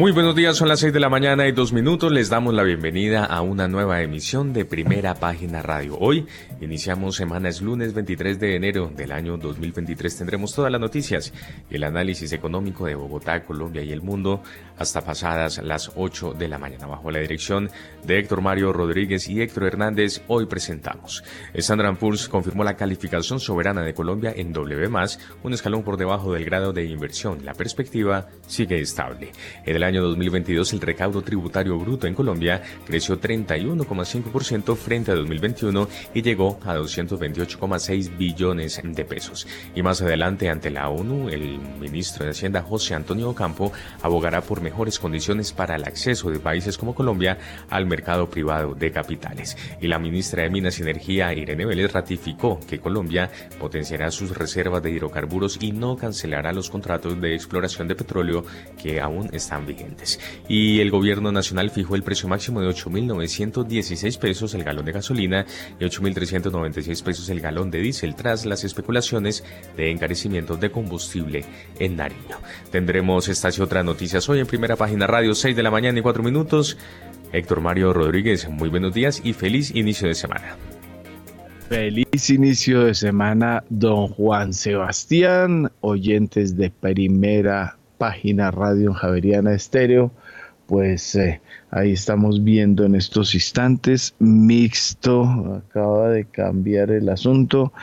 Muy buenos días, son las 6 de la mañana y dos minutos. Les damos la bienvenida a una nueva emisión de Primera Página Radio. Hoy iniciamos semanas lunes 23 de enero del año 2023. Tendremos todas las noticias y el análisis económico de Bogotá, Colombia y el mundo hasta pasadas las 8 de la mañana. Bajo la dirección de Héctor Mario Rodríguez y Héctor Hernández, hoy presentamos. Standard Poor's confirmó la calificación soberana de Colombia en W+, un escalón por debajo del grado de inversión. La perspectiva sigue estable. En el año 2022 el recaudo tributario bruto en Colombia creció 31,5% frente a 2021 y llegó a 228,6 billones de pesos. Y más adelante ante la ONU, el ministro de Hacienda José Antonio Ocampo abogará por mejores condiciones para el acceso de países como Colombia al mercado privado de capitales. Y la ministra de Minas y Energía Irene Vélez ratificó que Colombia potenciará sus reservas de hidrocarburos y no cancelará los contratos de exploración de petróleo que aún están Y el gobierno nacional fijó el precio máximo de 8.916 pesos el galón de gasolina y 8.396 pesos el galón de diésel tras las especulaciones de encarecimiento de combustible en Nariño. Tendremos estas y otras noticias hoy en primera página radio 6 de la mañana y 4 minutos. Héctor Mario Rodríguez, muy buenos días y feliz inicio de semana. Feliz inicio de semana, don Juan Sebastián, oyentes de primera página Radio Javeriana Estéreo, pues eh, ahí estamos viendo en estos instantes mixto, acaba de cambiar el asunto,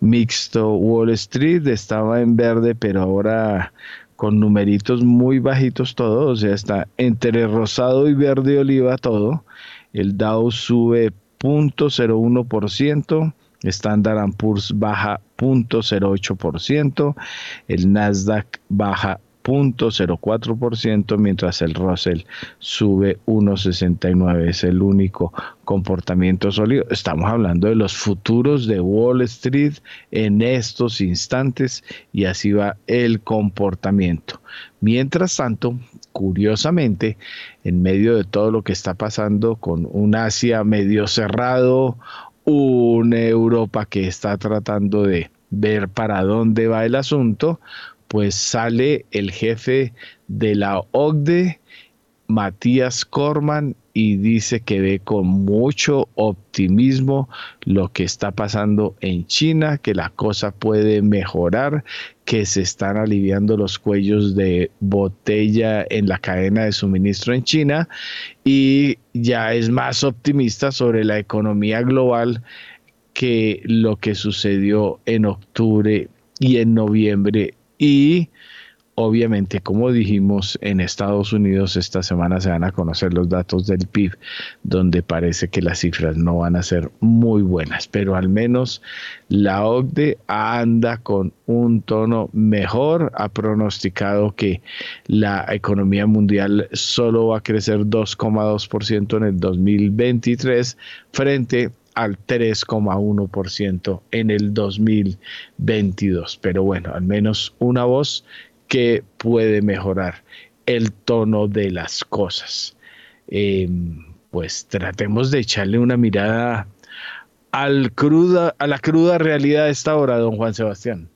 mixto Wall Street, estaba en verde, pero ahora con numeritos muy bajitos todo, o sea, está entre rosado y verde oliva todo. El Dow sube 0.01%, Standard Poor's baja 0.08%, el Nasdaq baja 0.04%, mientras el Russell sube 1.69. Es el único comportamiento sólido. Estamos hablando de los futuros de Wall Street en estos instantes y así va el comportamiento. Mientras tanto, curiosamente, en medio de todo lo que está pasando con un Asia medio cerrado, una Europa que está tratando de ver para dónde va el asunto, pues sale el jefe de la OCDE, Matías Corman, y dice que ve con mucho optimismo lo que está pasando en China, que la cosa puede mejorar, que se están aliviando los cuellos de botella en la cadena de suministro en China y ya es más optimista sobre la economía global que lo que sucedió en octubre y en noviembre y obviamente, como dijimos, en Estados Unidos esta semana se van a conocer los datos del PIB, donde parece que las cifras no van a ser muy buenas, pero al menos la OCDE anda con un tono mejor, ha pronosticado que la economía mundial solo va a crecer 2,2% en el 2023 frente al 3,1% en el 2022. Pero bueno, al menos una voz que puede mejorar el tono de las cosas. Em, pues tratemos de echarle una mirada al cruda, a la cruda realidad de esta hora, don Juan Sebastián.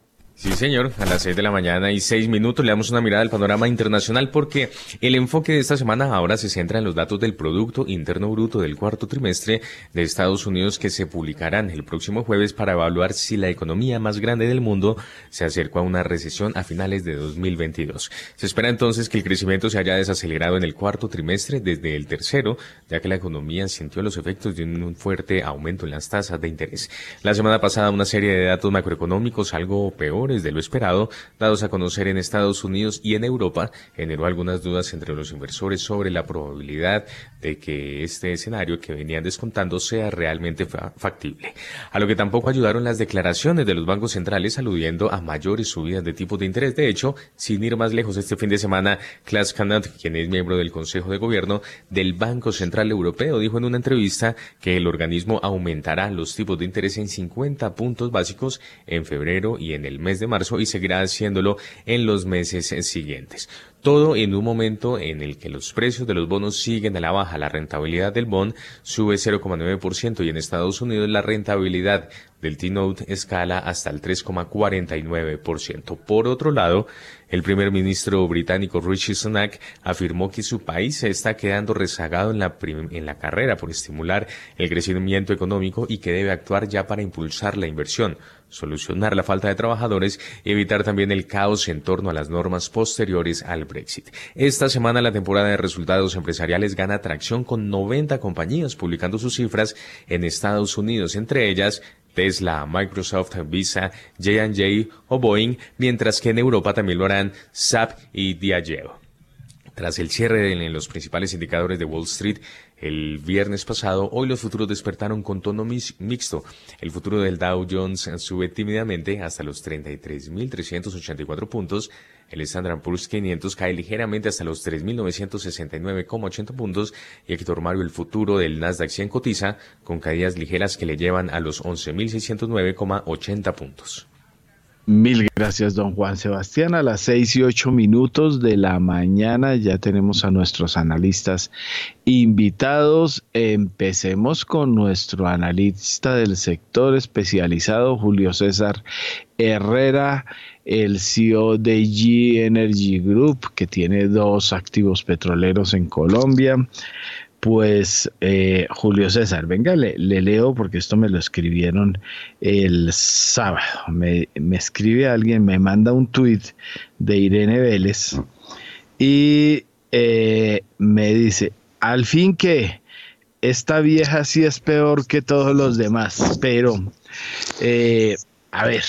Sí, señor, a las seis de la mañana y seis minutos le damos una mirada al panorama internacional porque el enfoque de esta semana ahora se centra en los datos del Producto Interno Bruto del cuarto trimestre de Estados Unidos que se publicarán el próximo jueves para evaluar si la economía más grande del mundo se acerca a una recesión a finales de 2022. Se espera entonces que el crecimiento se haya desacelerado en el cuarto trimestre desde el tercero, ya que la economía sintió los efectos de un fuerte aumento en las tasas de interés. La semana pasada una serie de datos macroeconómicos algo peor de lo esperado, dados a conocer en Estados Unidos y en Europa, generó algunas dudas entre los inversores sobre la probabilidad de que este escenario que venían descontando sea realmente factible. A lo que tampoco ayudaron las declaraciones de los bancos centrales aludiendo a mayores subidas de tipos de interés. De hecho, sin ir más lejos este fin de semana, Klaas Kanat, quien es miembro del Consejo de Gobierno del Banco Central Europeo, dijo en una entrevista que el organismo aumentará los tipos de interés en 50 puntos básicos en febrero y en el mes de marzo y seguirá haciéndolo en los meses siguientes. Todo en un momento en el que los precios de los bonos siguen a la baja. La rentabilidad del bond sube 0,9% y en Estados Unidos la rentabilidad del T-Note escala hasta el 3,49%. Por otro lado, el primer ministro británico Rishi Sunak afirmó que su país se está quedando rezagado en la, en la carrera por estimular el crecimiento económico y que debe actuar ya para impulsar la inversión solucionar la falta de trabajadores y evitar también el caos en torno a las normas posteriores al Brexit. Esta semana la temporada de resultados empresariales gana tracción con 90 compañías publicando sus cifras en Estados Unidos, entre ellas Tesla, Microsoft, Visa, J&J o Boeing, mientras que en Europa también lo harán SAP y Diageo. Tras el cierre en los principales indicadores de Wall Street el viernes pasado, hoy los futuros despertaron con tono mixto. El futuro del Dow Jones sube tímidamente hasta los 33.384 puntos. El Standard Poor's 500 cae ligeramente hasta los 3.969,80 puntos. Y Héctor Mario, el futuro del Nasdaq 100 cotiza con caídas ligeras que le llevan a los 11.609,80 puntos. Mil gracias, don Juan Sebastián. A las seis y ocho minutos de la mañana ya tenemos a nuestros analistas invitados. Empecemos con nuestro analista del sector especializado, Julio César Herrera, el CEO de G Energy Group, que tiene dos activos petroleros en Colombia. Pues eh, Julio César, venga, le, leo porque esto me lo escribieron el sábado. Me, escribe alguien, me manda un tuit de Irene Vélez y eh, me dice, al fin que esta vieja sí es peor que todos los demás, pero eh, a ver,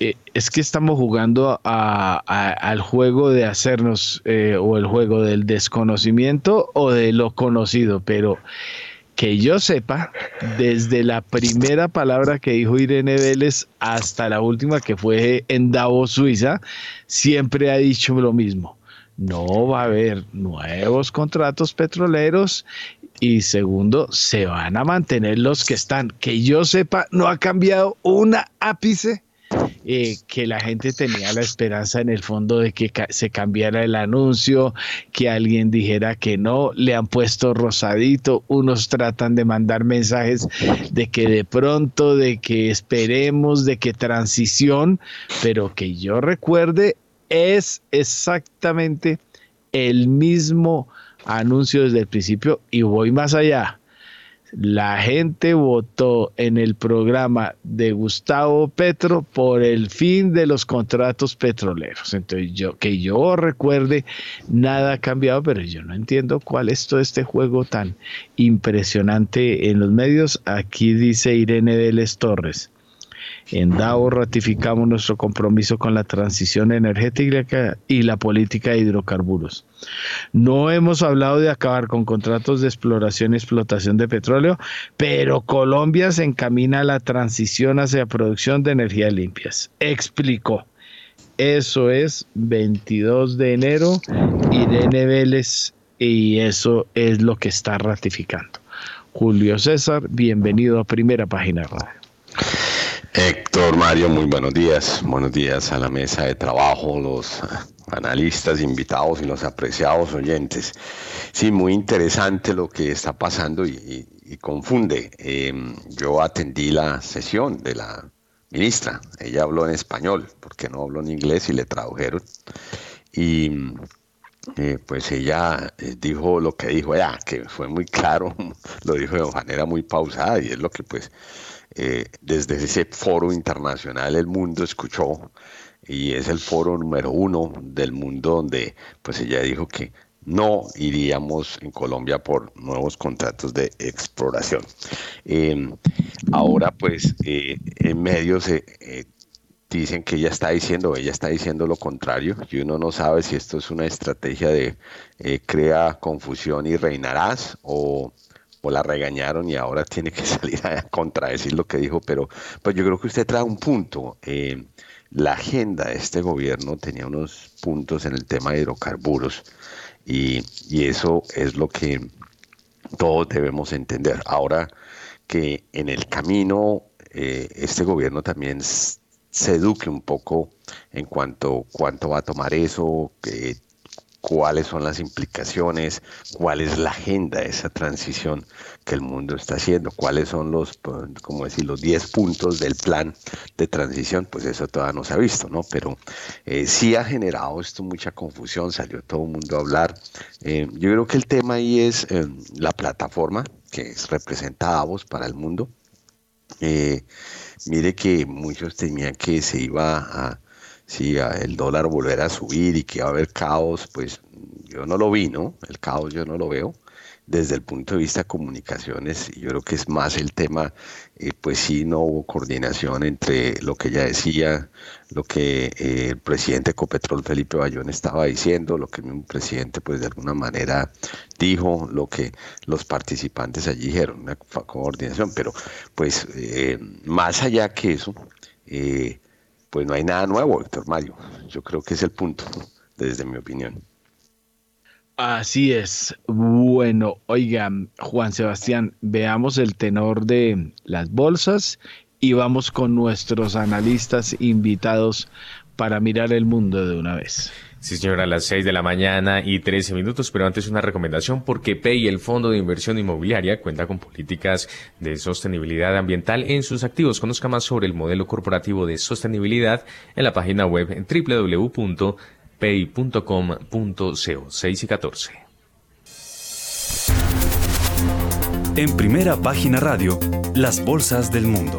eh, es que estamos jugando al juego de hacernos eh, o el juego del desconocimiento o de lo conocido, pero que yo sepa, desde la primera palabra que dijo Irene Vélez hasta la última que fue en Davos, Suiza, siempre ha dicho lo mismo. No va a haber nuevos contratos petroleros y segundo, se van a mantener los que están. Que yo sepa, no ha cambiado una ápice eh, que la gente tenía la esperanza en el fondo de que se cambiara el anuncio, que alguien dijera que no, le han puesto rosadito, unos tratan de mandar mensajes de que de pronto, de que esperemos, de que transición, pero que yo recuerde es exactamente el mismo anuncio desde el principio y voy más allá la gente votó en el programa de Gustavo Petro por el fin de los contratos petroleros. Entonces, yo que yo recuerde, nada ha cambiado, pero yo no entiendo cuál es todo este juego tan impresionante en los medios. Aquí dice Irene Vélez Torres. En DAO ratificamos nuestro compromiso con la transición energética y la política de hidrocarburos. No hemos hablado de acabar con contratos de exploración y explotación de petróleo, pero Colombia se encamina a la transición hacia producción de energías limpias. Explicó. Eso es 22 de enero, Irene Vélez, y eso es lo que está ratificando. Julio César, bienvenido a Primera Página Radio. Héctor Mario, muy buenos días. Buenos días a la mesa de trabajo, los analistas, invitados y los apreciados oyentes. Sí, muy interesante lo que está pasando y, confunde. Em, yo atendí la sesión de la ministra. Ella habló en español, porque no habló en inglés y le tradujeron. Y eh, pues ella eh, dijo lo que dijo ya, que fue muy claro, lo dijo de manera muy pausada y es lo que pues eh, desde ese foro internacional el mundo escuchó y es el foro número uno del mundo donde pues ella dijo que no iríamos en Colombia por nuevos contratos de exploración. Em, ahora pues eh, en medios eh, dicen que ella está diciendo, ella está diciendo lo contrario y uno no sabe si esto es una estrategia de crea confusión y reinarás o la regañaron y ahora tiene que salir a contradecir lo que dijo, pero pues yo creo que usted trae un punto. Eh, la agenda de este gobierno tenía unos puntos en el tema de hidrocarburos y, eso es lo que todos debemos entender. Ahora que en el camino eh, este gobierno también se eduque un poco en cuanto cuánto va a tomar eso, cuáles son las implicaciones, cuál es la agenda de esa transición que el mundo está haciendo, cuáles son los, como decir, los 10 puntos del plan de transición, pues eso todavía no se ha visto, ¿no? Pero eh, sí ha generado esto mucha confusión, salió todo el mundo a hablar. Eh, yo creo que el tema ahí es eh, la plataforma que representa a vos para el mundo. mire que muchos temían que se iba a si el dólar volverá a subir y que va a haber caos, pues yo no lo vi, ¿no? El caos yo no lo veo. Desde el punto de vista de comunicaciones, yo creo que es más el tema, eh, pues sí, no hubo coordinación entre lo que ella decía, lo que eh, el presidente Copetrol Felipe Bayón estaba diciendo, lo que el presidente, pues de alguna manera dijo, lo que los participantes allí dijeron, una coordinación, pero pues eh, más allá que eso, pues no hay nada nuevo, Héctor Mario. Yo creo que es el punto, desde mi opinión. Así es. Bueno, oigan, Juan Sebastián, veamos el tenor de las bolsas y vamos con nuestros analistas invitados para mirar el mundo de una vez. Sí, señora, a las 6 de la mañana y 13 minutos, pero antes una recomendación porque PEI, el Fondo de Inversión Inmobiliaria, cuenta con políticas de sostenibilidad ambiental en sus activos. Conozca más sobre el modelo corporativo de sostenibilidad en la página web www.pei.com.co 6 y 14. En primera página radio, las bolsas del mundo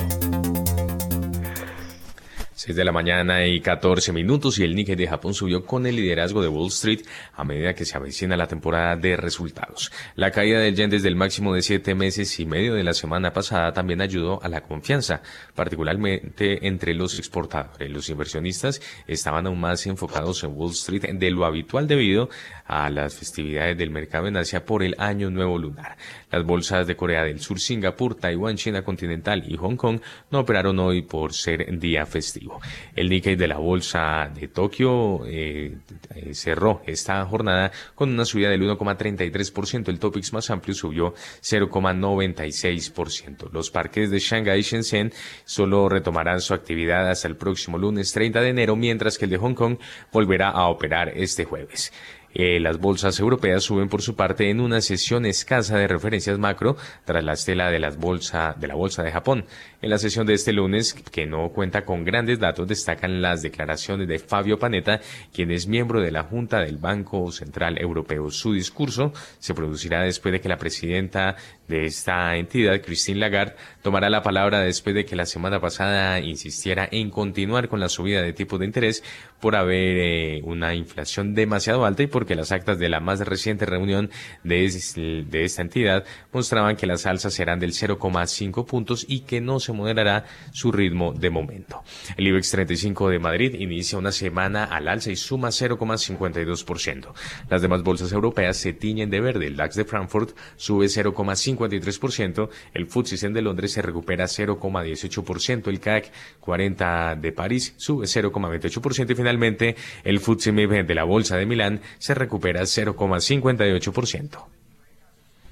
de la mañana y 14 minutos y el Nikkei de Japón subió con el liderazgo de Wall Street a medida que se avecina la temporada de resultados. La caída del yen desde el máximo de siete meses y medio de la semana pasada también ayudó a la confianza, particularmente entre los exportadores. Los inversionistas estaban aún más enfocados en Wall Street de lo habitual debido a las festividades del mercado en Asia por el Año Nuevo Lunar. Las bolsas de Corea del Sur, Singapur, Taiwán, China continental y Hong Kong no operaron hoy por ser día festivo. El Nikkei de la bolsa de Tokio eh, eh, cerró esta jornada con una subida del 1,33%. El Topix más amplio subió 0,96%. Los parques de Shanghai y Shenzhen solo retomarán su actividad hasta el próximo lunes 30 de enero, mientras que el de Hong Kong volverá a operar este jueves. Eh, las bolsas europeas suben por su parte en una sesión escasa de referencias macro tras la estela de, las bolsa, de la bolsa de Japón. En la sesión de este lunes, que no cuenta con grandes datos, destacan las declaraciones de Fabio Panetta, quien es miembro de la Junta del Banco Central Europeo. Su discurso se producirá después de que la presidenta de esta entidad, Christine Lagarde, tomará la palabra después de que la semana pasada insistiera en continuar con la subida de tipos de interés por haber eh, una inflación demasiado alta y porque las actas de la más reciente reunión de, esta entidad mostraban que las alzas serán del 0,5 puntos y que no se moderará su ritmo de momento. El IBEX 35 de Madrid inicia una semana al alza y suma 0,52%. Las demás bolsas europeas se tiñen de verde. El DAX de Frankfurt sube 0,53%, el FTSE de Londres se recupera 0,18%, el CAC 40 de París sube 0,28% y finalmente el FTSE de la Bolsa de Milán se recupera 0,58%.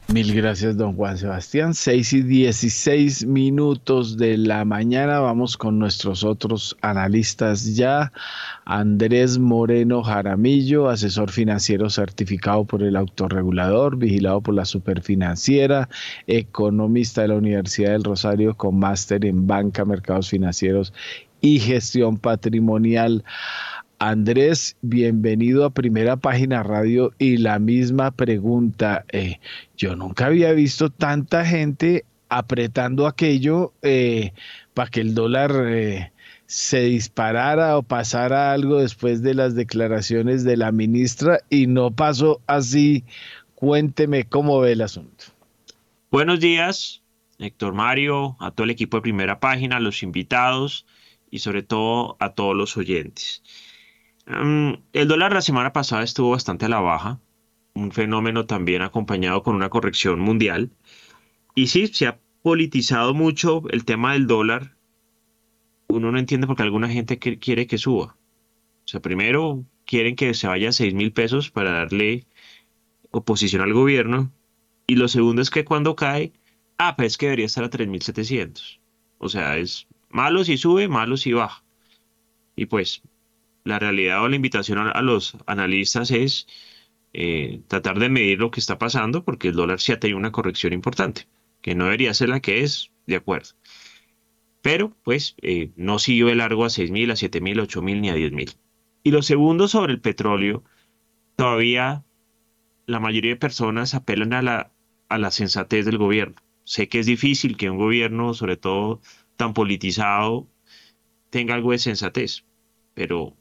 Mil gracias, don Juan Sebastián. Seis y dieciséis minutos de la mañana. Vamos con nuestros otros analistas ya. Andrés Moreno Jaramillo, asesor financiero certificado por el autorregulador, vigilado por la superfinanciera, economista de la Universidad del Rosario con máster en banca, mercados financieros y gestión patrimonial. Andrés, bienvenido a Primera Página Radio y la misma pregunta. Eh, yo nunca había visto tanta gente apretando aquello eh, para que el dólar eh, se disparara o pasara algo después de las declaraciones de la ministra y no pasó así. Cuénteme cómo ve el asunto. Buenos días, Héctor Mario, a todo el equipo de Primera Página, a los invitados y sobre todo a todos los oyentes. Mm, el dólar la semana pasada estuvo bastante a la baja, un fenómeno también acompañado con una corrección mundial. Y sí, se ha politizado mucho el tema del dólar. Uno no entiende por qué alguna gente quiere que suba. O sea, primero quieren que se vaya a 6 mil pesos para darle oposición al gobierno. Y lo segundo es que cuando cae, ah, pues es que debería estar a 3.700. O sea, es malo si sube, malo si baja. Y pues la realidad o la invitación a, los analistas es eh, tratar de medir lo que está pasando porque el dólar sí ha tenido una corrección importante, que no debería ser la que es, de acuerdo. Pero pues eh, no siguió de largo a 6.000, a 7.000, 8.000 ni a 10.000. Y lo segundo sobre el petróleo, todavía la mayoría de personas apelan a la, a la sensatez del gobierno. Sé que es difícil que un gobierno, sobre todo tan politizado, tenga algo de sensatez, pero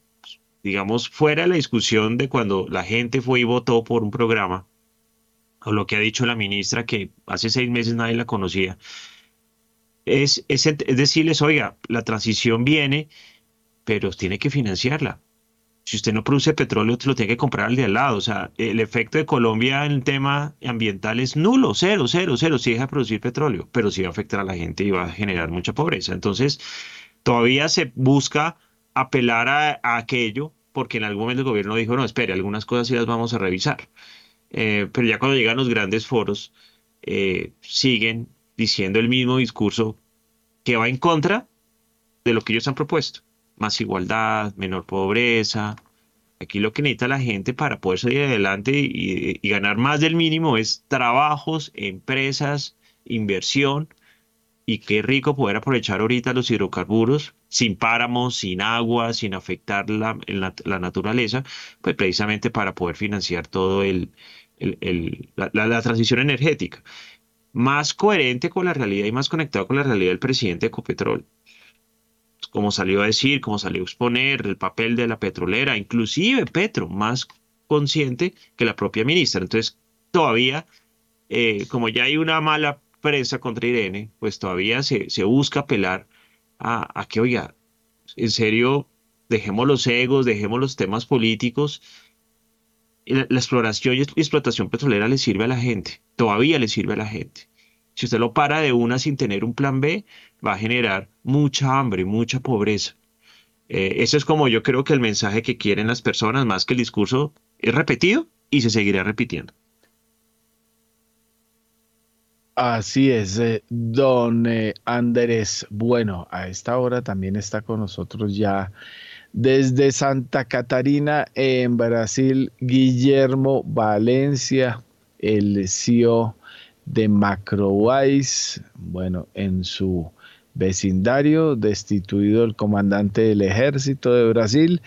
digamos, fuera de la discusión de cuando la gente fue y votó por un programa, o lo que ha dicho la ministra, que hace seis meses nadie la conocía, es, es, es decirles, oiga, la transición viene, pero tiene que financiarla. Si usted no produce petróleo, lo tiene que comprar al de al lado. O sea, el efecto de Colombia en el tema ambiental es nulo, cero, cero, cero. Si deja de producir petróleo, pero sí va a afectar a la gente y va a generar mucha pobreza. Entonces, todavía se busca apelar a, aquello, porque en algún momento el gobierno dijo, no, espere, algunas cosas sí las vamos a revisar. Eh, pero ya cuando llegan los grandes foros, eh, siguen diciendo el mismo discurso que va en contra de lo que ellos han propuesto. Más igualdad, menor pobreza. Aquí lo que necesita la gente para poder salir adelante y, y ganar más del mínimo es trabajos, empresas, inversión y qué rico poder aprovechar ahorita los hidrocarburos sin páramos, sin agua, sin afectar la, la, naturaleza, pues precisamente para poder financiar todo el, la, transición energética. Más coherente con la realidad y más conectado con la realidad del presidente de Ecopetrol. Como salió a decir, como salió a exponer el papel de la petrolera, inclusive Petro, más consciente que la propia ministra. Entonces, todavía, eh, como ya hay una mala prensa contra Irene, pues todavía se, busca apelar a, que, oiga, en serio, dejemos los egos, dejemos los temas políticos. La, exploración y explotación petrolera le sirve a la gente, todavía le sirve a la gente. Si usted lo para de una sin tener un plan B, va a generar mucha hambre, mucha pobreza. Eh, eso es como yo creo que el mensaje que quieren las personas, más que el discurso, es repetido y se seguirá repitiendo. Así es, eh, don eh, Andrés. Bueno, a esta hora también está con nosotros ya desde Santa Catarina, en Brasil, Guillermo Valencia, el CEO de Macrowise. Bueno, en su vecindario, destituido el comandante del ejército de Brasil,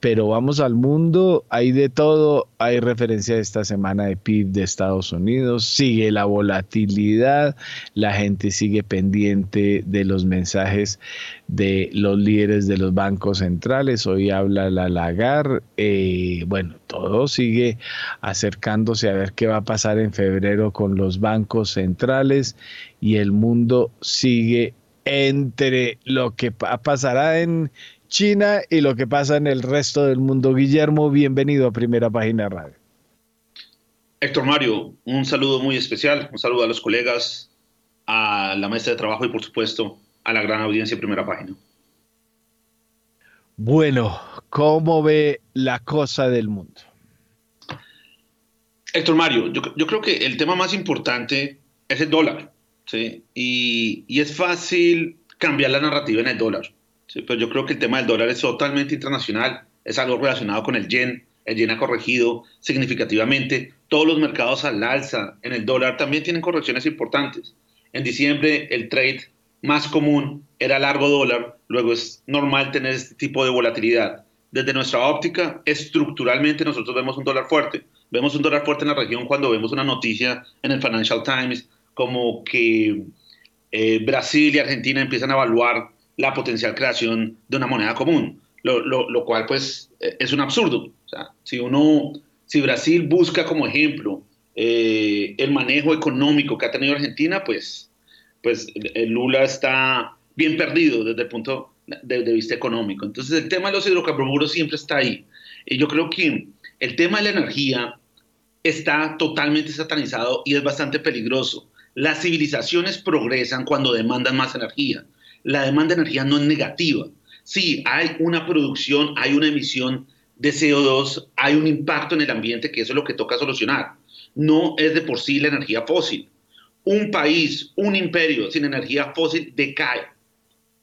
pero vamos al mundo, hay de todo, hay referencia esta semana de PIB de Estados Unidos, sigue la volatilidad, la gente sigue pendiente de los mensajes de los líderes de los bancos centrales, hoy habla la Lagar, eh, bueno, todo sigue acercándose a ver qué va a pasar en febrero con los bancos centrales y el mundo sigue entre lo que pasará en China y lo que pasa en el resto del mundo. Guillermo, bienvenido a Primera Página Radio. Héctor Mario, un saludo muy especial, un saludo a los colegas, a la mesa de trabajo y por supuesto a la gran audiencia de Primera Página. Bueno, ¿cómo ve la cosa del mundo? Héctor Mario, yo, creo que el tema más importante es el dólar, ¿sí? Y, y es fácil cambiar la narrativa en el dólar. Sí, pero yo creo que el tema del dólar es totalmente internacional, es algo relacionado con el yen. El yen ha corregido significativamente. Todos los mercados al alza en el dólar también tienen correcciones importantes. En diciembre el trade más común era largo dólar, luego es normal tener este tipo de volatilidad. Desde nuestra óptica, estructuralmente nosotros vemos un dólar fuerte. Vemos un dólar fuerte en la región cuando vemos una noticia en el Financial Times como que eh, Brasil y Argentina empiezan a evaluar la potencial creación de una moneda común, lo, cual pues eh, es un absurdo. si uno, si Brasil busca como ejemplo eh, el manejo económico que ha tenido Argentina, pues, pues Lula está bien perdido desde el punto de, de, vista económico. Entonces el tema de los hidrocarburos siempre está ahí. Y yo creo que el tema de la energía está totalmente satanizado y es bastante peligroso. Las civilizaciones progresan cuando demandan más energía la demanda de energía no es negativa. Sí, hay una producción, hay una emisión de CO2, hay un impacto en el ambiente que eso es lo que toca solucionar. No es de por sí la energía fósil. Un país, un imperio sin energía fósil decae.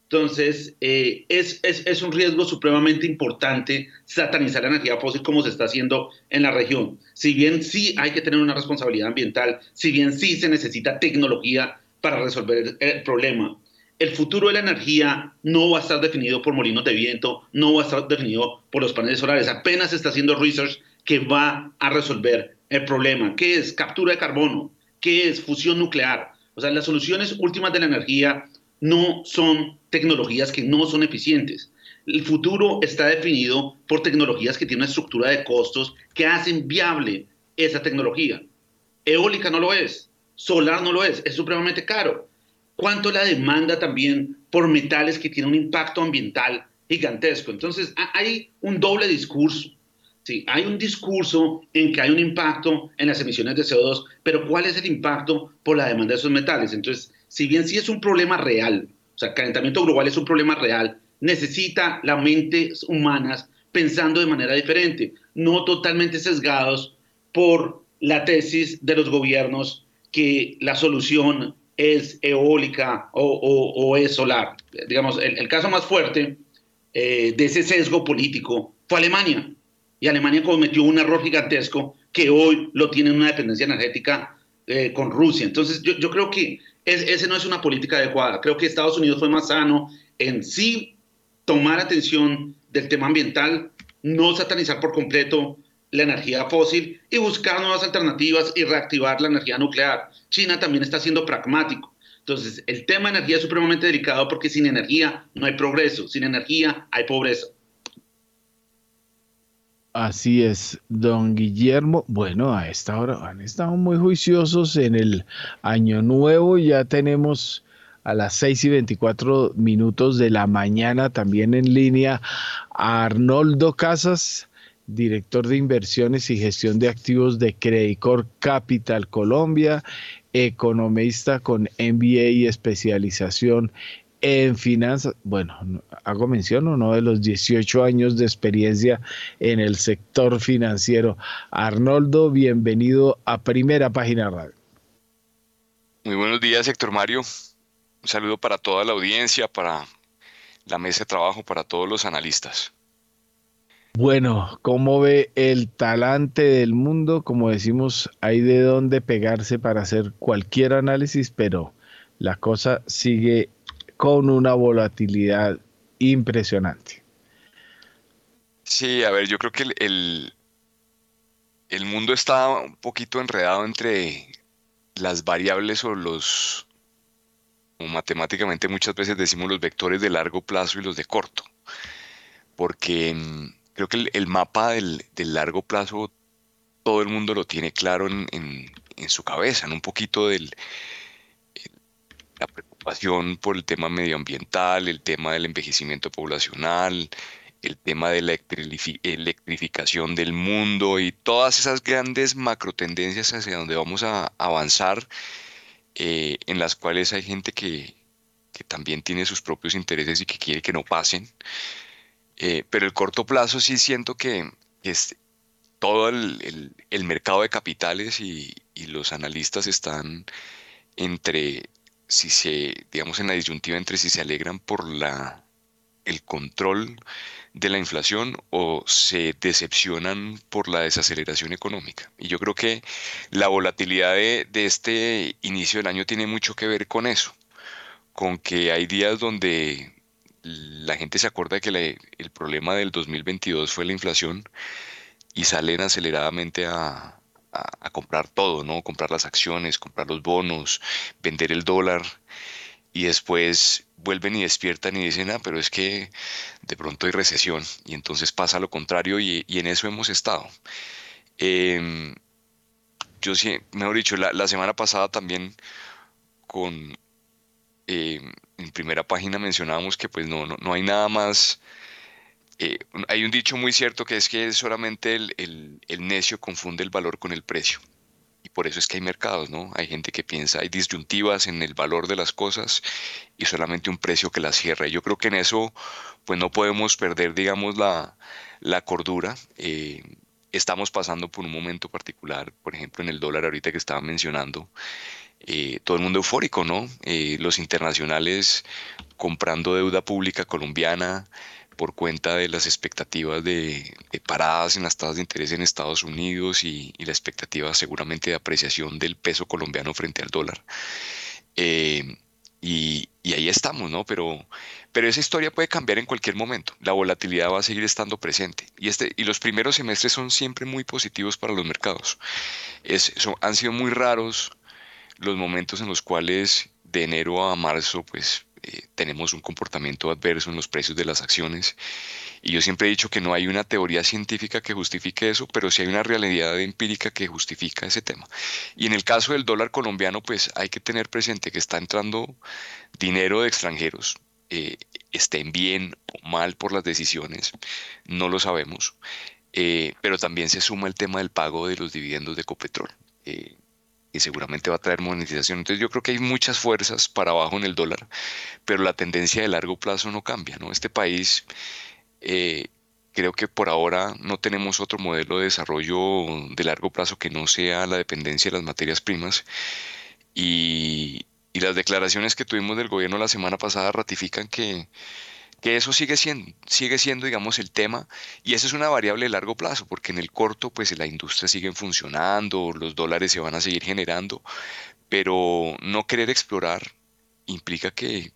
Entonces, eh, es, es, es, un riesgo supremamente importante satanizar la energía fósil como se está haciendo en la región. Si bien sí hay que tener una responsabilidad ambiental, si bien sí se necesita tecnología para resolver el problema, el futuro de la energía no va a estar definido por molinos de viento, no va a estar definido por los paneles solares. Apenas se está haciendo research que va a resolver el problema. ¿Qué es captura de carbono? ¿Qué es fusión nuclear? O sea, las soluciones últimas de la energía no son tecnologías que no son eficientes. El futuro está definido por tecnologías que tienen una estructura de costos que hacen viable esa tecnología. Eólica no lo es, solar no lo es, es supremamente caro. ¿Cuánto la demanda también por metales que tienen un impacto ambiental gigantesco? Entonces, hay un doble discurso. Sí, hay un discurso en que hay un impacto en las emisiones de CO2, pero ¿cuál es el impacto por la demanda de esos metales? Entonces, si bien sí es un problema real, o sea, calentamiento global es un problema real, necesita las mentes humanas pensando de manera diferente, no totalmente sesgados por la tesis de los gobiernos que la solución es eólica o, es solar. Digamos, el, caso más fuerte eh, de ese sesgo político fue Alemania. Y Alemania cometió un error gigantesco que hoy lo tiene en una dependencia energética eh, con Rusia. Entonces, yo, yo creo que ese no es una política adecuada. Creo que Estados Unidos fue más sano en sí tomar atención del tema ambiental, no satanizar por completo la energía fósil y buscar nuevas alternativas y reactivar la energía nuclear. China también está siendo pragmático. Entonces, el tema de energía es supremamente delicado porque sin energía no hay progreso, sin energía hay pobreza. Así es, don Guillermo. Bueno, a esta hora han estado muy juiciosos en el año nuevo. Ya tenemos a las 6 y 24 minutos de la mañana también en línea a Arnoldo Casas, director de inversiones y gestión de activos de Credicor Capital Colombia, economista con MBA y especialización en finanzas, bueno, hago mención uno de los 18 años de experiencia en el sector financiero. Arnoldo, bienvenido a Primera Página Radio. Muy buenos días, Héctor Mario. Un saludo para toda la audiencia, para la mesa de trabajo, para todos los analistas. Bueno, ¿cómo ve el talante del mundo? Como decimos, hay de dónde pegarse para hacer cualquier análisis, pero la cosa sigue con una volatilidad impresionante. Sí, a ver, yo creo que el, el, mundo está un poquito enredado entre las variables o los, como matemáticamente muchas veces decimos los vectores de largo plazo y los de corto, porque mm, creo que el, mapa del, largo plazo todo el mundo lo tiene claro en, su cabeza, en un poquito del, la preocupación por el tema medioambiental, el tema del envejecimiento poblacional, el tema de la electrificación del mundo y todas esas grandes macro tendencias hacia donde vamos a avanzar, eh, en las cuales hay gente que, también tiene sus propios intereses y que quiere que no pasen. Eh, pero el corto plazo sí siento que es todo el, mercado de capitales y, y los analistas están entre si se, digamos, en la disyuntiva entre si se alegran por la, el control de la inflación o se decepcionan por la desaceleración económica. Y yo creo que la volatilidad de, este inicio del año tiene mucho que ver con eso, con que hay días donde la gente se acuerda que el problema del 2022 fue la inflación y salen aceleradamente a, a, comprar todo, ¿no? Comprar las acciones, comprar los bonos, vender el dólar y después vuelven y despiertan y dicen, ah, pero es que de pronto hay recesión y entonces pasa lo contrario y, en eso hemos estado. Em, yo sí, mejor dicho, la, semana pasada también con, em, en primera página mencionábamos que pues no, no, no hay nada más eh, hay un dicho muy cierto que es que solamente el, necio confunde el valor con el precio. Y por eso es que hay mercados, ¿no? Hay gente que piensa, hay disyuntivas en el valor de las cosas y solamente un precio que las cierra. yo creo que en eso, pues no podemos perder, digamos, la, cordura. Eh, estamos pasando por un momento particular, por ejemplo, en el dólar ahorita que estaba mencionando, eh, todo el mundo eufórico, ¿no? Eh, los internacionales comprando deuda pública colombiana por cuenta de las expectativas de, paradas en las tasas de interés en Estados Unidos y, la expectativa seguramente de apreciación del peso colombiano frente al dólar. Eh, y, ahí estamos, ¿no? Pero, pero esa historia puede cambiar en cualquier momento. La volatilidad va a seguir estando presente. Y, este, y los primeros semestres son siempre muy positivos para los mercados. Es, han sido muy raros los momentos en los cuales de enero a marzo, pues eh, tenemos un comportamiento adverso en los precios de las acciones. Y yo siempre he dicho que no hay una teoría científica que justifique eso, pero sí hay una realidad empírica que justifica ese tema. Y en el caso del dólar colombiano, pues hay que tener presente que está entrando dinero de extranjeros, eh, estén bien o mal por las decisiones, no lo sabemos. Eh, pero también se suma el tema del pago de los dividendos de Copetrol y seguramente va a traer monetización. Entonces yo creo que hay muchas fuerzas para abajo en el dólar, pero la tendencia de largo plazo no cambia. ¿no? Este país eh, creo que por ahora no tenemos otro modelo de desarrollo de largo plazo que no sea la dependencia de las materias primas. Y, y las declaraciones que tuvimos del gobierno la semana pasada ratifican que que eso sigue siendo, sigue siendo, digamos, el tema, y esa es una variable de largo plazo, porque en el corto, pues la industria sigue funcionando, los dólares se van a seguir generando, pero no querer explorar implica que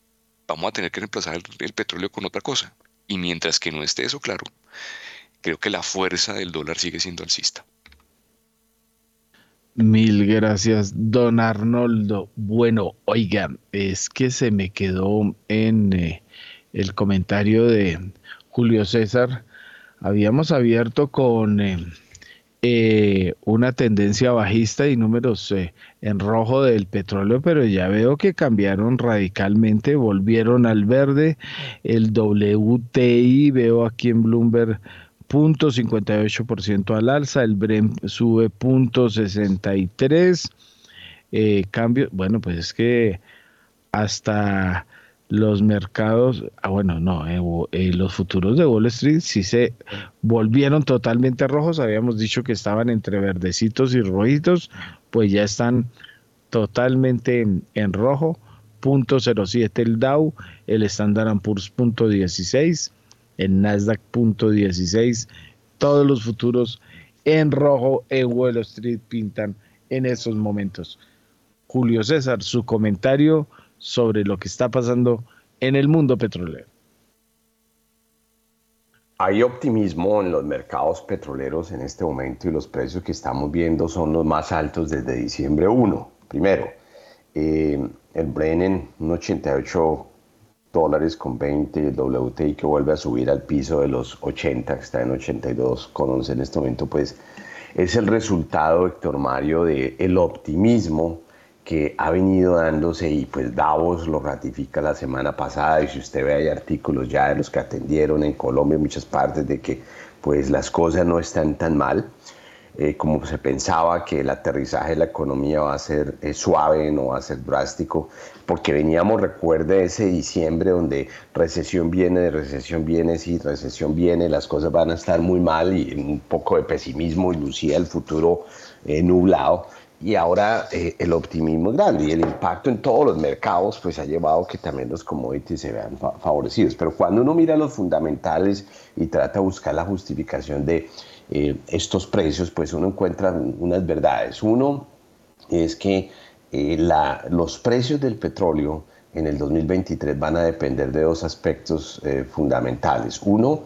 vamos a tener que reemplazar el, petróleo con otra cosa, y mientras que no esté eso claro, creo que la fuerza del dólar sigue siendo alcista. Mil gracias, don Arnoldo. Bueno, oigan, es que se me quedó en... Eh, el comentario de Julio César, habíamos abierto con eh, eh, una tendencia bajista y números eh, en rojo del petróleo, pero ya veo que cambiaron radicalmente, volvieron al verde. El WTI veo aquí en Bloomberg punto 58% al alza, el Brent sube punto 63. cambio, bueno, pues es que hasta los mercados, ah, bueno, no, eh, eh, los futuros de Wall Street sí se volvieron totalmente rojos, habíamos dicho que estaban entre verdecitos y rojitos, pues ya están totalmente en, rojo, punto 07 el Dow, el Standard Poor's punto 16, el Nasdaq punto 16, todos los futuros en rojo en Wall Street pintan en esos momentos. Julio César, su comentario sobre lo que está pasando en el mundo petrolero. Hay optimismo en los mercados petroleros en este momento y los precios que estamos viendo son los más altos desde diciembre 1. Primero, eh, el Brennan, un 88 dólares con 20, el WTI que vuelve a subir al piso de los 80, que está en 82 con 11 en este momento, pues es el resultado, Héctor Mario, del el optimismo que ha venido dándose y pues Davos lo ratifica la semana pasada. Y si usted ve hay artículos ya de los que atendieron en Colombia muchas partes de que pues las cosas no están tan mal. Eh, como se pensaba que el aterrizaje de la economía va a ser eh, suave, no va a ser drástico, porque veníamos, recuerde ese diciembre donde recesión viene, recesión viene, sí, recesión viene, las cosas van a estar muy mal y un poco de pesimismo y lucía el futuro eh, nublado y ahora eh, el optimismo es grande y el impacto en todos los mercados pues ha llevado que también los commodities se vean favorecidos. Pero cuando uno mira los fundamentales y trata de buscar la justificación de eh, estos precios, pues uno encuentra unas verdades. Uno es que eh, la, los precios del petróleo en el 2023 van a depender de dos aspectos fundamentales. Uno,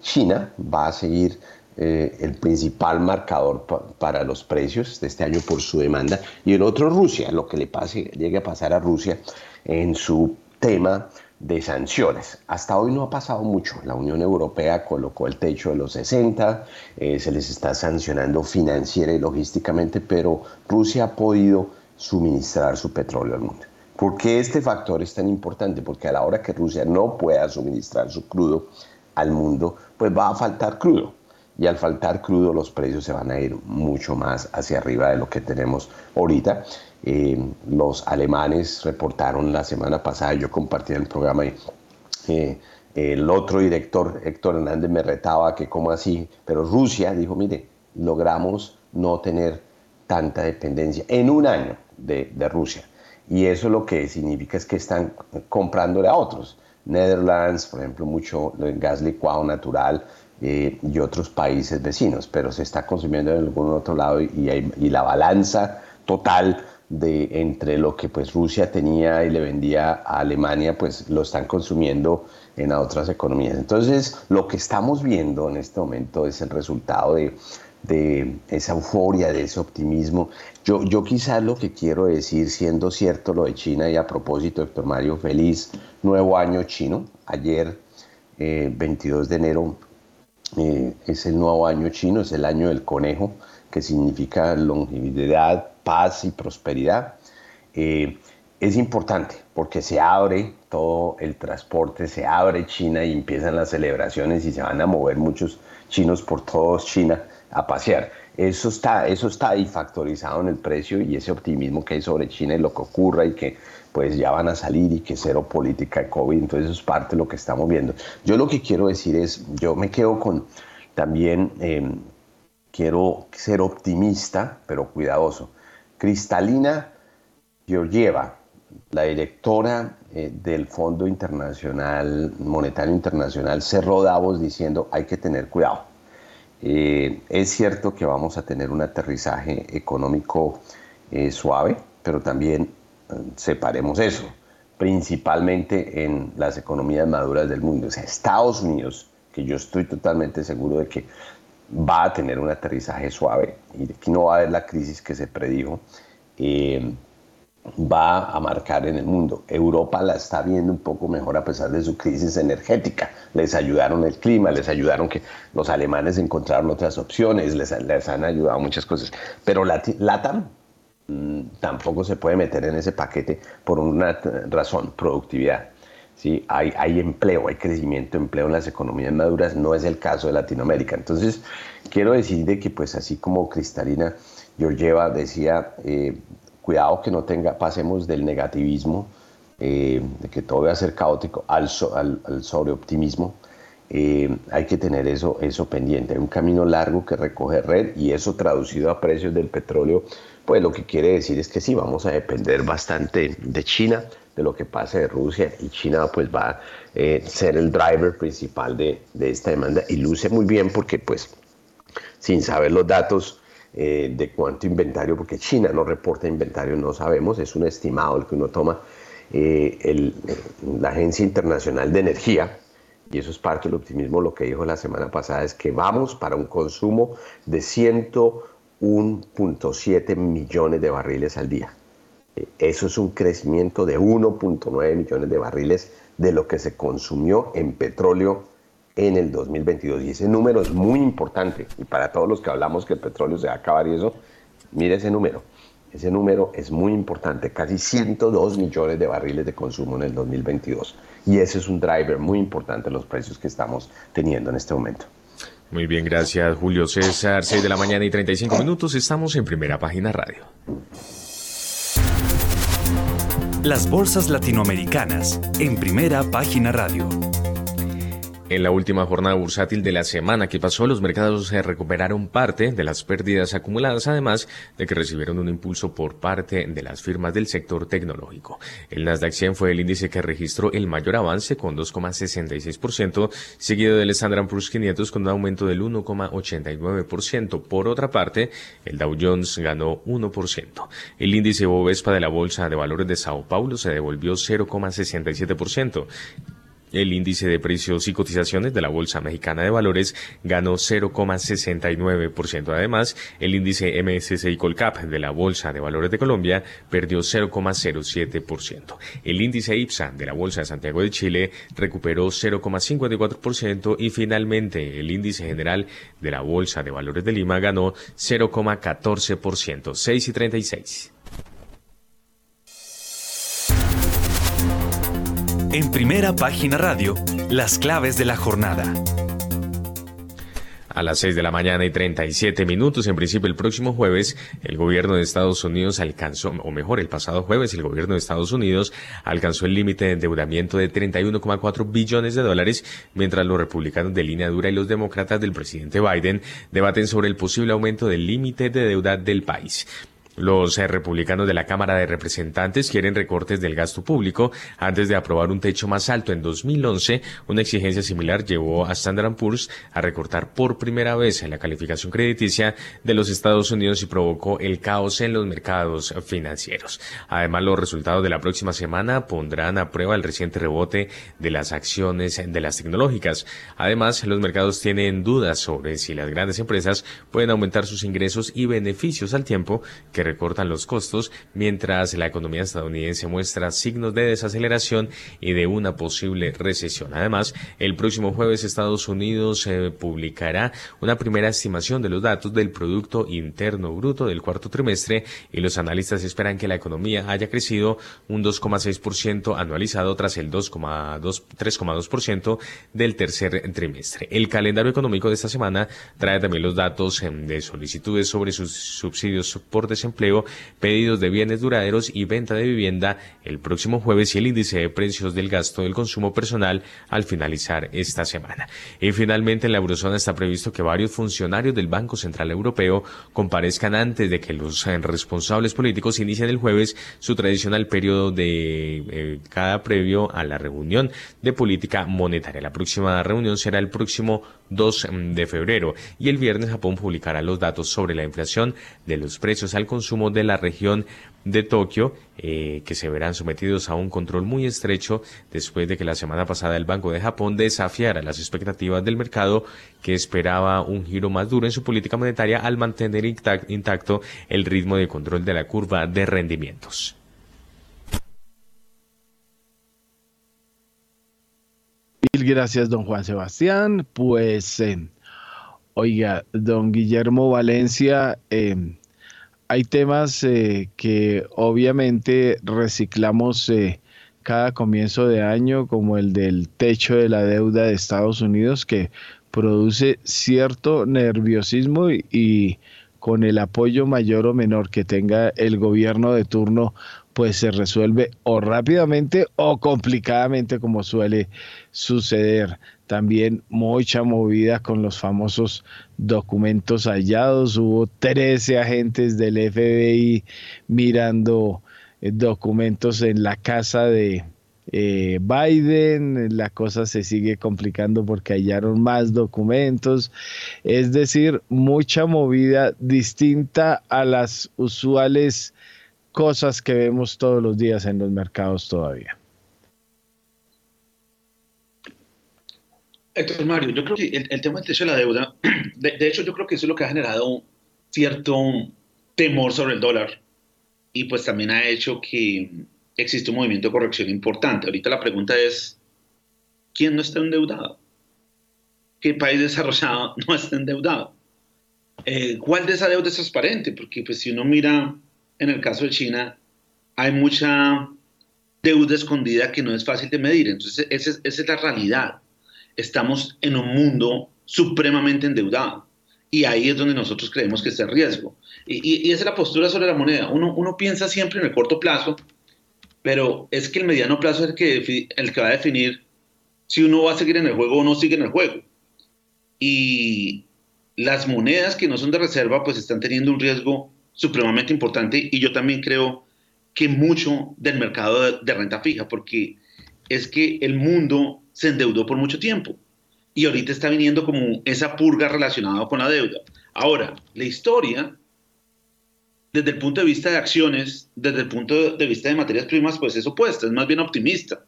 China va a seguir eh, el principal marcador para los precios de este año por su demanda, y el otro Rusia, lo que le pase, llegue a pasar a Rusia en su tema de sanciones. Hasta hoy no ha pasado mucho. La Unión Europea colocó el techo de los 60, eh, se les está sancionando financiera y logísticamente, pero Rusia ha podido suministrar su petróleo al mundo. ¿Por qué este factor es tan importante? Porque a la hora que Rusia no pueda suministrar su crudo al mundo, pues va a faltar crudo y al faltar crudo los precios se van a ir mucho más hacia arriba de lo que tenemos ahorita. Eh, los alemanes reportaron la semana pasada, yo compartí el programa y eh, el otro director, Héctor Hernández, me retaba que cómo así, pero Rusia dijo, mire, logramos no tener tanta dependencia en un año de, Rusia. Y eso lo que significa es que están comprándole a otros. Netherlands, por ejemplo, mucho gas licuado natural eh, y otros países vecinos, pero se está consumiendo en algún otro lado y, la balanza total de entre lo que pues Rusia tenía y le vendía a Alemania, pues lo están consumiendo en otras economías. Entonces, lo que estamos viendo en este momento es el resultado de, esa euforia, de ese optimismo. Yo, yo quizás lo que quiero decir, siendo cierto lo de China, y a propósito, doctor Mario, feliz nuevo año chino. Ayer, 22 eh, de enero, eh, es el nuevo año chino, es el año del conejo, que significa longevidad, paz y prosperidad. Eh, es importante porque se abre todo el transporte, se abre China y empiezan las celebraciones y se van a mover muchos chinos por todos China a pasear. Eso está, eso está ahí factorizado en el precio y ese optimismo que hay sobre China y lo que ocurra y que pues ya van a salir y que cero política de COVID, entonces es parte de lo que estamos viendo. Yo lo que quiero decir es, yo me quedo con también, eh, quiero ser optimista, pero cuidadoso. Cristalina Georgieva, la directora eh, del Fondo Internacional Monetario Internacional, cerró Davos diciendo hay que tener cuidado. Eh, es cierto que vamos a tener un aterrizaje económico eh, suave, pero también separemos eso, principalmente en las economías maduras del mundo. O sea, Estados Unidos, que yo estoy totalmente seguro de que va a tener un aterrizaje suave y aquí no va a haber la crisis que se predijo, eh, va a marcar en el mundo. Europa la está viendo un poco mejor a pesar de su crisis energética. Les ayudaron el clima, les ayudaron que los alemanes encontraron otras opciones, les, les han ayudado muchas cosas. Pero LATAM tampoco se puede meter en ese paquete por una razón, productividad. ¿sí? Hay, hay empleo, hay crecimiento empleo en las economías maduras, no es el caso de Latinoamérica. Entonces, quiero decir de que pues así como Cristalina Georgieva decía, eh, cuidado que no tenga, pasemos del negativismo, eh, de que todo va a ser caótico, al, al, sobreoptimismo. Eh, hay que tener eso, eso pendiente. Hay un camino largo que recoge red y eso traducido a precios del petróleo, pues lo que quiere decir es que sí, vamos a depender bastante de China, de lo que pase de Rusia y China pues va a eh, ser el driver principal de, esta demanda y luce muy bien porque pues sin saber los datos eh, de cuánto inventario, porque China no reporta inventario, no sabemos, es un estimado el que uno toma eh, la Agencia Internacional de Energía, y eso es parte del optimismo, lo que dijo la semana pasada es que vamos para un consumo de 101.7 millones de barriles al día. Eso es un crecimiento de 1.9 millones de barriles de lo que se consumió en petróleo en el 2022. Y ese número es muy importante. Y para todos los que hablamos que el petróleo se va a acabar y eso, mire ese número. Ese número es muy importante, casi 102 millones de barriles de consumo en el 2022. Y ese es un driver muy importante en los precios que estamos teniendo en este momento. Muy bien, gracias Julio César. 6 de la mañana y 35 minutos. Estamos en primera página radio. Las bolsas latinoamericanas en primera página radio. En la última jornada bursátil de la semana que pasó, los mercados se recuperaron parte de las pérdidas acumuladas, además de que recibieron un impulso por parte de las firmas del sector tecnológico. El Nasdaq 100 fue el índice que registró el mayor avance con 2,66%, seguido del Standard Poor's 500 con un aumento del 1,89%. Por otra parte, el Dow Jones ganó 1%. El índice Bovespa de la Bolsa de Valores de Sao Paulo se devolvió 0,67%. El índice de precios y cotizaciones de la Bolsa Mexicana de Valores ganó 0,69%. Además, el índice MSCI Colcap de la Bolsa de Valores de Colombia perdió 0,07%. El índice IPSA de la Bolsa de Santiago de Chile recuperó 0,54% y finalmente el índice general de la Bolsa de Valores de Lima ganó 0,14%, 6 y 36. En primera página radio, las claves de la jornada. A las 6 de la mañana y 37 minutos, en principio el próximo jueves, el gobierno de Estados Unidos alcanzó, o mejor, el pasado jueves, el gobierno de Estados Unidos alcanzó el límite de endeudamiento de 31,4 billones de dólares, mientras los republicanos de línea dura y los demócratas del presidente Biden debaten sobre el posible aumento del límite de deuda del país. Los eh, republicanos de la Cámara de Representantes quieren recortes del gasto público antes de aprobar un techo más alto. En 2011, una exigencia similar llevó a Standard Poor's a recortar por primera vez la calificación crediticia de los Estados Unidos y provocó el caos en los mercados financieros. Además, los resultados de la próxima semana pondrán a prueba el reciente rebote de las acciones de las tecnológicas. Además, los mercados tienen dudas sobre si las grandes empresas pueden aumentar sus ingresos y beneficios al tiempo que recortan los costos, mientras la economía estadounidense muestra signos de desaceleración y de una posible recesión. Además, el próximo jueves Estados Unidos eh, publicará una primera estimación de los datos del Producto Interno Bruto del cuarto trimestre y los analistas esperan que la economía haya crecido un 2,6% anualizado tras el 3,2% del tercer trimestre. El calendario económico de esta semana trae también los datos em, de solicitudes sobre sus subsidios por desempleo pedidos de bienes duraderos y venta de vivienda el próximo jueves y el índice de precios del gasto del consumo personal al finalizar esta semana. Y finalmente en la eurozona está previsto que varios funcionarios del Banco Central Europeo comparezcan antes de que los eh, responsables políticos inicien el jueves su tradicional periodo de eh, cada previo a la reunión de política monetaria. La próxima reunión será el próximo 2 mm, de febrero y el viernes Japón publicará los datos sobre la inflación de los precios al consumo de la región de Tokio, eh, que se verán sometidos a un control muy estrecho después de que la semana pasada el Banco de Japón desafiara las expectativas del mercado que esperaba un giro más duro en su política monetaria al mantener intacto el ritmo de control de la curva de rendimientos. Mil gracias, don Juan Sebastián. Pues, eh, oiga, don Guillermo Valencia, eh, hay temas eh, que obviamente reciclamos cada comienzo de año, como el del techo de la deuda de Estados Unidos, que produce cierto nerviosismo y, con el apoyo mayor o menor que tenga el gobierno de turno, pues se resuelve o rápidamente o complicadamente como suele suceder. También mucha movida con los famosos documentos hallados. Hubo 13 agentes del FBI mirando eh, documentos en la casa de eh, Biden. La cosa se sigue complicando porque hallaron más documentos. Es decir, mucha movida distinta a las usuales cosas que vemos todos los días en los mercados todavía. Héctor Mario, yo creo que el, tema del techo de la deuda, de, hecho yo creo que eso es lo que ha generado cierto temor sobre el dólar y pues también ha hecho que existe un movimiento de corrección importante. Ahorita la pregunta es, ¿quién no está endeudado? ¿Qué país desarrollado no está endeudado? Eh, ¿Cuál de esa deuda es transparente? Porque pues si uno mira en el caso de China, hay mucha deuda escondida que no es fácil de medir. Entonces, esa es la realidad estamos en un mundo supremamente endeudado. Y ahí es donde nosotros creemos que está el riesgo. Y, esa es la postura sobre la moneda. Uno, uno, piensa siempre en el corto plazo, pero es que el mediano plazo es el que, el que va a definir si uno va a seguir en el juego o no sigue en el juego. Y las monedas que no son de reserva, pues están teniendo un riesgo supremamente importante. Y yo también creo que mucho del mercado de renta fija, porque es que el mundo se endeudó por mucho tiempo y ahorita está viniendo como esa purga relacionada con la deuda. Ahora, la historia, desde el punto de vista de acciones, desde el punto de vista de materias primas, pues es opuesta, es más bien optimista,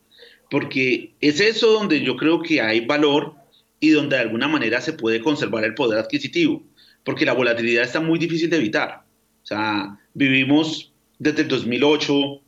porque es eso donde yo creo que hay valor y donde de alguna manera se puede conservar el poder adquisitivo, porque la volatilidad está muy difícil de evitar. O sea, vivimos desde el 2008,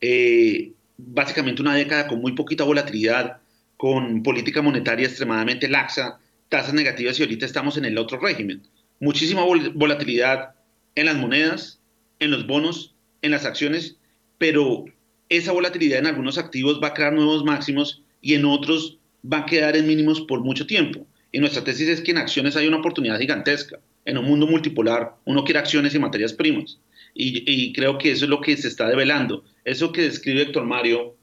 eh, básicamente una década con muy poquita volatilidad, con política monetaria extremadamente laxa, tasas negativas y ahorita estamos en el otro régimen. Muchísima volatilidad en las monedas, en los bonos, en las acciones, pero esa volatilidad en algunos activos va a crear nuevos máximos y en otros va a quedar en mínimos por mucho tiempo. Y nuestra tesis es que en acciones hay una oportunidad gigantesca. En un mundo multipolar uno quiere acciones y materias primas. Y, y creo que eso es lo que se está develando. Eso que describe Héctor Mario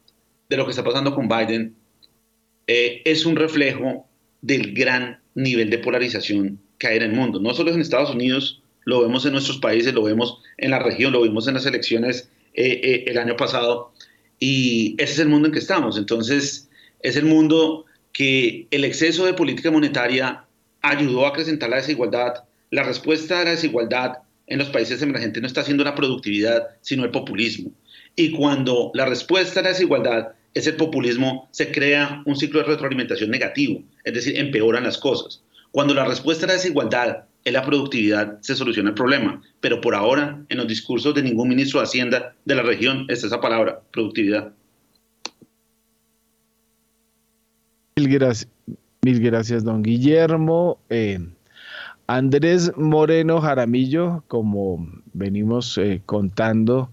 de lo que está pasando con Biden eh, es un reflejo del gran nivel de polarización que hay en el mundo, no solo en Estados Unidos, lo vemos en nuestros países, lo vemos en la región, lo vimos en las elecciones eh, eh, el año pasado, y ese es el mundo en que estamos. Entonces, es el mundo que el exceso de política monetaria ayudó a acrecentar la desigualdad. La respuesta a la desigualdad en los países emergentes no está siendo la productividad, sino el populismo. Y cuando la respuesta a la desigualdad es el populismo, se crea un ciclo de retroalimentación negativo, es decir, empeoran las cosas. Cuando la respuesta a la desigualdad es la productividad, se soluciona el problema. Pero por ahora, en los discursos de ningún ministro de Hacienda de la región está esa palabra, productividad. Mil gracias, mil gracias don Guillermo. Eh, Andrés Moreno Jaramillo, como venimos eh, contando,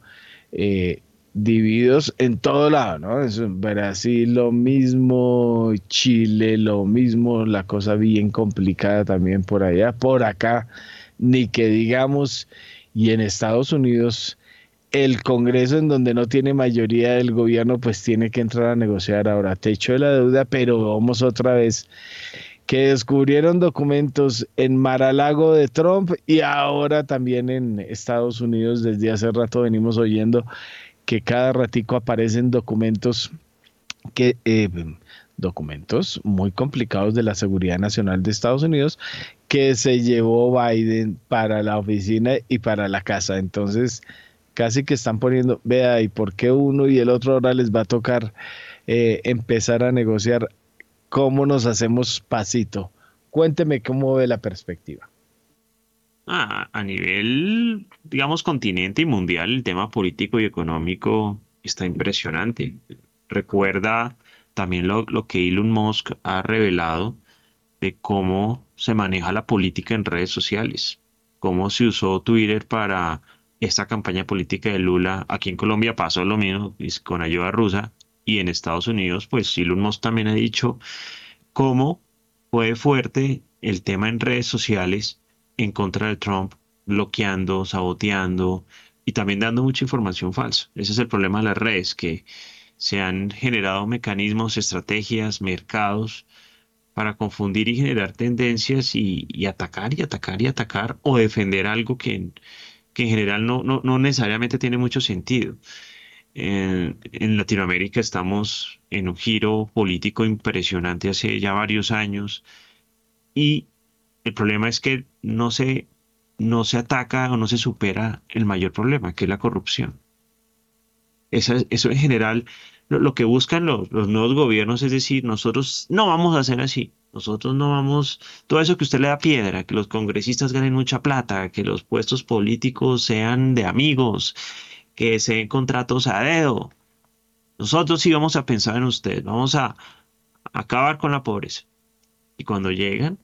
eh, divididos en todo lado, ¿no? Es Brasil lo mismo, Chile lo mismo, la cosa bien complicada también por allá, por acá, ni que digamos, y en Estados Unidos el Congreso en donde no tiene mayoría del gobierno pues tiene que entrar a negociar ahora. Techo de la deuda, pero vamos otra vez que descubrieron documentos en Maralago de Trump y ahora también en Estados Unidos desde hace rato venimos oyendo que cada ratico aparecen documentos que eh, documentos muy complicados de la seguridad nacional de Estados Unidos que se llevó Biden para la oficina y para la casa. Entonces, casi que están poniendo, vea, ¿y por qué uno y el otro ahora les va a tocar eh, empezar a negociar cómo nos hacemos pasito? Cuénteme cómo ve la perspectiva. Ah, a nivel, digamos, continente y mundial, el tema político y económico está impresionante. Recuerda también lo, lo que Elon Musk ha revelado de cómo se maneja la política en redes sociales, cómo se usó Twitter para esta campaña política de Lula. Aquí en Colombia pasó lo mismo con ayuda rusa y en Estados Unidos, pues Elon Musk también ha dicho cómo fue fuerte el tema en redes sociales en contra de Trump, bloqueando, saboteando y también dando mucha información falsa. Ese es el problema de las redes, que se han generado mecanismos, estrategias, mercados para confundir y generar tendencias y, atacar y atacar y atacar o defender algo que, en general no, no, necesariamente tiene mucho sentido. En, Latinoamérica estamos en un giro político impresionante hace ya varios años y el problema es que no se, no se ataca o no se supera el mayor problema, que es la corrupción. Eso, eso en general, lo, que buscan los, los, nuevos gobiernos es decir, nosotros no vamos a hacer así. Nosotros no vamos, todo eso que usted le da piedra, que los congresistas ganen mucha plata, que los puestos políticos sean de amigos, que se den contratos a dedo. Nosotros sí vamos a pensar en usted, vamos a acabar con la pobreza. Y cuando llegan,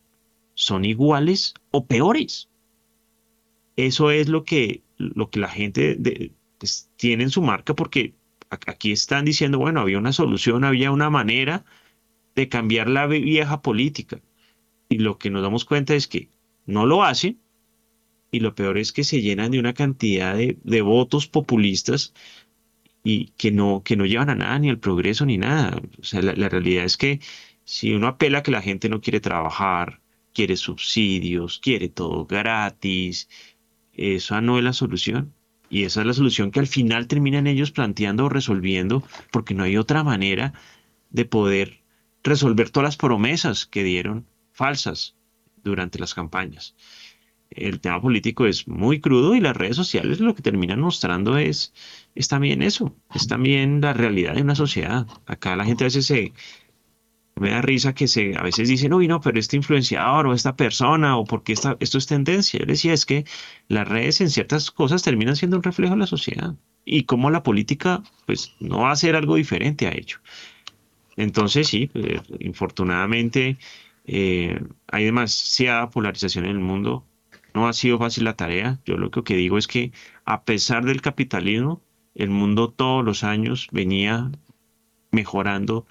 son iguales o peores. Eso es lo que, lo que la gente pues, tiene en su marca porque aquí están diciendo, bueno, había una solución, había una manera de cambiar la vieja política. Y lo que nos damos cuenta es que no lo hacen y lo peor es que se llenan de una cantidad de, votos populistas y que no, que no llevan a nada, ni al progreso, ni nada. O sea, la, la realidad es que si uno apela a que la gente no quiere trabajar, quiere subsidios, quiere todo gratis. Esa no es la solución. Y esa es la solución que al final terminan ellos planteando o resolviendo, porque no hay otra manera de poder resolver todas las promesas que dieron falsas durante las campañas. El tema político es muy crudo y las redes sociales lo que terminan mostrando es, es también eso, es también la realidad de una sociedad. Acá la gente a veces se, me da risa que se, a veces dicen, uy, no, pero este influenciador o esta persona o porque esta, esto es tendencia. Yo decía, es que las redes en ciertas cosas terminan siendo un reflejo de la sociedad y cómo la política, pues, no va a ser algo diferente a ello. Entonces, sí, pues, infortunadamente eh, hay demasiada polarización en el mundo. No ha sido fácil la tarea. Yo lo que digo es que a pesar del capitalismo, el mundo todos los años venía mejorando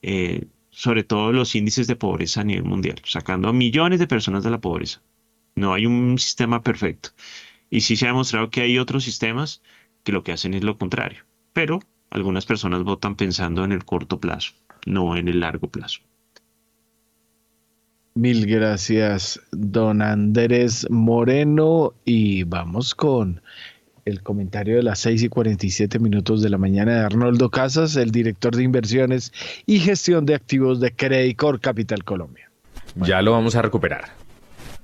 eh, sobre todo los índices de pobreza a nivel mundial, sacando a millones de personas de la pobreza. No hay un sistema perfecto. Y sí se ha demostrado que hay otros sistemas que lo que hacen es lo contrario. Pero algunas personas votan pensando en el corto plazo, no en el largo plazo. Mil gracias, don Andrés Moreno. Y vamos con el comentario de las 6 y 47 minutos de la mañana de Arnoldo Casas, el director de inversiones y gestión de activos de Credicor Capital Colombia. Ya lo vamos a recuperar.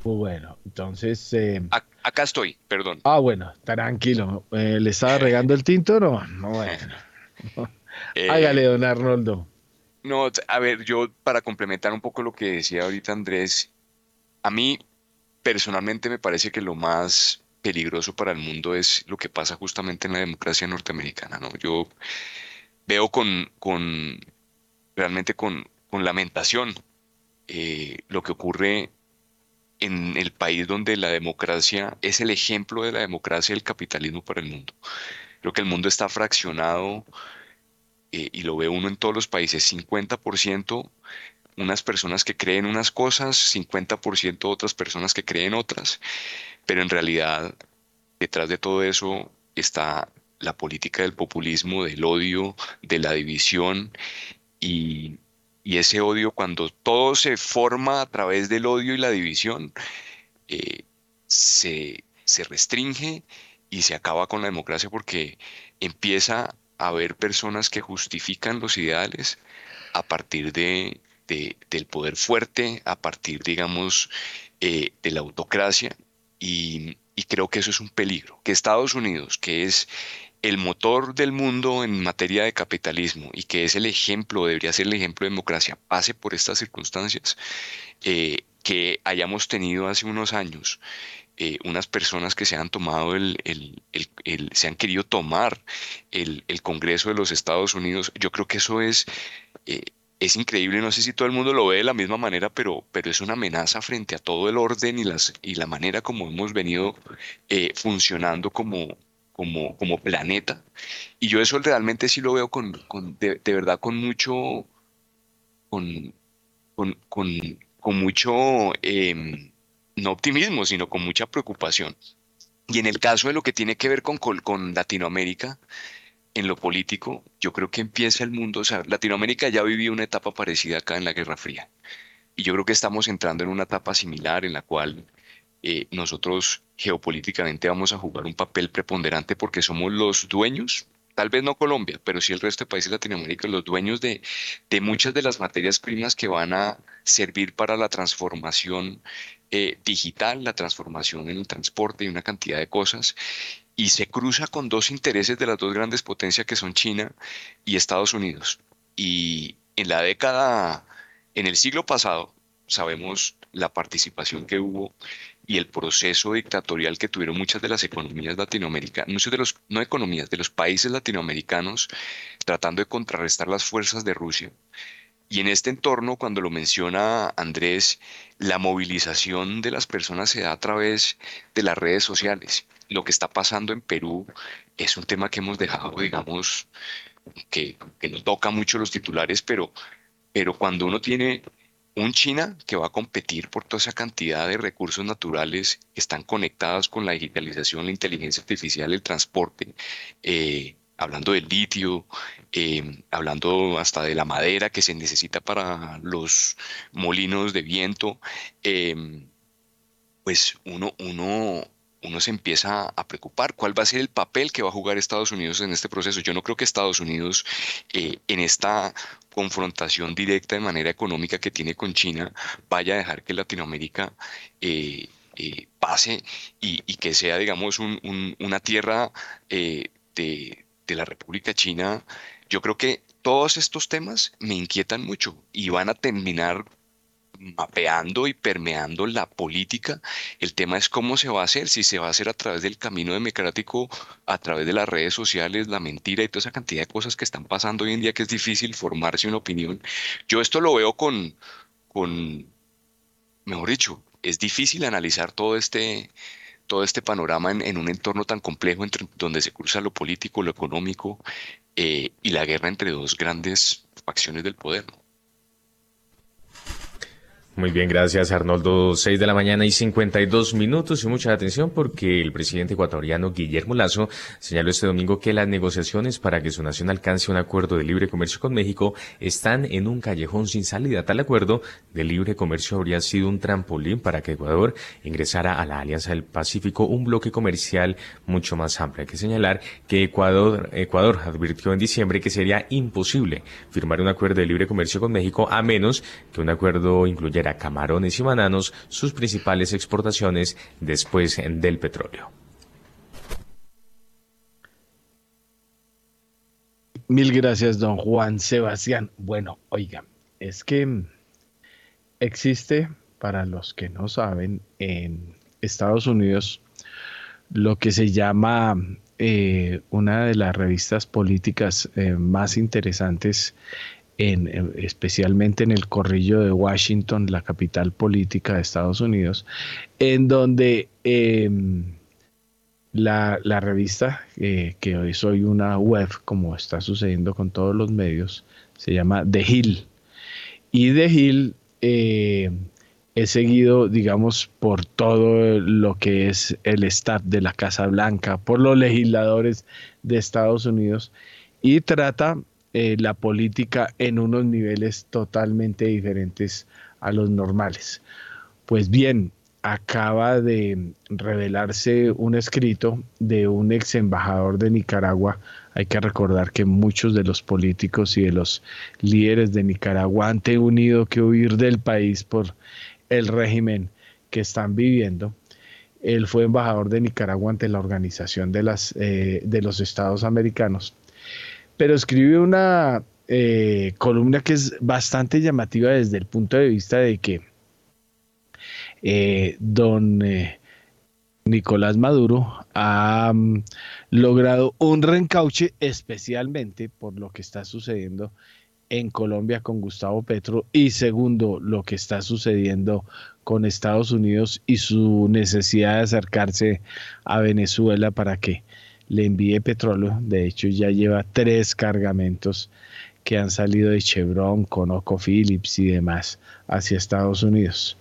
Bueno, entonces... Eh, acá estoy, perdón. Ah, bueno, tranquilo. Eh, ¿Le estaba regando el tinto no? No, bueno. Eh, Hágale, don Arnoldo. No, a ver, yo para complementar un poco lo que decía ahorita Andrés, a mí personalmente me parece que lo más peligroso para el mundo es lo que pasa justamente en la democracia norteamericana, ¿no? Yo veo con, con realmente con, con lamentación eh, lo que ocurre en el país donde la democracia es el ejemplo de la democracia y el capitalismo para el mundo. Creo que el mundo está fraccionado eh, y lo ve uno en todos los países, 50% unas personas que creen unas cosas, 50% otras personas que creen otras, pero en realidad detrás de todo eso está la política del populismo, del odio, de la división y, ese odio cuando todo se forma a través del odio y la división, eh, se, se restringe y se acaba con la democracia porque empieza haber personas que justifican los ideales a partir de, del poder fuerte, a partir, digamos, eh, de la autocracia. Y, creo que eso es un peligro. Que Estados Unidos, que es el motor del mundo en materia de capitalismo y que es el ejemplo, debería ser el ejemplo de democracia, pase por estas circunstancias eh, que hayamos tenido hace unos años eh, unas personas que se han tomado el, se han querido tomar el, Congreso de los Estados Unidos. Yo creo que eso es, eh, es increíble. No sé si todo el mundo lo ve de la misma manera, pero, pero es una amenaza frente a todo el orden y, las, y la manera como hemos venido eh, funcionando como, como, como planeta. Y yo eso realmente sí lo veo con, con de, verdad con mucho, con, con, con, mucho... Em, no optimismo, sino con mucha preocupación. Y en el caso de lo que tiene que ver con, con Latinoamérica, en lo político, yo creo que empieza el mundo, o sea, Latinoamérica ya vivió una etapa parecida acá en la Guerra Fría. Y yo creo que estamos entrando en una etapa similar en la cual eh, nosotros geopolíticamente vamos a jugar un papel preponderante porque somos los dueños tal vez no Colombia, pero sí el resto de países de Latinoamérica, los dueños de, de muchas de las materias primas que van a servir para la transformación eh, digital, la transformación en el transporte y una cantidad de cosas. Y se cruza con dos intereses de las dos grandes potencias que son China y Estados Unidos. Y en la década, en el siglo pasado, sabemos la participación que hubo y el proceso dictatorial que tuvieron muchas de las economías latinoamericanas, muchos de los, no economías, de los países latinoamericanos tratando de contrarrestar las fuerzas de Rusia. Y en este entorno, cuando lo menciona Andrés, la movilización de las personas se da a través de las redes sociales. Lo que está pasando en Perú es un tema que hemos dejado, digamos, que, nos toca mucho los titulares, pero, pero cuando uno tiene un China que va a competir por toda esa cantidad de recursos naturales que están conectados con la digitalización, la inteligencia artificial, el transporte, eh, hablando del litio, eh, hablando hasta de la madera que se necesita para los molinos de viento, eh, pues uno, uno, uno se empieza a preocupar cuál va a ser el papel que va a jugar Estados Unidos en este proceso. Yo no creo que Estados Unidos en esta confrontación directa de manera económica que tiene con China vaya a dejar que Latinoamérica eh, eh, pase y, que sea, digamos, una tierra eh, de, de la República China. Yo creo que todos estos temas me inquietan mucho y van a terminar mapeando y permeando la política. El tema es cómo se va a hacer, si se va a hacer a través del camino democrático, a través de las redes sociales, la mentira y toda esa cantidad de cosas que están pasando hoy en día que es difícil formarse una opinión. Yo esto lo veo con, con mejor dicho, es difícil analizar todo este, todo este panorama en, un entorno tan complejo entre, donde se cruza lo político, lo económico eh, y la guerra entre dos grandes facciones del poder. Muy bien, gracias Arnoldo. 6 de la mañana y 52 minutos y mucha atención porque el presidente ecuatoriano Guillermo Lazo señaló este domingo que las negociaciones para que su nación alcance un acuerdo de libre comercio con México están en un callejón sin salida. Tal acuerdo de libre comercio habría sido un trampolín para que Ecuador ingresara a la Alianza del Pacífico, un bloque comercial mucho más amplio. Hay que señalar que Ecuador, Ecuador advirtió en diciembre que sería imposible firmar un acuerdo de libre comercio con México a menos que un acuerdo incluyera camarones y bananos, sus principales exportaciones después del petróleo. Mil gracias, don Juan Sebastián. Bueno, oiga, es que existe, para los que no saben, en Estados Unidos lo que se llama eh, una de las revistas políticas eh, más interesantes especialmente en el corrillo de Washington, la capital política de Estados Unidos, en donde em, la, revista, eh, que hoy soy una web, como está sucediendo con todos los medios, se llama The Hill. Y The Hill eh, es seguido, digamos, por todo lo que es el staff de la Casa Blanca, por los legisladores de Estados Unidos, y trata eh, la política en unos niveles totalmente diferentes a los normales. Pues bien, acaba de revelarse un escrito de un ex embajador de Nicaragua. Hay que recordar que muchos de los políticos y de los líderes de Nicaragua han tenido que huir del país por el régimen que están viviendo. Él fue embajador de Nicaragua ante la Organización de, las, eh, de los Estados Americanos pero escribe una eh, columna que es bastante llamativa desde el punto de vista de que eh, don eh, Nicolás Maduro ha mm, logrado un reencauche especialmente por lo que está sucediendo en Colombia con Gustavo Petro y segundo lo que está sucediendo con Estados Unidos y su necesidad de acercarse a Venezuela para que le envíe petróleo. De hecho, ya lleva tres cargamentos que han salido de Chevron, ConocoPhillips y demás hacia Estados Unidos.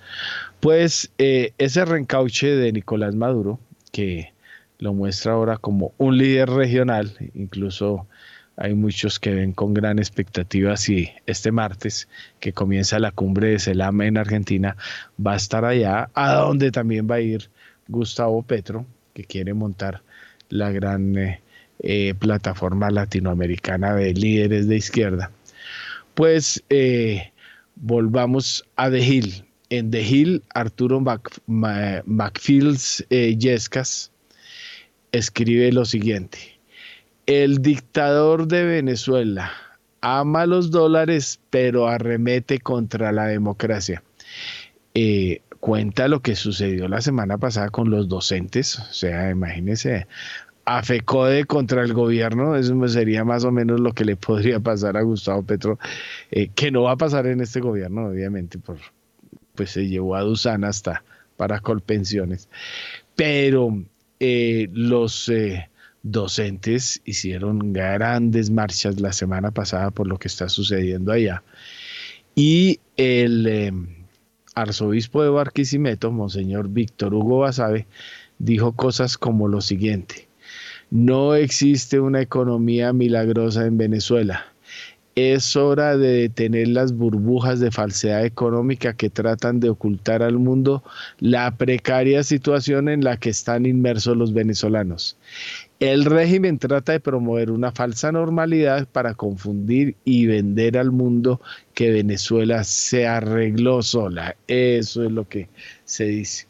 Pues eh, ese reencauche de Nicolás Maduro, que lo muestra ahora como un líder regional, incluso hay muchos que ven con gran expectativa si este martes, que comienza la cumbre de Selama en Argentina, va a estar allá, a donde también va a ir Gustavo Petro, que quiere montar la gran eh, eh, plataforma latinoamericana de líderes de izquierda. Pues eh, volvamos a The Hill. En The Hill, Arturo Macfields Yescas escribe lo siguiente. El dictador de Venezuela ama los dólares, pero arremete contra la democracia. Cuenta lo que sucedió la semana pasada con los docentes, o sea, imagínense a FECODE contra el gobierno, eso sería más o menos lo que le podría pasar a Gustavo Petro, eh, que no va a pasar en este gobierno, obviamente, por, pues se llevó a Dusan hasta para colpensiones. Pero eh, los eh, docentes hicieron grandes marchas la semana pasada por lo que está sucediendo allá. Y el arzobispo de Barquisimeto, Monseñor Víctor Hugo Basabe, dijo cosas como lo siguiente no existe una economía milagrosa en Venezuela. Es hora de detener las burbujas de falsedad económica que tratan de ocultar al mundo la precaria situación en la que están inmersos los venezolanos. El régimen trata de promover una falsa normalidad para confundir y vender al mundo que Venezuela se arregló sola. Eso es lo que se dice.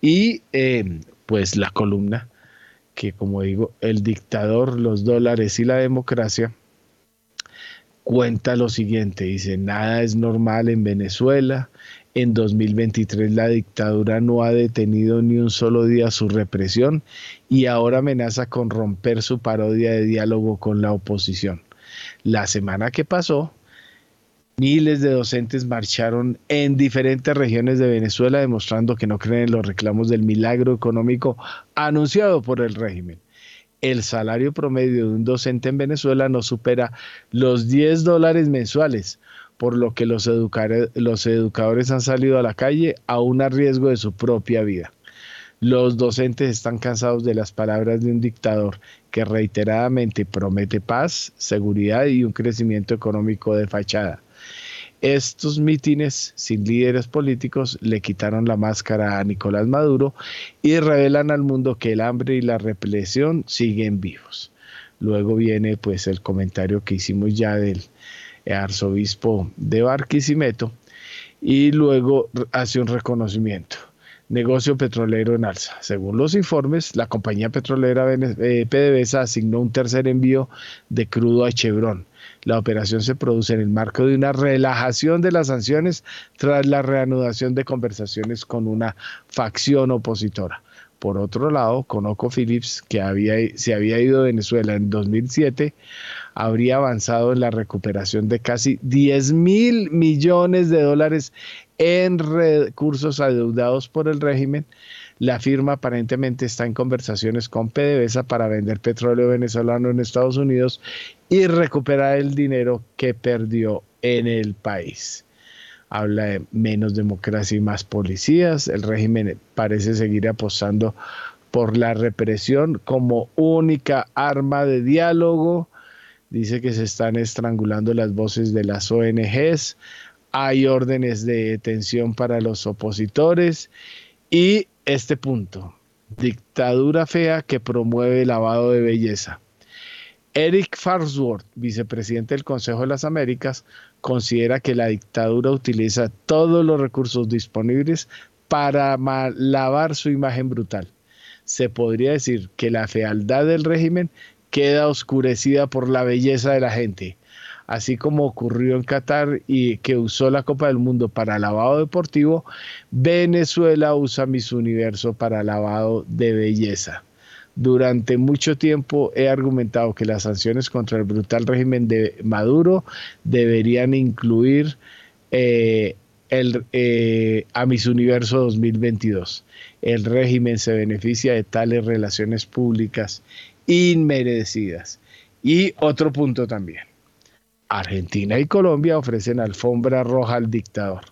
Y eh, pues la columna que, como digo, el dictador, los dólares y la democracia, cuenta lo siguiente, dice, nada es normal en Venezuela, en 2023 la dictadura no ha detenido ni un solo día su represión y ahora amenaza con romper su parodia de diálogo con la oposición. La semana que pasó, Miles de docentes marcharon en diferentes regiones de Venezuela demostrando que no creen en los reclamos del milagro económico anunciado por el régimen. El salario promedio de un docente en Venezuela no supera los 10 dólares mensuales, por lo que los, los educadores han salido a la calle aún a riesgo de su propia vida. Los docentes están cansados de las palabras de un dictador que reiteradamente promete paz, seguridad y un crecimiento económico de fachada. Estos mítines sin líderes políticos le quitaron la máscara a Nicolás Maduro y revelan al mundo que el hambre y la represión siguen vivos. Luego viene pues el comentario que hicimos ya del arzobispo de Barquisimeto y luego hace un reconocimiento negocio petrolero en alza. Según los informes, la compañía petrolera eh, PDVSA asignó un tercer envío de crudo a Chevron. La operación se produce en el marco de una relajación de las sanciones tras la reanudación de conversaciones con una facción opositora. Por otro lado, ConocoPhillips, que había, se había ido de Venezuela en 2007, habría avanzado en la recuperación de casi 10 mil millones de dólares en recursos adeudados por el régimen. La firma aparentemente está en conversaciones con PDVSA para vender petróleo venezolano en Estados Unidos y recuperar el dinero que perdió en el país. Habla de menos democracia y más policías. El régimen parece seguir apostando por la represión como única arma de diálogo. Dice que se están estrangulando las voces de las ONGs hay órdenes de detención para los opositores y este punto, dictadura fea que promueve lavado de belleza. Eric Farnsworth, vicepresidente del Consejo de las Américas, considera que la dictadura utiliza todos los recursos disponibles para lavar su imagen brutal. Se podría decir que la fealdad del régimen queda oscurecida por la belleza de la gente así como ocurrió en Qatar y que usó la Copa del Mundo para lavado deportivo, Venezuela usa Miss Universo para lavado de belleza. Durante mucho tiempo he argumentado que las sanciones contra el brutal régimen de Maduro deberían incluir eh, el, eh, a Miss Universo 2022. El régimen se beneficia de tales relaciones públicas inmerecidas. Y otro punto también. Argentina y Colombia ofrecen alfombra roja al dictador.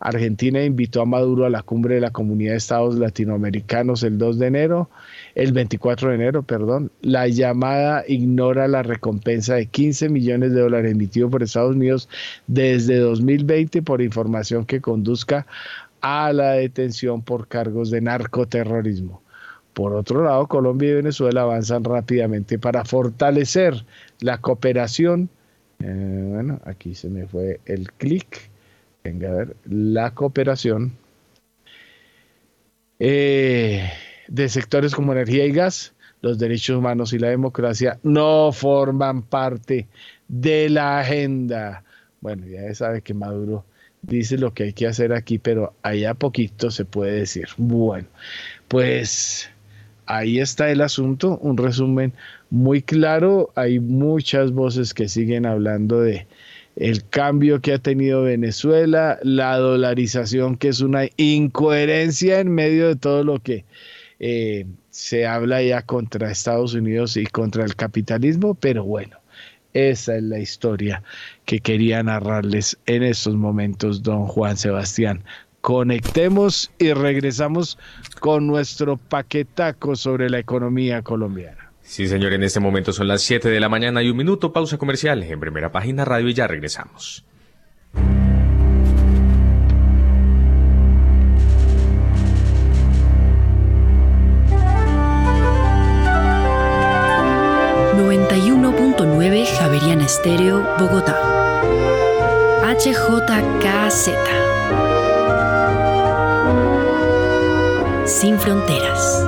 Argentina invitó a Maduro a la cumbre de la Comunidad de Estados Latinoamericanos el 2 de enero, el 24 de enero, perdón. La llamada ignora la recompensa de 15 millones de dólares emitido por Estados Unidos desde 2020 por información que conduzca a la detención por cargos de narcoterrorismo. Por otro lado, Colombia y Venezuela avanzan rápidamente para fortalecer la cooperación eh, bueno, aquí se me fue el clic. Venga a ver, la cooperación eh, de sectores como energía y gas, los derechos humanos y la democracia no forman parte de la agenda. Bueno, ya sabe que Maduro dice lo que hay que hacer aquí, pero allá poquito se puede decir. Bueno, pues ahí está el asunto, un resumen muy claro. Hay muchas voces que siguen hablando de el cambio que ha tenido Venezuela, la dolarización que es una incoherencia en medio de todo lo que eh, se habla ya contra Estados Unidos y contra el capitalismo, pero bueno, esa es la historia que quería narrarles en estos momentos don Juan Sebastián. Conectemos y regresamos con nuestro paquetaco sobre la economía colombiana. Sí, señor, en este momento son las 7 de la mañana y un minuto, pausa comercial en primera página radio y ya regresamos. ...91.9 Javeriana Estéreo, Bogotá. HJKZ. Sin fronteras.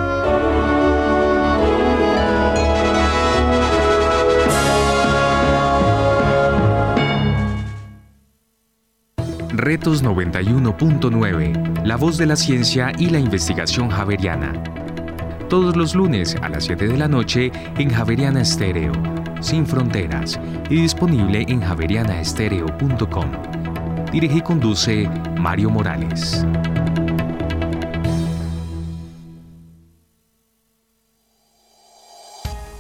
Retos 91.9, la voz de la ciencia y la investigación javeriana. Todos los lunes a las 7 de la noche en Javeriana Estéreo, sin fronteras, y disponible en javerianaestereo.com. Dirige y conduce Mario Morales.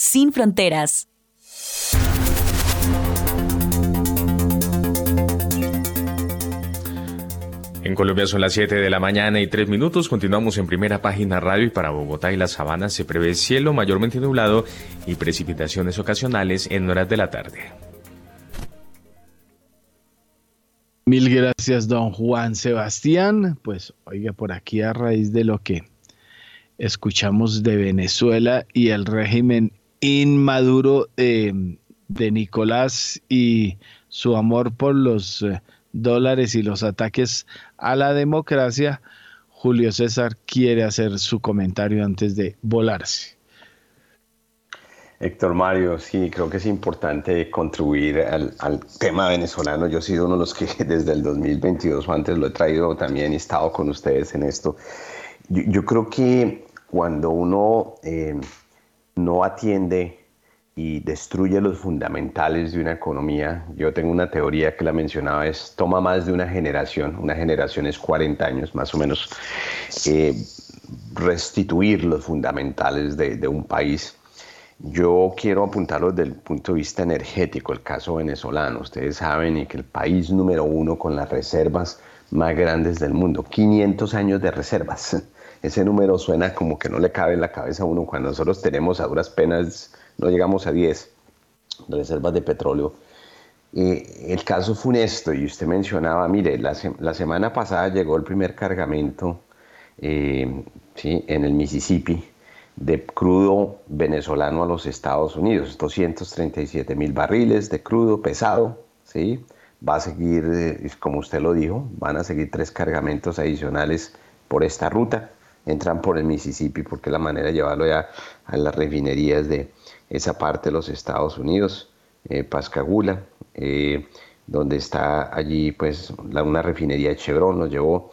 sin fronteras. En Colombia son las 7 de la mañana y 3 minutos. Continuamos en primera página radio y para Bogotá y la Sabana se prevé cielo mayormente nublado y precipitaciones ocasionales en horas de la tarde. Mil gracias, don Juan Sebastián. Pues oiga, por aquí a raíz de lo que escuchamos de Venezuela y el régimen inmaduro de Nicolás y su amor por los eh, dólares y los ataques a la democracia, Julio César quiere hacer su comentario antes de volarse. Héctor Mario, sí, creo que es importante contribuir al, tema venezolano. Yo he sido uno de los que desde el 2022 o antes lo he traído también he estado con ustedes en esto. Yo, creo que cuando uno eh, no atiende y destruye los fundamentales de una economía. Yo tengo una teoría que la mencionaba, es toma más de una generación, una generación es 40 años más o menos, eh, restituir los fundamentales de, un país. Yo quiero apuntarlo desde el punto de vista energético, el caso venezolano. Ustedes saben que el país número uno con las reservas más grandes del mundo, 500 años de reservas ese número suena como que no le cabe en la cabeza a uno cuando nosotros tenemos a duras penas, no llegamos a 10 reservas de petróleo. el caso funesto, y usted mencionaba, mire, la, semana pasada llegó el primer cargamento eh, ¿sí? en el Mississippi de crudo venezolano a los Estados Unidos, 237 mil barriles de crudo pesado, ¿sí? va a seguir, eh, como usted lo dijo, van a seguir tres cargamentos adicionales por esta ruta entran por el Mississippi porque la manera de llevarlo ya a las refinerías de esa parte de los Estados Unidos, eh, eh, donde está allí pues la, una refinería de Chevron, nos llevó.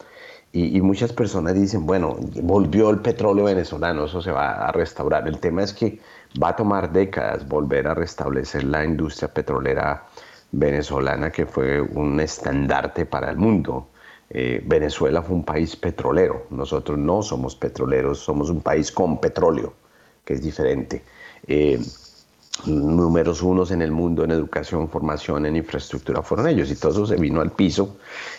Y, muchas personas dicen, bueno, volvió el petróleo venezolano, eso se va a restaurar. El tema es que va a tomar décadas volver a restablecer la industria petrolera venezolana, que fue un estandarte para el mundo. Eh, Venezuela fue un país petrolero, nosotros no somos petroleros, somos un país con petróleo, que es diferente. Eh, números unos en el mundo en educación, formación, en infraestructura fueron ellos y todo eso se vino al piso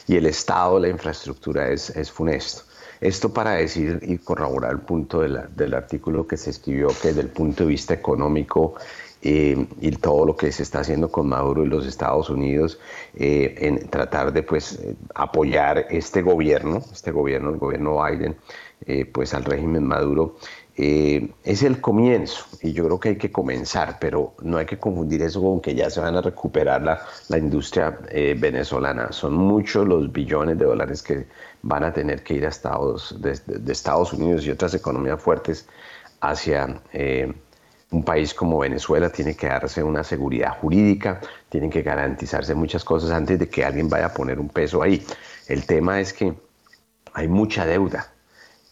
y el estado la infraestructura es, es funesto. Esto para decir y corroborar el punto del artículo que se escribió que desde el punto de vista económico eh, y todo lo que se está haciendo con Maduro y los Estados Unidos eh, en tratar de pues apoyar este gobierno, este gobierno, el gobierno Biden, eh, pues al régimen Maduro, es el comienzo y yo creo que hay que comenzar, pero no hay que confundir eso con que ya se van a recuperar la, la industria venezolana. Son muchos los billones de dólares que van a tener que ir a Estados, de, de Estados Unidos y otras economías fuertes hacia un país como Venezuela tiene que darse una seguridad jurídica, tienen que garantizarse muchas cosas antes de que alguien vaya a poner un peso ahí. El tema es que hay mucha deuda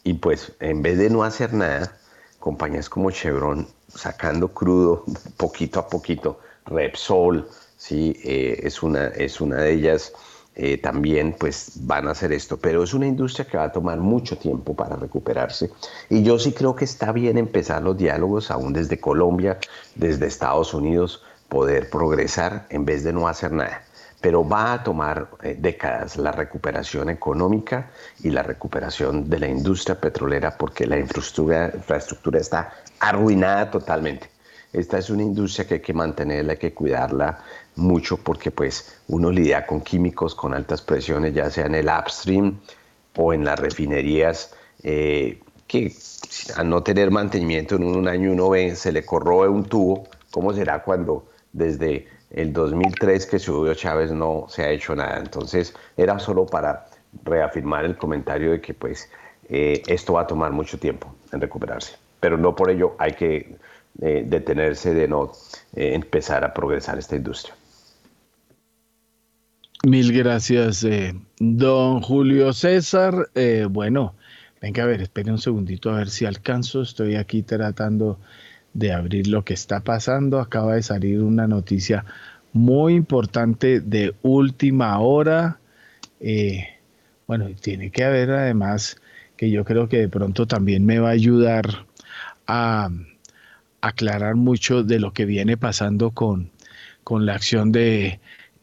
y pues en vez de no hacer nada, compañías como Chevron sacando crudo poquito a poquito, Repsol, ¿sí? Eh, es, una, es una de ellas. Eh, también pues van a hacer esto, pero es una industria que va a tomar mucho tiempo para recuperarse y yo sí creo que está bien empezar los diálogos aún desde Colombia, desde Estados Unidos, poder progresar en vez de no hacer nada. Pero va a tomar eh, décadas la recuperación económica y la recuperación de la industria petrolera porque la infraestructura, infraestructura está arruinada totalmente. Esta es una industria que hay que mantenerla, hay que cuidarla, mucho porque pues uno lidia con químicos con altas presiones, ya sea en el upstream o en las refinerías, eh, que al no tener mantenimiento en un año uno ve, se le corroe un tubo, ¿cómo será cuando desde el 2003 que subió Chávez no se ha hecho nada? Entonces era solo para reafirmar el comentario de que pues eh, esto va a tomar mucho tiempo en recuperarse, pero no por ello hay que eh, detenerse de no empezar a progresar esta industria. Mil gracias, eh, don Julio César. Eh, bueno, venga a ver, espere un segundito a ver si alcanzo. Estoy aquí tratando de abrir lo que está pasando. Acaba de salir una noticia muy importante de última hora. Eh, bueno, tiene que haber además que yo creo que de pronto también me va a ayudar a aclarar mucho de lo que viene pasando con, con la acción de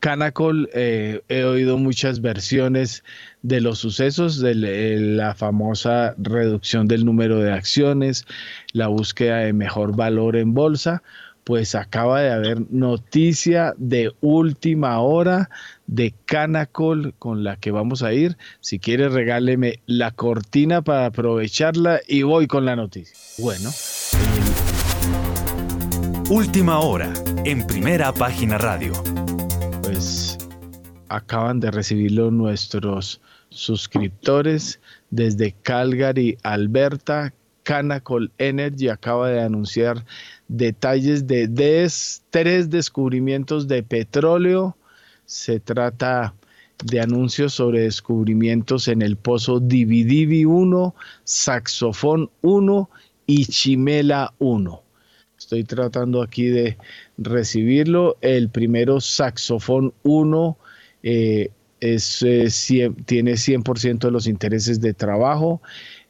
Canacol, eh, he oído muchas versiones de los sucesos, de la famosa reducción del número de acciones, la búsqueda de mejor valor en bolsa, pues acaba de haber noticia de última hora de Canacol con la que vamos a ir. Si quiere, regáleme la cortina para aprovecharla y voy con la noticia. Bueno. Última hora en primera página radio pues acaban de recibirlo nuestros suscriptores desde Calgary, Alberta. Canacol Energy acaba de anunciar detalles de tres descubrimientos de petróleo. Se trata de anuncios sobre descubrimientos en el pozo Dividivi 1, Saxofón 1 y Chimela 1. Estoy tratando aquí de recibirlo. El primero, saxofón 1, eh, es, eh, tiene 100% de los intereses de trabajo.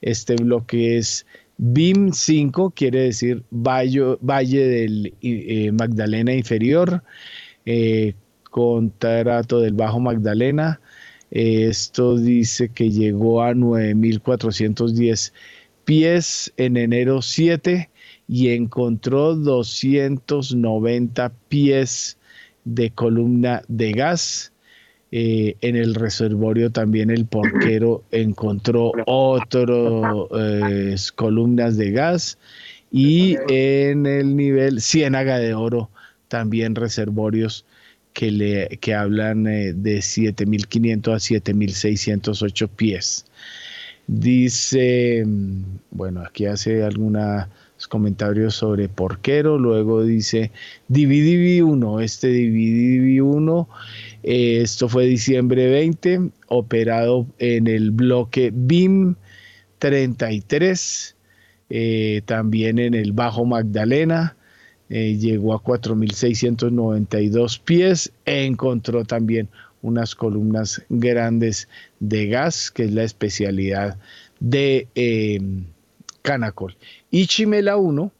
Este bloque es BIM 5, quiere decir Valle, Valle del eh, Magdalena Inferior, contrato del Bajo Magdalena. esto dice que llegó a 9.410 pies en enero 7 y encontró 290 pies de columna de gas. Eh, en el reservorio también el porquero encontró otras columnas de gas y en el nivel Ciénaga de Oro también reservorios que, le, que hablan eh, de 7.500 a 7.608 pies. Dice, mm, bueno, aquí hace alguna comentarios sobre porquero, luego dice Dividivi 1, este Dividivi 1, eh, esto fue diciembre 20, operado en el bloque BIM 33, eh, también en el Bajo Magdalena, eh, llegó a 4.692 pies, encontró también unas columnas grandes de gas, que es la especialidad de Canacol. Y Chimela 1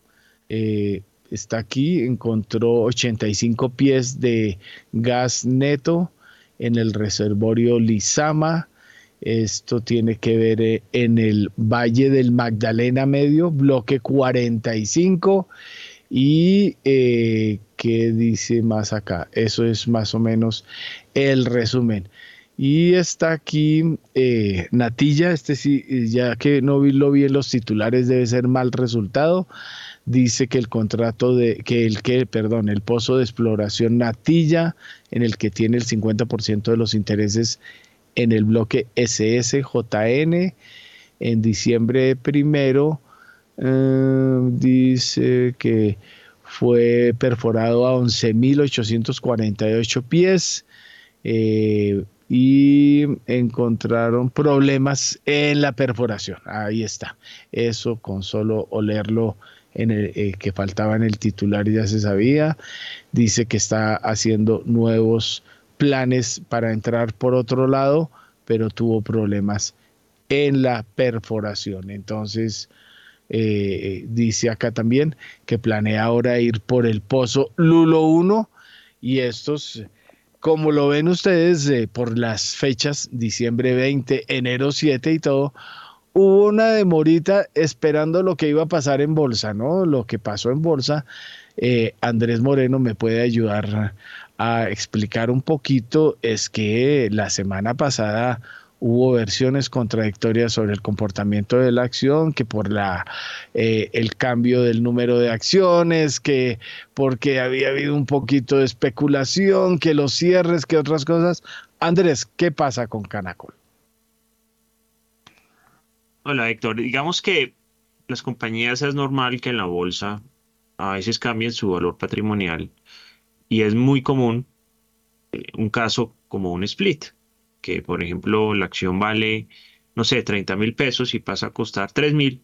eh, está aquí, encontró 85 pies de gas neto en el reservorio Lizama. Esto tiene que ver eh, en el Valle del Magdalena Medio, bloque 45. Y eh, qué dice más acá. Eso es más o menos el resumen. Y está aquí eh, Natilla, este sí, ya que no vi, lo vi los titulares, debe ser mal resultado. Dice que el contrato de, que el que, perdón, el pozo de exploración Natilla, en el que tiene el 50% de los intereses en el bloque SSJN, en diciembre primero, eh, dice que fue perforado a 11.848 pies. Eh, y encontraron problemas en la perforación. Ahí está. Eso con solo olerlo en el, eh, que faltaba en el titular ya se sabía. Dice que está haciendo nuevos planes para entrar por otro lado, pero tuvo problemas en la perforación. Entonces, eh, dice acá también que planea ahora ir por el pozo Lulo 1 y estos, como lo ven ustedes eh, por las fechas, diciembre 20, enero 7 y todo, hubo una demorita esperando lo que iba a pasar en bolsa, ¿no? Lo que pasó en bolsa. Eh, Andrés Moreno me puede ayudar a explicar un poquito, es que la semana pasada hubo versiones contradictorias sobre el comportamiento de la acción, que por la eh, el cambio del número de acciones, que porque había habido un poquito de especulación, que los cierres, que otras cosas. Andrés, ¿qué pasa con Canacol? Hola Héctor, digamos que las compañías es normal que en la bolsa a veces cambien su valor patrimonial y es muy común eh, un caso como un split que por ejemplo la acción vale, no sé, 30 mil pesos y pasa a costar 3 mil,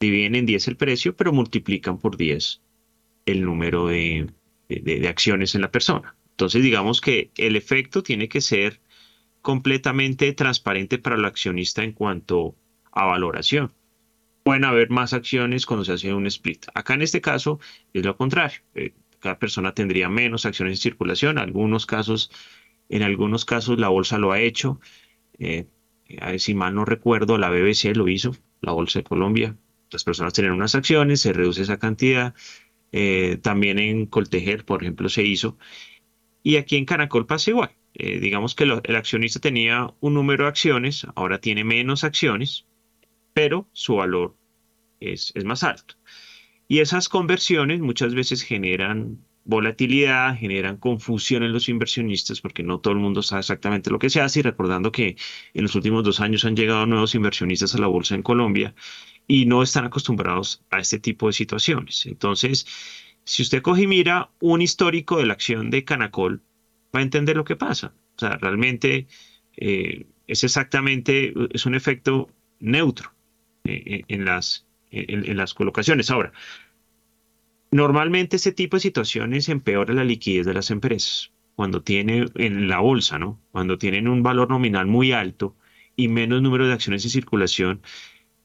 dividen en 10 el precio, pero multiplican por 10 el número de, de, acciones en la persona. Entonces digamos que el efecto tiene que ser completamente transparente para el accionista en cuanto a valoración. Pueden haber más acciones cuando se hace un split. Acá en este caso es lo contrario. Eh, cada persona tendría menos acciones en circulación. Algunos casos en algunos casos la bolsa lo ha hecho. Eh, si mal no recuerdo, la BBC lo hizo, la Bolsa de Colombia. Las personas tienen unas acciones, se reduce esa cantidad. Eh, también en Coltejer, por ejemplo, se hizo. Y aquí en Canacol pasa igual. Eh, digamos que el accionista tenía un número de acciones, ahora tiene menos acciones, pero su valor es más alto. Y esas conversiones muchas veces generan volatilidad, generan confusión en los inversionistas porque no todo el mundo sabe exactamente lo que se hace y recordando que en los últimos dos años han llegado nuevos inversionistas a la bolsa en Colombia y no están acostumbrados a este tipo de situaciones. Entonces, si usted coge y mira un histórico de la acción de Canacol, va a entender lo que pasa. O sea, realmente eh, es exactamente, es un efecto neutro eh, en, las, en las colocaciones. Ahora, Normalmente ese tipo de situaciones empeora la liquidez de las empresas. Cuando tiene en la bolsa, ¿no? Cuando tienen un valor nominal muy alto y menos número de acciones en circulación,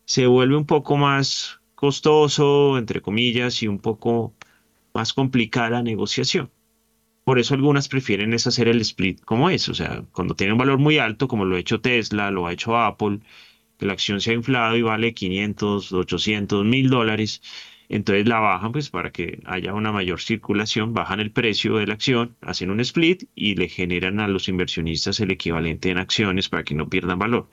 se vuelve un poco más costoso, entre comillas, y un poco más complicada la negociación. Por eso algunas prefieren es hacer el split como es, o sea, cuando tiene un valor muy alto, como lo ha hecho Tesla, lo ha hecho Apple, que la acción se ha inflado y vale 500, 800, 1000 dólares, entonces la bajan pues para que haya una mayor circulación, bajan el precio de la acción, hacen un split y le generan a los inversionistas el equivalente en acciones para que no pierdan valor.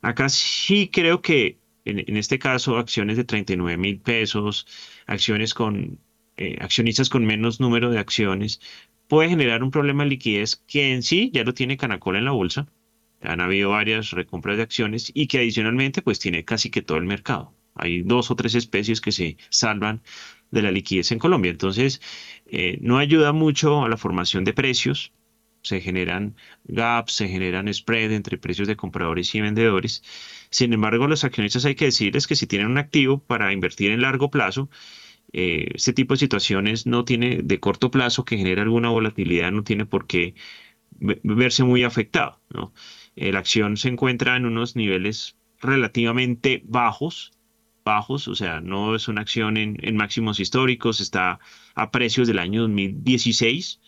Acá sí creo que en, este caso acciones de 39 mil pesos, acciones con eh, accionistas con menos número de acciones, puede generar un problema de liquidez que en sí ya lo tiene Canacol en la bolsa. Han habido varias recompras de acciones y que adicionalmente pues tiene casi que todo el mercado. Hay dos o tres especies que se salvan de la liquidez en Colombia. Entonces, eh, no ayuda mucho a la formación de precios. Se generan gaps, se generan spread entre precios de compradores y vendedores. Sin embargo, los accionistas hay que decirles que si tienen un activo para invertir en largo plazo, eh, este tipo de situaciones no tiene de corto plazo que genera alguna volatilidad, no tiene por qué verse muy afectado. Eh, la acción se encuentra en unos niveles relativamente bajos bajos, o sea, no es una acción en, máximos históricos, está a precios del año 2016,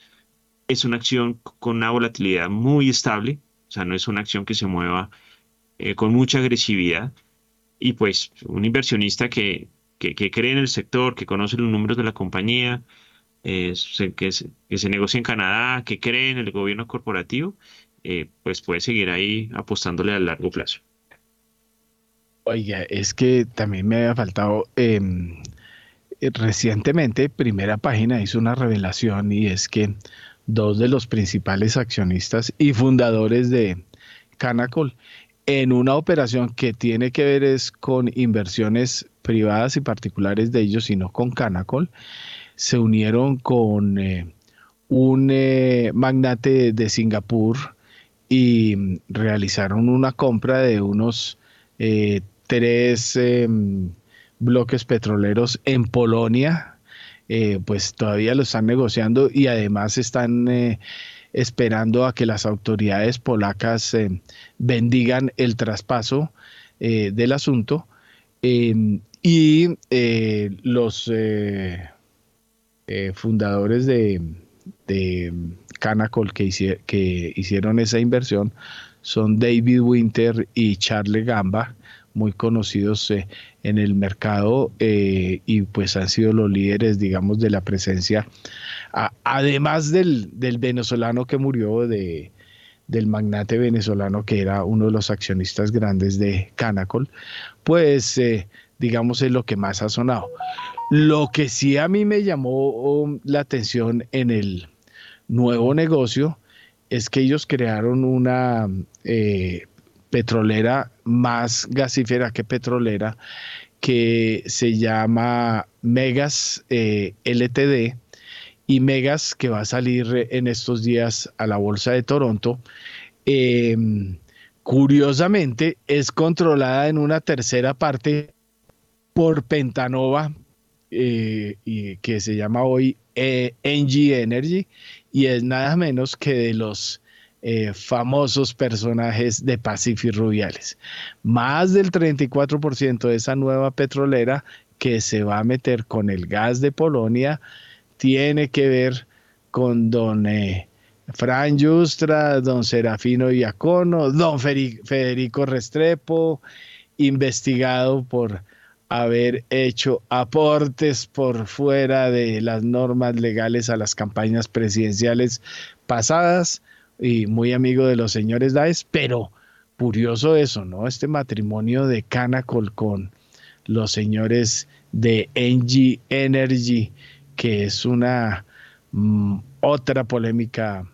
es una acción con una volatilidad muy estable, o sea, no es una acción que se mueva eh, con mucha agresividad, y pues un inversionista que, que, cree en el sector, que conoce los números de la compañía, que, se, que, se, negocia en Canadá, que cree en el gobierno corporativo, eh, pues puede seguir ahí apostándole a largo plazo. Oiga, es que también me había faltado. Em, recientemente, Primera Página hizo una revelación y es que dos de los principales accionistas y fundadores de Canacol, en una operación que tiene que ver es con inversiones privadas y particulares de ellos, sino con Canacol, se unieron con eh, un eh, magnate de Singapur y realizaron una compra de unos eh, tres em, bloques petroleros en Polonia, eh, pues todavía lo están negociando y además están eh, esperando a que las autoridades polacas bendigan el traspaso del asunto em, y los fundadores de, de Canacol que, que hicieron esa inversión son David Winter y Charles Gamba, muy conocidos eh, en el mercado eh, y pues han sido los líderes, digamos, de la presencia, además del, venezolano que murió, de, del magnate venezolano que era uno de los accionistas grandes de Canacol, pues eh, digamos es lo que más ha sonado. Lo que sí a mí me llamó la atención en el nuevo negocio es que ellos crearon una petrolera más gasífera que petrolera que se llama Megas eh, LTD y Megas que va a salir en estos días a la bolsa de Toronto. Em, curiosamente es controlada en una tercera parte por Pentanova, eh, que se llama hoy NG Energy y es nada menos que de los eh, famosos personajes de Pacific Rubiales. Más del 34% de esa nueva petrolera que se va a meter con el gas de Polonia tiene que ver con don eh, Fran Justra, don Serafino Iacono, don Federico Restrepo, investigado por haber hecho aportes por fuera de las normas legales a las campañas presidenciales pasadas y muy amigo de los señores Daes, pero curioso eso, ¿no? Este matrimonio de Canacol con los señores de NG Energy, que es una mm, otra polémica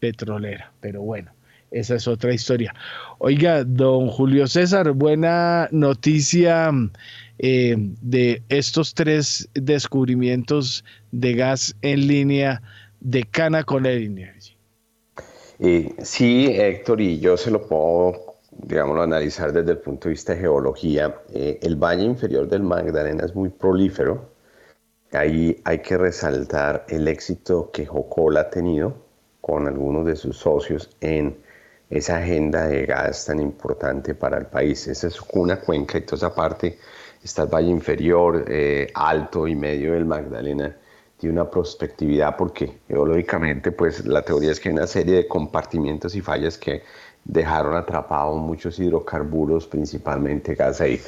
petrolera, pero bueno. Esa es otra historia. Oiga, don Julio César, buena noticia eh, de estos tres descubrimientos de gas en línea de Canacol Energy. Eh, sí, Héctor, y yo se lo puedo, digámoslo, analizar desde el punto de vista de geología. Eh, el valle inferior del Magdalena es muy prolífero. Ahí hay que resaltar el éxito que Jocol ha tenido con algunos de sus socios en esa agenda de gas tan importante para el país. Esa es una cuenca y toda esa parte está el Valle Inferior, eh, Alto y Medio del Magdalena, tiene una prospectividad porque geológicamente pues la teoría es que hay una serie de compartimientos y fallas que dejaron atrapados muchos hidrocarburos, principalmente gas ahí.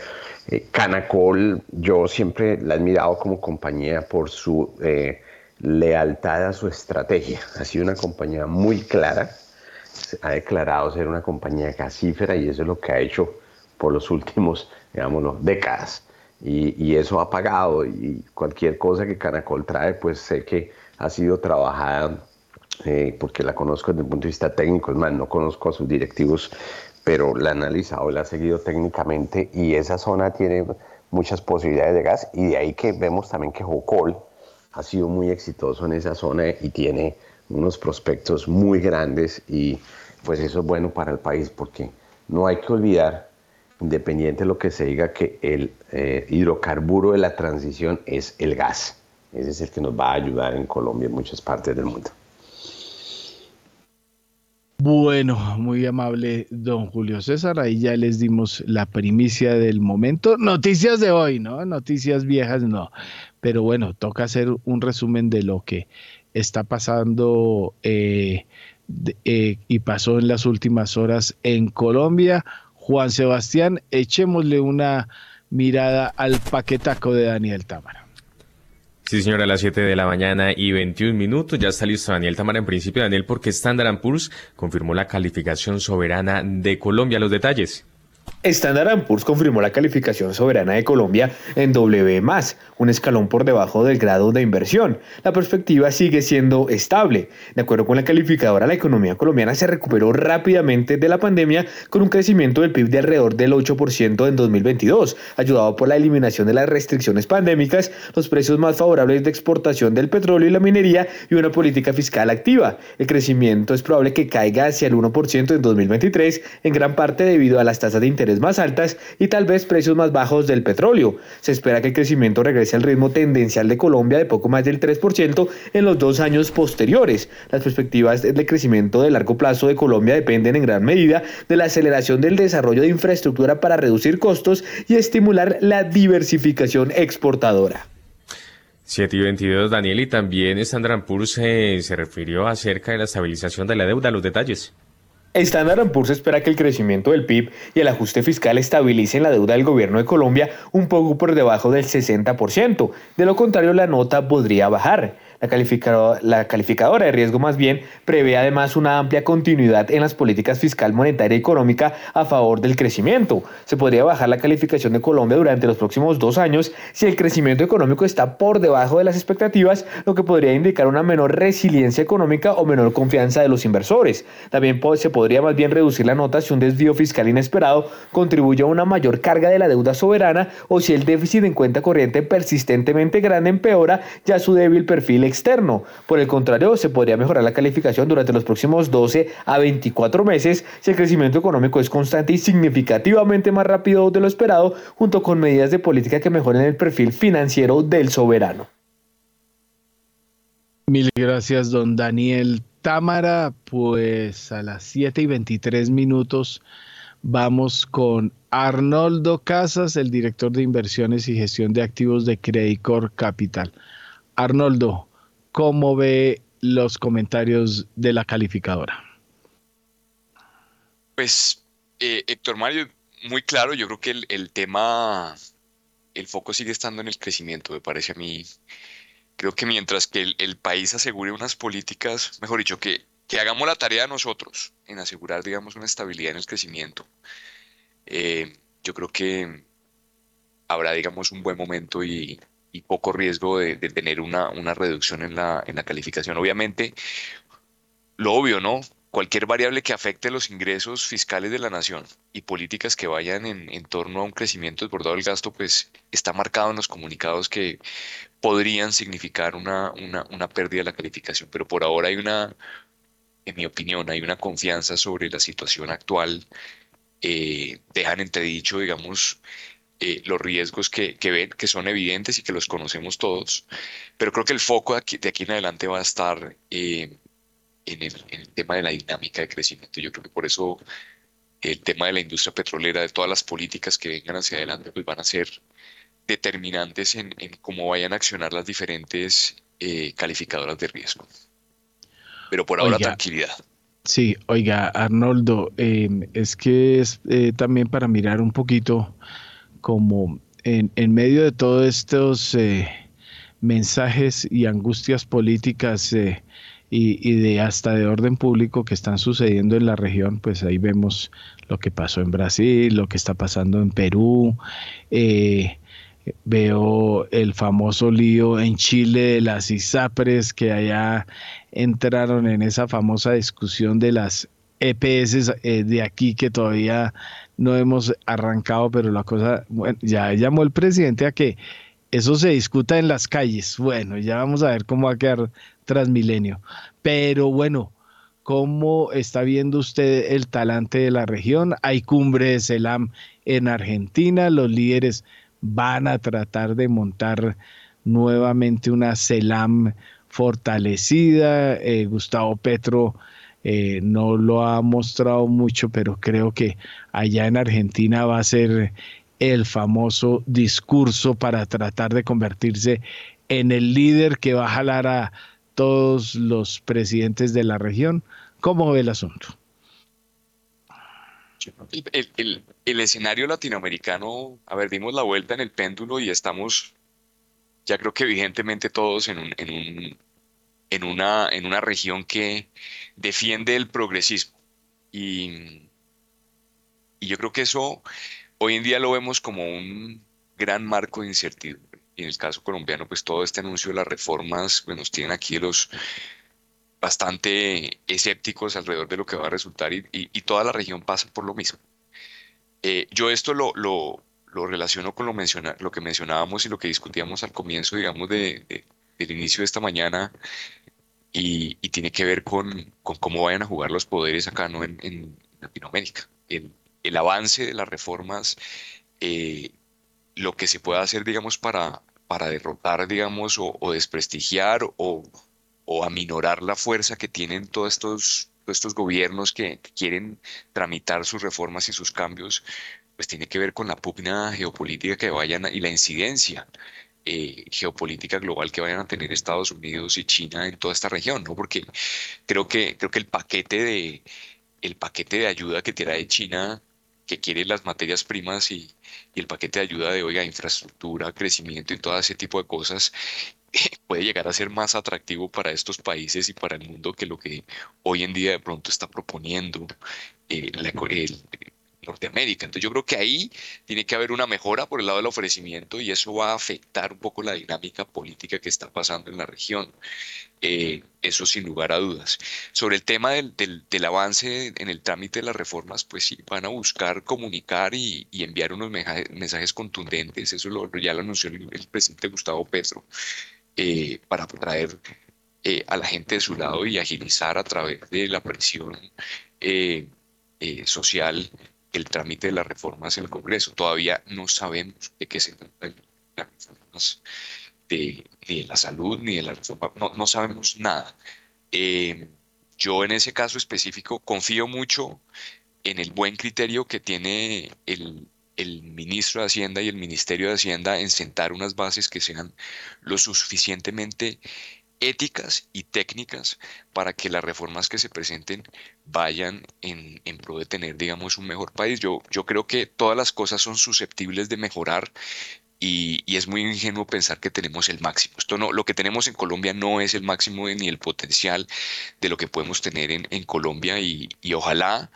Eh, Canacol, yo siempre la he admirado como compañía por su eh, lealtad a su estrategia. Ha sido una compañía muy clara, ha declarado ser una compañía gasífera y eso es lo que ha hecho por los últimos, digámoslo, décadas. Y, eso ha pagado. Y cualquier cosa que Canacol trae, pues sé que ha sido trabajada eh, porque la conozco desde el punto de vista técnico, es más, no conozco a sus directivos, pero la he analizado, la he seguido técnicamente. Y esa zona tiene muchas posibilidades de gas. Y de ahí que vemos también que Jocol ha sido muy exitoso en esa zona y tiene unos prospectos muy grandes. Y pues eso es bueno para el país porque no hay que olvidar, independiente de lo que se diga, que el eh, hidrocarburo de la transición es el gas. Ese es el que nos va a ayudar en Colombia y en muchas partes del mundo. Bueno, muy amable don Julio César, ahí ya les dimos la primicia del momento. Noticias de hoy, ¿no? Noticias viejas, no. Pero bueno, toca hacer un resumen de lo que está pasando eh, eh, y pasó en las últimas horas en Colombia. Juan Sebastián, echémosle una mirada al paquetaco de Daniel Támara. Sí, señora, a las 7 de la mañana y 21 minutos. Ya está listo Daniel Támara. En principio, Daniel, porque Standard Poor's confirmó la calificación soberana de Colombia. Los detalles. Standard Poor's confirmó la calificación soberana de Colombia en W+, un escalón por debajo del grado de inversión. La perspectiva sigue siendo estable. De acuerdo con la calificadora, la economía colombiana se recuperó rápidamente de la pandemia con un crecimiento del PIB de alrededor del 8% en 2022, ayudado por la eliminación de las restricciones pandémicas, los precios más favorables de exportación del petróleo y la minería y una política fiscal activa. El crecimiento es probable que caiga hacia el 1% en 2023, en gran parte debido a las tasas de interés más altas y tal vez precios más bajos del petróleo. Se espera que el crecimiento regrese al ritmo tendencial de Colombia de poco más del 3% en los dos años posteriores. Las perspectivas de crecimiento de largo plazo de Colombia dependen en gran medida de la aceleración del desarrollo de infraestructura para reducir costos y estimular la diversificación exportadora. 7 y 22, Daniel, y también Poor's se, se refirió acerca de la estabilización de la deuda. Los detalles. Standard Poor's espera que el crecimiento del PIB y el ajuste fiscal estabilicen la deuda del gobierno de Colombia un poco por debajo del 60%. De lo contrario, la nota podría bajar. La calificadora, de riesgo más bien prevé además una amplia continuidad en las políticas fiscal, monetaria y económica a favor del crecimiento. Se podría bajar la calificación de Colombia durante los próximos dos años si el crecimiento económico está por debajo de las expectativas, lo que podría indicar una menor resiliencia económica o menor confianza de los inversores. También se podría más bien reducir la nota si un desvío fiscal inesperado contribuye a una mayor carga de la deuda soberana o si el déficit en cuenta corriente persistentemente grande empeora ya su débil perfil externo. Por el contrario, se podría mejorar la calificación durante los próximos 12 a 24 meses si el crecimiento económico es constante y significativamente más rápido de lo esperado, junto con medidas de política que mejoren el perfil financiero del soberano. Mil gracias, don Daniel Támara. Pues a las 7 y 23 minutos vamos con Arnoldo Casas, el director de inversiones y gestión de activos de Credicor Capital. Arnoldo, ¿cómo ve los comentarios de la calificadora? Pues, eh, Héctor Mario, muy claro, yo creo que el, tema, el foco sigue estando en el crecimiento, me parece a mí. Creo que mientras que el, el país asegure unas políticas, mejor dicho, que, que, hagamos la tarea nosotros en asegurar, digamos, una estabilidad en el crecimiento, eh, yo creo que habrá, digamos, un buen momento y, y poco riesgo de, tener una, una, reducción en la, en la calificación. Obviamente, lo obvio, ¿no? Cualquier variable que afecte los ingresos fiscales de la nación y políticas que vayan en, en torno a un crecimiento desbordado del gasto, pues está marcado en los comunicados que podrían significar una, una, una pérdida de la calificación. Pero por ahora hay una, en mi opinión, hay una confianza sobre la situación actual. Eh, dejan entredicho, digamos, eh, los riesgos que, que, ven, que son evidentes y que los conocemos todos, pero creo que el foco de aquí, de aquí en adelante va a estar eh, en, el, en, el, tema de la dinámica de crecimiento. Yo creo que por eso el tema de la industria petrolera, de todas las políticas que vengan hacia adelante, pues van a ser determinantes en, en cómo vayan a accionar las diferentes eh, calificadoras de riesgo. Pero por ahora, Oiga. tranquilidad. Sí, oiga, Arnoldo, eh, es que es eh, también para mirar un poquito como en, medio de todos estos eh, mensajes y angustias políticas eh, y, de hasta de orden público que están sucediendo en la región, pues ahí vemos lo que pasó en Brasil, lo que está pasando en Perú. Eh, veo el famoso lío en Chile de las ISAPRES que allá entraron en esa famosa discusión de las EPS de aquí que todavía no hemos arrancado, pero la cosa, bueno, ya llamó el presidente a que eso se discuta en las calles. Bueno, ya vamos a ver cómo va a quedar Transmilenio. Pero bueno, ¿cómo está viendo usted el talante de la región? Hay cumbre de CELAM en Argentina, los líderes van a tratar de montar nuevamente una CELAM fortalecida. Eh, Gustavo Petro eh, no lo ha mostrado mucho, pero creo que allá en Argentina va a ser el famoso discurso para tratar de convertirse en el líder que va a jalar a todos los presidentes de la región. ¿Cómo ve el asunto? El, el, el, escenario latinoamericano, a ver, dimos la vuelta en el péndulo y estamos, ya creo que evidentemente todos en un, en un en una, en una región que defiende el progresismo y, y yo creo que eso hoy en día lo vemos como un gran marco de incertidumbre. Y en el caso colombiano, pues todo este anuncio de las reformas pues, nos tienen aquí los bastante escépticos alrededor de lo que va a resultar y, toda la región pasa por lo mismo. Eh, yo esto lo, lo, lo, relaciono con lo, menciona, lo que mencionábamos y lo que discutíamos al comienzo, digamos, de, del inicio de esta mañana y, tiene que ver con, cómo vayan a jugar los poderes acá ¿no? en, Latinoamérica. El, avance de las reformas eh, lo que se pueda hacer, digamos, para, para derrotar, digamos, o, desprestigiar o, o, aminorar la fuerza que tienen todos estos, estos gobiernos que, quieren tramitar sus reformas y sus cambios, pues tiene que ver con la pugna geopolítica que vayan y la incidencia eh, geopolítica global que vayan a tener Estados Unidos y China en toda esta región, ¿no? Porque creo que, creo que el paquete de el paquete de ayuda que trae China que quiere las materias primas y, el paquete de ayuda de, oiga, infraestructura, crecimiento y todo ese tipo de cosas, puede llegar a ser más atractivo para estos países y para el mundo que lo que hoy en día de pronto está proponiendo eh, la, el, Norteamérica. Entonces yo creo que ahí tiene que haber una mejora por el lado del ofrecimiento y eso va a afectar un poco la dinámica política que está pasando en la región. Eh, eso sin lugar a dudas. Sobre el tema del, del, avance en el trámite de las reformas, pues sí, van a buscar comunicar y, enviar unos mensajes, contundentes, eso lo, ya lo anunció el, presidente Gustavo Petro, eh, para traer eh, a la gente de su lado y agilizar a través de la presión social el trámite de las reformas en el Congreso. Todavía no sabemos de qué se trata las reformas ni de la salud ni de la reforma, no, sabemos nada. Eh, yo en ese caso específico confío mucho en el buen criterio que tiene el, el ministro de Hacienda y el Ministerio de Hacienda en sentar unas bases que sean lo suficientemente éticas y técnicas para que las reformas que se presenten vayan en, en, pro de tener, digamos, un mejor país. Yo, yo creo que todas las cosas son susceptibles de mejorar y, y, es muy ingenuo pensar que tenemos el máximo. Esto no, lo que tenemos en Colombia no es el máximo ni el potencial de lo que podemos tener en, en Colombia y, y ojalá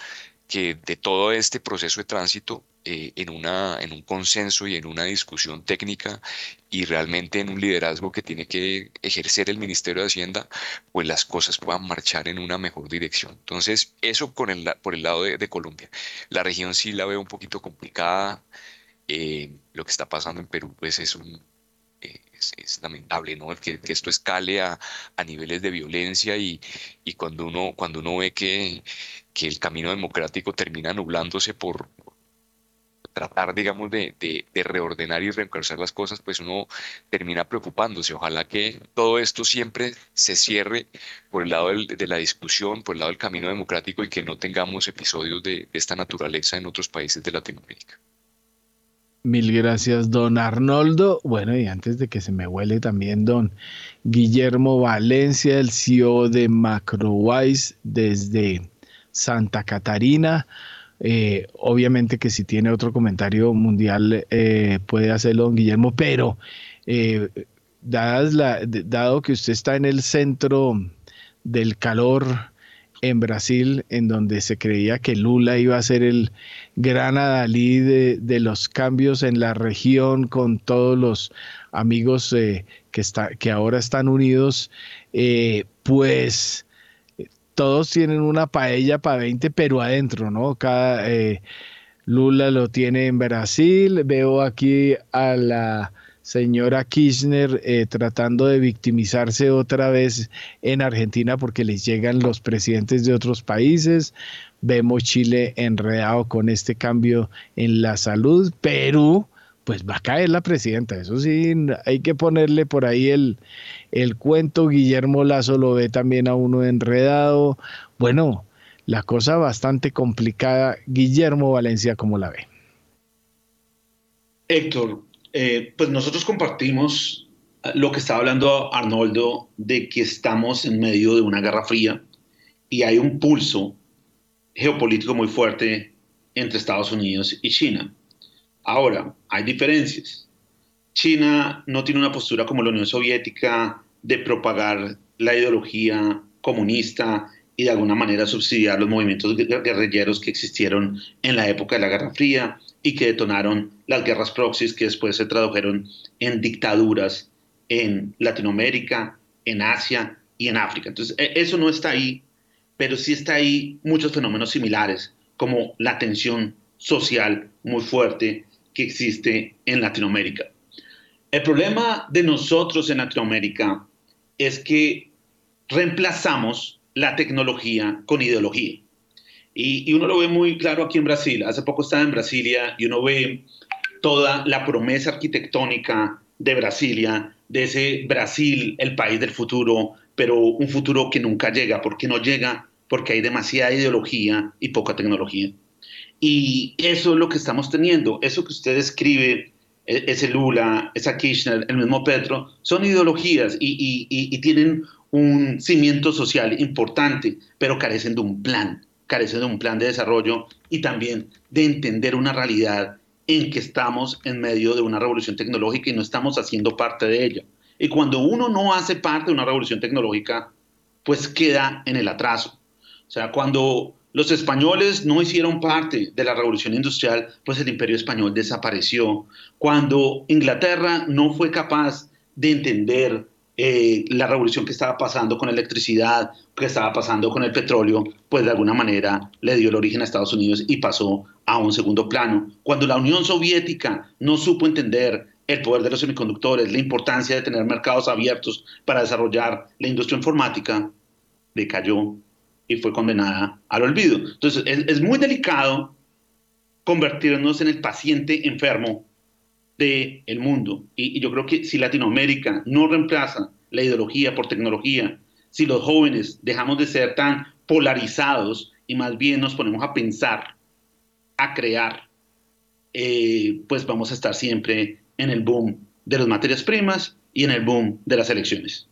que de todo este proceso de tránsito eh, en, una, en un consenso y en una discusión técnica y realmente en un liderazgo que tiene que ejercer el Ministerio de Hacienda, pues las cosas puedan marchar en una mejor dirección. Entonces, eso con el, por el lado de, Colombia. La región sí la veo un poquito complicada. Eh, lo que está pasando en Perú, pues es un, eh, es, lamentable, ¿no? Que, que esto escale a, a, niveles de violencia y, y, cuando, uno, cuando uno ve que, que el camino democrático termina nublándose por, tratar, digamos, de, de, reordenar y reencauzar las cosas, pues uno termina preocupándose. Ojalá que todo esto siempre se cierre por el lado de la discusión, por el lado del camino democrático y que no tengamos episodios de, de esta naturaleza en otros países de Latinoamérica. Mil gracias, don Arnoldo. Bueno, y antes de que se me huele también don Guillermo Valencia, el CEO de Macrowise desde Santa Catarina. Eh, obviamente que si tiene otro comentario mundial eh, puede hacerlo don Guillermo, pero eh, dado que usted está en el centro del calor en Brasil, en donde se creía que Lula iba a ser el gran adalí de, los cambios en la región con todos los amigos que, que ahora están unidos, pues todos tienen una paella para 20, pero adentro, ¿no? Cada, eh, Lula lo tiene en Brasil, veo aquí a la señora Kirchner eh, tratando de victimizarse otra vez en Argentina porque les llegan los presidentes de otros países. Vemos Chile enredado con este cambio en la salud. Perú, pues va a caer la presidenta. Eso sí, hay que ponerle por ahí el, el cuento. Guillermo Lazo lo ve también a uno enredado. Bueno, la cosa bastante complicada. Guillermo Valencia, ¿cómo la ve? Héctor, eh, pues nosotros compartimos lo que estaba hablando Arnoldo de que estamos en medio de una guerra fría y hay un pulso geopolítico muy fuerte entre Estados Unidos y China. Ahora, hay diferencias. China no tiene una postura como la Unión Soviética de propagar la ideología comunista y de alguna manera subsidiar los movimientos guerrilleros que existieron en la época de la Guerra Fría y que detonaron las guerras proxies que después se tradujeron en dictaduras en Latinoamérica, en Asia y en África. Entonces, e, eso no está ahí, pero sí está ahí muchos fenómenos similares, como la tensión social muy fuerte que existe en Latinoamérica. El problema de nosotros en Latinoamérica es que reemplazamos la tecnología con ideología. Y, uno lo ve muy claro aquí en Brasil. Hace poco estaba en Brasilia y uno ve toda la promesa arquitectónica de Brasilia, de ese Brasil, el país del futuro, pero un futuro que nunca llega. ¿Por qué no llega? Porque hay demasiada ideología y poca tecnología. Y eso es lo que estamos teniendo. Eso que usted escribe, e, ese Lula, esa Kirchner, el mismo Petro, son ideologías y, y tienen un cimiento social importante, pero carecen de un plan, carecen de un plan de desarrollo y también de entender una realidad en que estamos en medio de una revolución tecnológica y no estamos haciendo parte de ella. Y cuando uno no hace parte de una revolución tecnológica, pues queda en el atraso. O sea, cuando los españoles no hicieron parte de la revolución industrial, pues el imperio español desapareció. Cuando Inglaterra no fue capaz de entender eh, la revolución que estaba pasando con electricidad, que estaba pasando con el petróleo, pues de alguna manera le dio el origen a Estados Unidos y pasó a un segundo plano. Cuando la Unión Soviética no supo entender el poder de los semiconductores, la importancia de tener mercados abiertos para desarrollar la industria informática, decayó y fue condenada al olvido. Entonces, es muy delicado convertirnos en el paciente enfermo del el mundo. Y, yo creo que si Latinoamérica no reemplaza la ideología por tecnología, si los jóvenes dejamos de ser tan polarizados y más bien nos ponemos a pensar, a crear, eh, pues vamos a estar siempre en el boom de las materias primas y en el boom de las elecciones.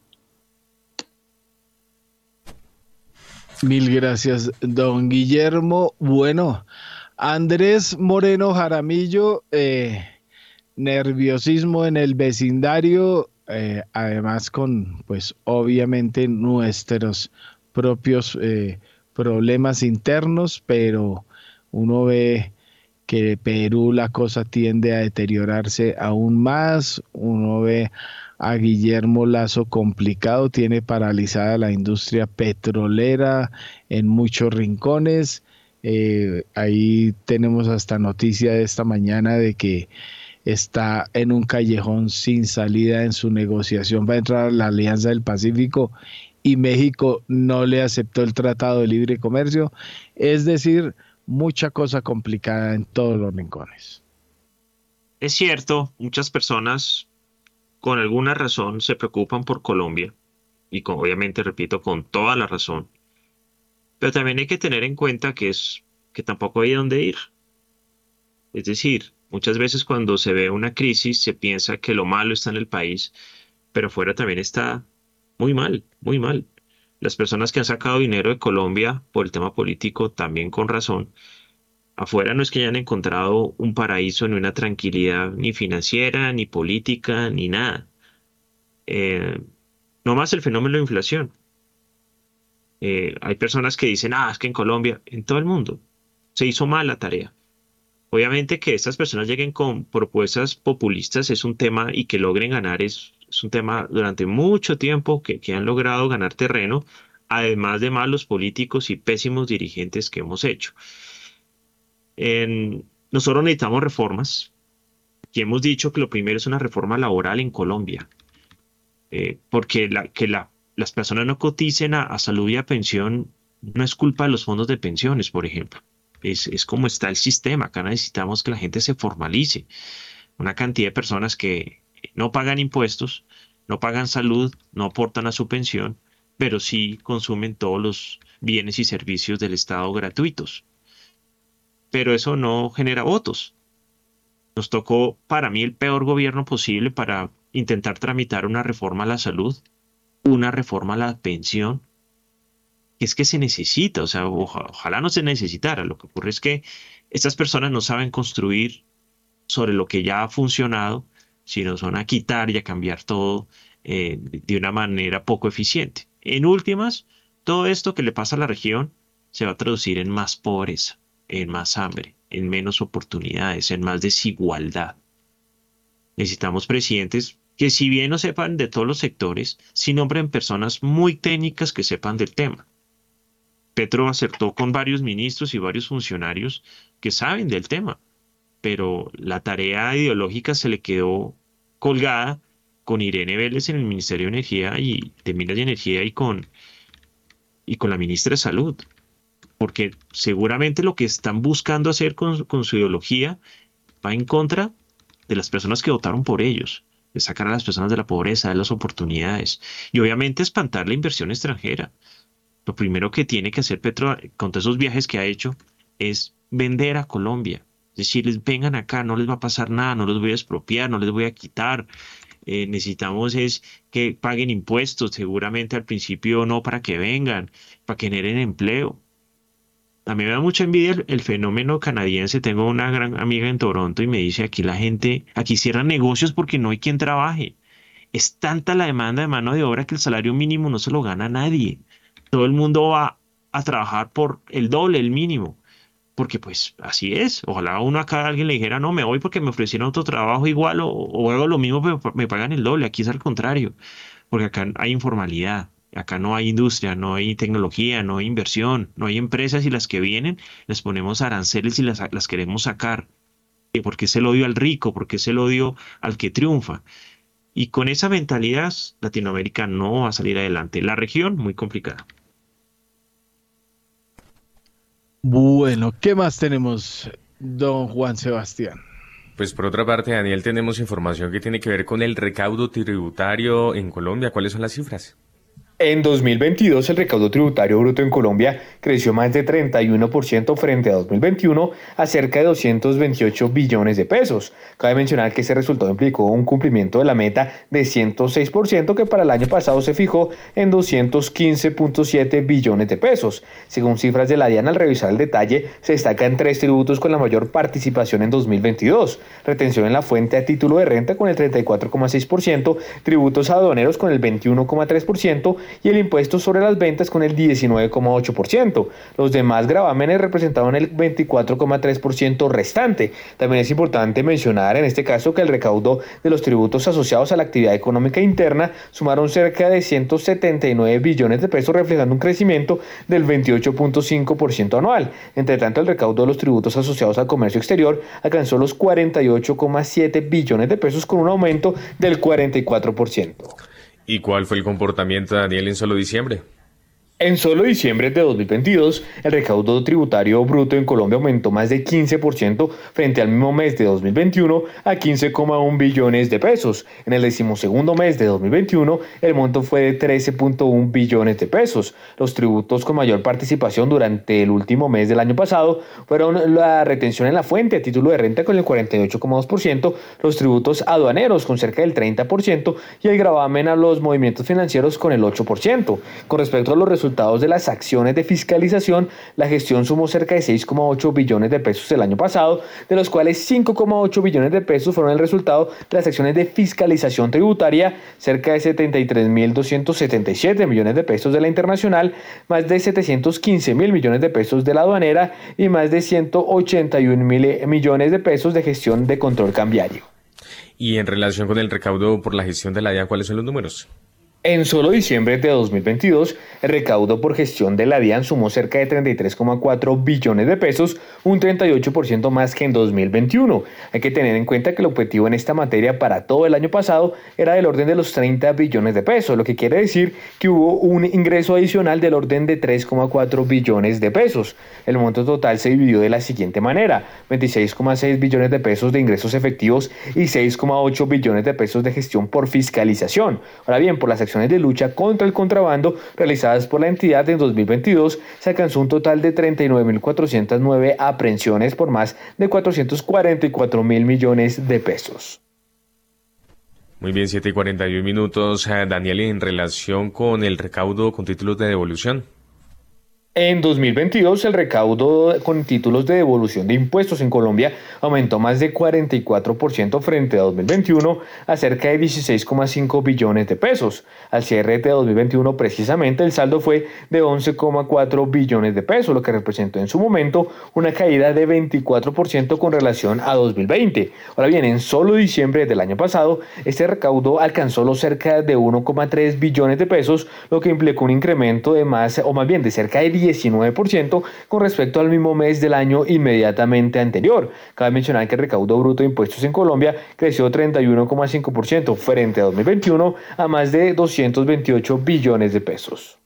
Mil gracias, don Guillermo. Bueno, Andrés Moreno Jaramillo, eh, nerviosismo en el vecindario, eh, además con, pues obviamente nuestros propios eh, problemas internos, pero uno ve que Perú la cosa tiende a deteriorarse aún más, uno ve a Guillermo Lazo complicado, tiene paralizada la industria petrolera en muchos rincones, eh, ahí tenemos hasta noticia de esta mañana de que está en un callejón sin salida en su negociación para entrar a la Alianza del Pacífico y México no le aceptó el Tratado de Libre Comercio. Es decir, mucha cosa complicada en todos los rincones. Es cierto, muchas personas con alguna razón se preocupan por Colombia y obviamente, repito, con toda la razón. Pero también hay que tener en cuenta que es que tampoco hay dónde ir. Es decir, Muchas veces cuando se ve una crisis se piensa que lo malo está en el país, pero afuera también está muy mal, muy mal. Las personas que han sacado dinero de Colombia por el tema político, también con razón, afuera no es que hayan encontrado un paraíso ni una tranquilidad ni financiera, ni política, ni nada. Eh, no más el fenómeno de inflación. Eh, hay personas que dicen, ah, es que en Colombia, en todo el mundo, se hizo mal la tarea. Obviamente que estas personas lleguen con propuestas populistas es un tema y que logren ganar es, un tema durante mucho tiempo que, han logrado ganar terreno, además de malos políticos y pésimos dirigentes que hemos hecho. Nosotros necesitamos reformas y hemos dicho que lo primero es una reforma laboral en Colombia, eh, porque que las personas no coticen a salud y a pensión no es culpa de los fondos de pensiones, por ejemplo es, como está el sistema. Acá necesitamos que la gente se formalice. Una cantidad de personas que no pagan impuestos, no pagan salud, no aportan a su pensión, pero sí consumen todos los bienes y servicios del Estado gratuitos. Pero eso no genera votos. Nos tocó para mí el peor gobierno posible para intentar tramitar una reforma a la salud, una reforma a la pensión, es que se necesita, o sea, ojalá no se necesitara. Lo que ocurre es que estas personas no saben construir sobre lo que ya ha funcionado, sino son a quitar y a cambiar todo eh, de una manera poco eficiente. En últimas, todo esto que le pasa a la región se va a traducir en más pobreza, en más hambre, en menos oportunidades, en más desigualdad. Necesitamos presidentes que si bien no sepan de todos los sectores, sí nombren personas muy técnicas que sepan del tema. Petro acertó con varios ministros y varios funcionarios que saben del tema, pero la tarea ideológica se le quedó colgada con Irene Vélez en el Ministerio de Energía y de Minas y Energía y con, y con la ministra de Salud. Porque seguramente lo que están buscando hacer con, con su ideología va en contra de las personas que votaron por ellos, de sacar a las personas de la pobreza, de las oportunidades y obviamente espantar la inversión extranjera. Lo primero que tiene que hacer Petro con todos esos viajes que ha hecho es vender a Colombia. Decirles, vengan acá, no les va a pasar nada, no los voy a expropiar, no les voy a quitar. Eh, necesitamos es que paguen impuestos, seguramente al principio no para que vengan, para que generen empleo. A mí me da mucha envidia el, fenómeno canadiense. Tengo una gran amiga en Toronto y me dice aquí la gente, aquí cierran negocios porque no hay quien trabaje. Es tanta la demanda de mano de obra que el salario mínimo no se lo gana nadie. Todo el mundo va a trabajar por el doble, el mínimo. Porque pues así es. Ojalá uno acá alguien le dijera, no, me voy porque me ofrecieron otro trabajo igual o, o hago lo mismo, pero me pagan el doble. Aquí es al contrario. Porque acá hay informalidad Acá no hay industria, no hay tecnología, no hay inversión, no hay empresas y las que vienen les ponemos aranceles y las, las queremos sacar. Porque es el odio al rico, porque es el odio al que triunfa. Y con esa mentalidad Latinoamérica no va a salir adelante. La región muy complicada. Bueno, ¿qué más tenemos, don Juan Sebastián? Pues por otra parte, Daniel, tenemos información que tiene que ver con el recaudo tributario en Colombia. ¿Cuáles son las cifras? En 2022 el recaudo tributario bruto en Colombia creció más de 31% frente a 2021 a cerca de 228 billones de pesos. Cabe mencionar que ese resultado implicó un cumplimiento de la meta de 106% que para el año pasado se fijó en 215.7 billones de pesos. Según cifras de la DIAN al revisar el detalle, se destacan tres tributos con la mayor participación en 2022. Retención en la fuente a título de renta con el 34,6%, tributos aduaneros con el 21,3%, y el impuesto sobre las ventas con el 19,8%. Los demás gravámenes representaban el 24,3% restante. También es importante mencionar en este caso que el recaudo de los tributos asociados a la actividad económica interna sumaron cerca de 179 billones de pesos, reflejando un crecimiento del 28.5% anual. Entre tanto, el recaudo de los tributos asociados al comercio exterior alcanzó los 48,7 billones de pesos con un aumento del 44%. ¿Y cuál fue el comportamiento de Daniel en solo diciembre? En solo diciembre de 2022, el recaudo tributario bruto en Colombia aumentó más de 15% frente al mismo mes de 2021 a 15,1 billones de pesos. En el decimosegundo mes de 2021, el monto fue de 13,1 billones de pesos. Los tributos con mayor participación durante el último mes del año pasado fueron la retención en la fuente a título de renta con el 48,2%, los tributos aduaneros con cerca del 30% y el gravamen a los movimientos financieros con el 8%. Con respecto a los resultados resultados de las acciones de fiscalización, la gestión sumó cerca de 6,8 billones de pesos el año pasado, de los cuales 5,8 billones de pesos fueron el resultado de las acciones de fiscalización tributaria, cerca de 73.277 millones de pesos de la internacional, más de 715 mil millones de pesos de la aduanera y más de 181 mil millones de pesos de gestión de control cambiario. Y en relación con el recaudo por la gestión de la DIA, ¿cuáles son los números? En solo diciembre de 2022, el recaudo por gestión de la DIAN sumó cerca de 33,4 billones de pesos, un 38% más que en 2021. Hay que tener en cuenta que el objetivo en esta materia para todo el año pasado era del orden de los 30 billones de pesos, lo que quiere decir que hubo un ingreso adicional del orden de 3,4 billones de pesos. El monto total se dividió de la siguiente manera, 26,6 billones de pesos de ingresos efectivos y 6,8 billones de pesos de gestión por fiscalización. Ahora bien, por las de lucha contra el contrabando realizadas por la entidad en 2022 se alcanzó un total de 39.409 aprehensiones por más de 444 mil millones de pesos. Muy bien, 7 y 41 minutos. Eh, Daniel, en relación con el recaudo con títulos de devolución. En 2022, el recaudo con títulos de devolución de impuestos en Colombia aumentó más de 44% frente a 2021 a cerca de 16,5 billones de pesos. Al cierre de 2021, precisamente, el saldo fue de 11,4 billones de pesos, lo que representó en su momento una caída de 24% con relación a 2020. Ahora bien, en solo diciembre del año pasado, este recaudo alcanzó los cerca de 1,3 billones de pesos, lo que implicó un incremento de más, o más bien de cerca de 19% con respecto al mismo mes del año inmediatamente anterior. Cabe mencionar que el recaudo bruto de impuestos en Colombia creció 31,5% frente a 2021 a más de 228 billones de pesos.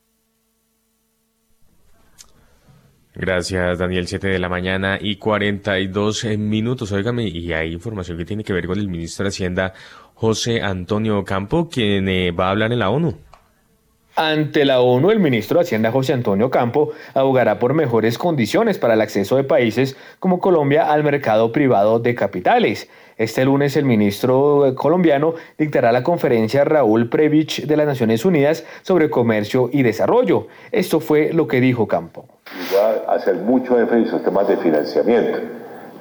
Gracias, Daniel. 7 de la mañana y 42 minutos. Óigame, y hay información que tiene que ver con el ministro de Hacienda, José Antonio Campo, quien eh, va a hablar en la ONU. Ante la ONU, el ministro de Hacienda José Antonio Campo abogará por mejores condiciones para el acceso de países como Colombia al mercado privado de capitales. Este lunes el ministro colombiano dictará la conferencia Raúl Previch de las Naciones Unidas sobre comercio y desarrollo. Esto fue lo que dijo Campo. Hacer mucho énfasis en temas de financiamiento.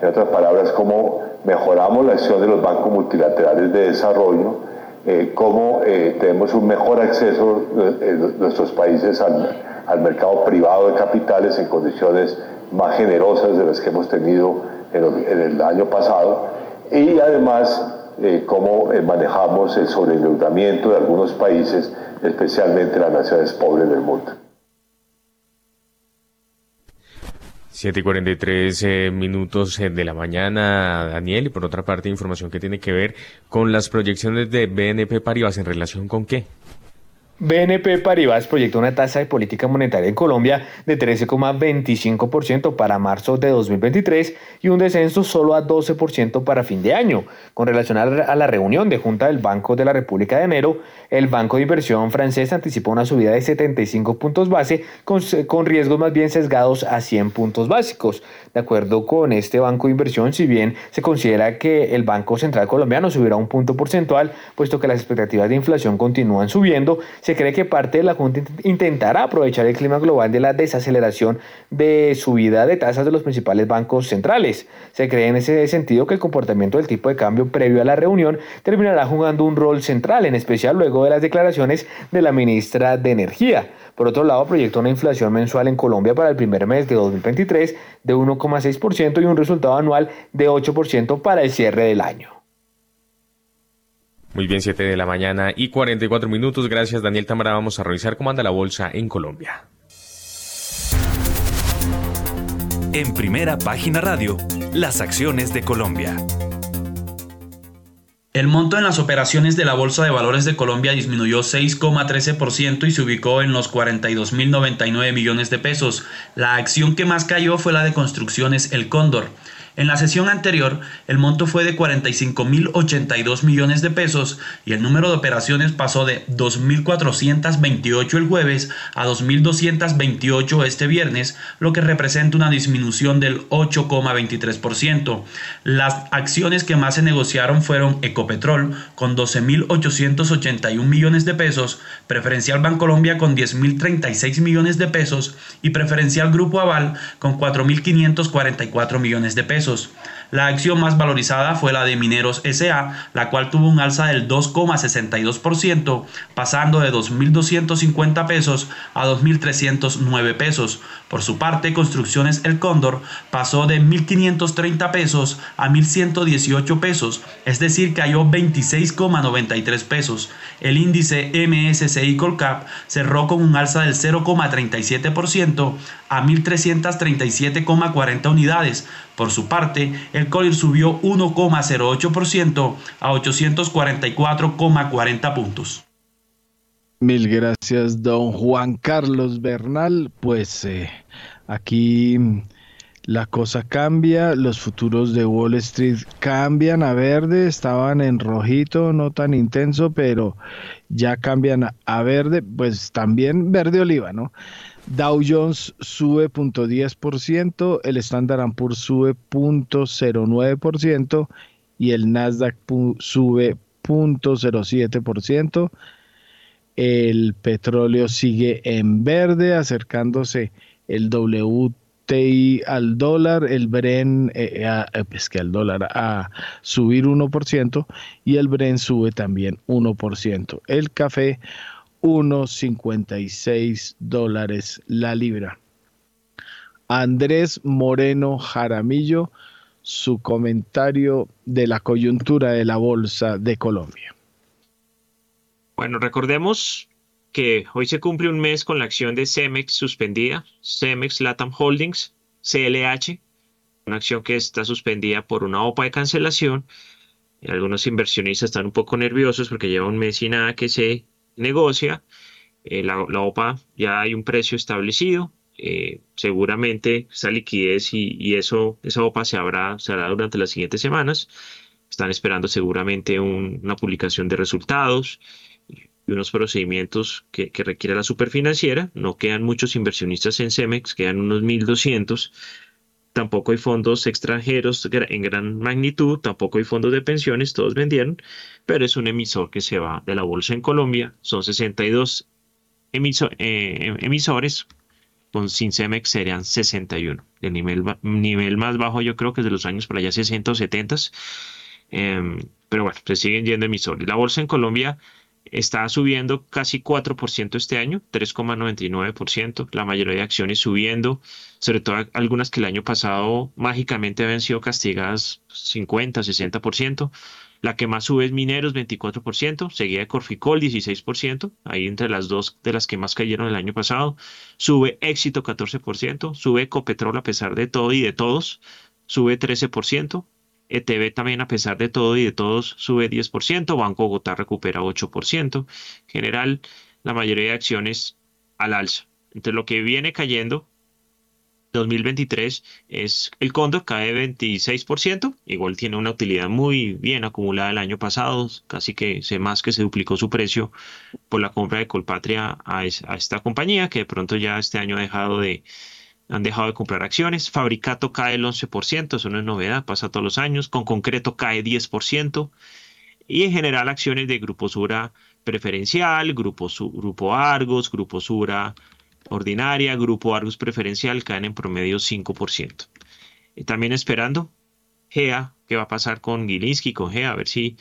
En otras palabras, cómo mejoramos la acción de los bancos multilaterales de desarrollo eh, cómo eh, tenemos un mejor acceso eh, nuestros países al, mercado privado de capitales en condiciones más generosas de las que hemos tenido en, el año pasado y además cómo manejamos el sobreendeudamiento de algunos países, especialmente las naciones pobres del mundo. 7 y 43 eh, minutos eh, de la mañana, Daniel, y por otra parte, información que tiene que ver con las proyecciones de BNP Paribas en relación con qué. BNP Paribas proyecta una tasa de política monetaria en Colombia de 13,25% para marzo de 2023 y un descenso solo a 12% para fin de año. Con relación a la reunión de Junta del Banco de la República de enero, el Banco de Inversión francés anticipó una subida de 75 puntos base con, con riesgos más bien sesgados a 100 puntos básicos. De acuerdo con este Banco de Inversión, si bien se considera que el Banco Central colombiano subirá un punto porcentual, puesto que las expectativas de inflación continúan subiendo, se cree que parte de la Junta intentará aprovechar el clima global de la desaceleración de subida de tasas de los principales bancos centrales. Se cree en ese sentido que el comportamiento del tipo de cambio previo a la reunión terminará jugando un rol central, en especial luego de las declaraciones de la ministra de Energía. Por otro lado, proyectó una inflación mensual en Colombia para el primer mes de 2023 de 1,6% y un resultado anual de 8% para el cierre del año. Muy bien, 7 de la mañana y 44 minutos. Gracias, Daniel Tamara. Vamos a revisar cómo anda la bolsa en Colombia. En primera página radio, las acciones de Colombia. El monto en las operaciones de la Bolsa de Valores de Colombia disminuyó 6,13% y se ubicó en los 42.099 millones de pesos. La acción que más cayó fue la de construcciones El Cóndor. En la sesión anterior, el monto fue de 45.082 millones de pesos y el número de operaciones pasó de 2.428 el jueves a 2.228 este viernes, lo que representa una disminución del 8,23%. Las acciones que más se negociaron fueron Ecopetrol con 12.881 millones de pesos, Preferencial Bancolombia con 10.036 millones de pesos y Preferencial Grupo Aval con 4.544 millones de pesos. La acción más valorizada fue la de Mineros SA, la cual tuvo un alza del 2,62%, pasando de 2.250 pesos a 2.309 pesos. Por su parte, Construcciones El Cóndor pasó de 1.530 pesos a 1.118 pesos, es decir, cayó 26,93 pesos. El índice MSCI Colcap cerró con un alza del 0,37% a 1.337,40 unidades. Por su parte, el COIR subió 1,08% a 844,40 puntos. Mil gracias, don Juan Carlos Bernal. Pues eh, aquí la cosa cambia, los futuros de Wall Street cambian a verde, estaban en rojito, no tan intenso, pero ya cambian a verde, pues también verde oliva, ¿no? Dow Jones sube 0.10%, el Standard Poor's sube 0.09% y el Nasdaq sube 0.07%. El petróleo sigue en verde, acercándose el WTI al dólar, el Bren, eh, eh, es que al dólar a subir 1% y el Bren sube también 1%. El café 1.56 dólares la libra. Andrés Moreno Jaramillo, su comentario de la coyuntura de la Bolsa de Colombia. Bueno, recordemos que hoy se cumple un mes con la acción de Cemex suspendida, Cemex Latam Holdings, CLH, una acción que está suspendida por una OPA de cancelación. Algunos inversionistas están un poco nerviosos porque lleva un mes y nada que se negocia. Eh, la, OPA ya hay un precio establecido. Eh, seguramente esa liquidez y, eso, esa OPA se, habrá, se hará durante las siguientes semanas. Están esperando seguramente una publicación de resultados y unos procedimientos que, que requiere la superfinanciera. No quedan muchos inversionistas en Cemex, quedan unos 1.200 tampoco hay fondos extranjeros en gran magnitud, tampoco hay fondos de pensiones, todos vendieron, pero es un emisor que se va de la bolsa en Colombia, son 62 eh, emisores, con Cincemex serían 61. El nivel, nivel más bajo yo creo que es de los años por allá 60 o 70, em, pero bueno, se siguen yendo emisores. La bolsa en Colombia está subiendo casi 4% este año, 3,99%, la mayoría de acciones subiendo, sobre todo algunas que el año pasado mágicamente habían sido castigadas 50, 60%. La que más sube es Mineros, 24%, seguida de Corficol, 16%, ahí entre las dos de las que más cayeron el año pasado. Sube Éxito, 14%, sube Ecopetrol a pesar de todo y de todos, sube 13%, ETB también, a pesar de todo y de todos, sube 10%, Banco Bogotá recupera 8%. En general, la mayoría de acciones al alza. Entre lo que viene cayendo 2023 es el Condor, cae 26%, igual tiene una utilidad muy bien acumulada el año pasado, casi que se más que se duplicó su precio por la compra de Colpatria a, a esta compañía, que de pronto ya este año ha dejado de, han dejado de comprar acciones. Fabricato cae el 11%, eso no es novedad, pasa todos los años. Con concreto cae 10%. Y en general acciones de Grupo Sura preferencial, Grupo, Grupo Argos, Grupo Sura ordinaria, Grupo Argos preferencial caen en promedio 5%. Y también esperando GEA, qué va a pasar con Gilinski, con GEA, a ver si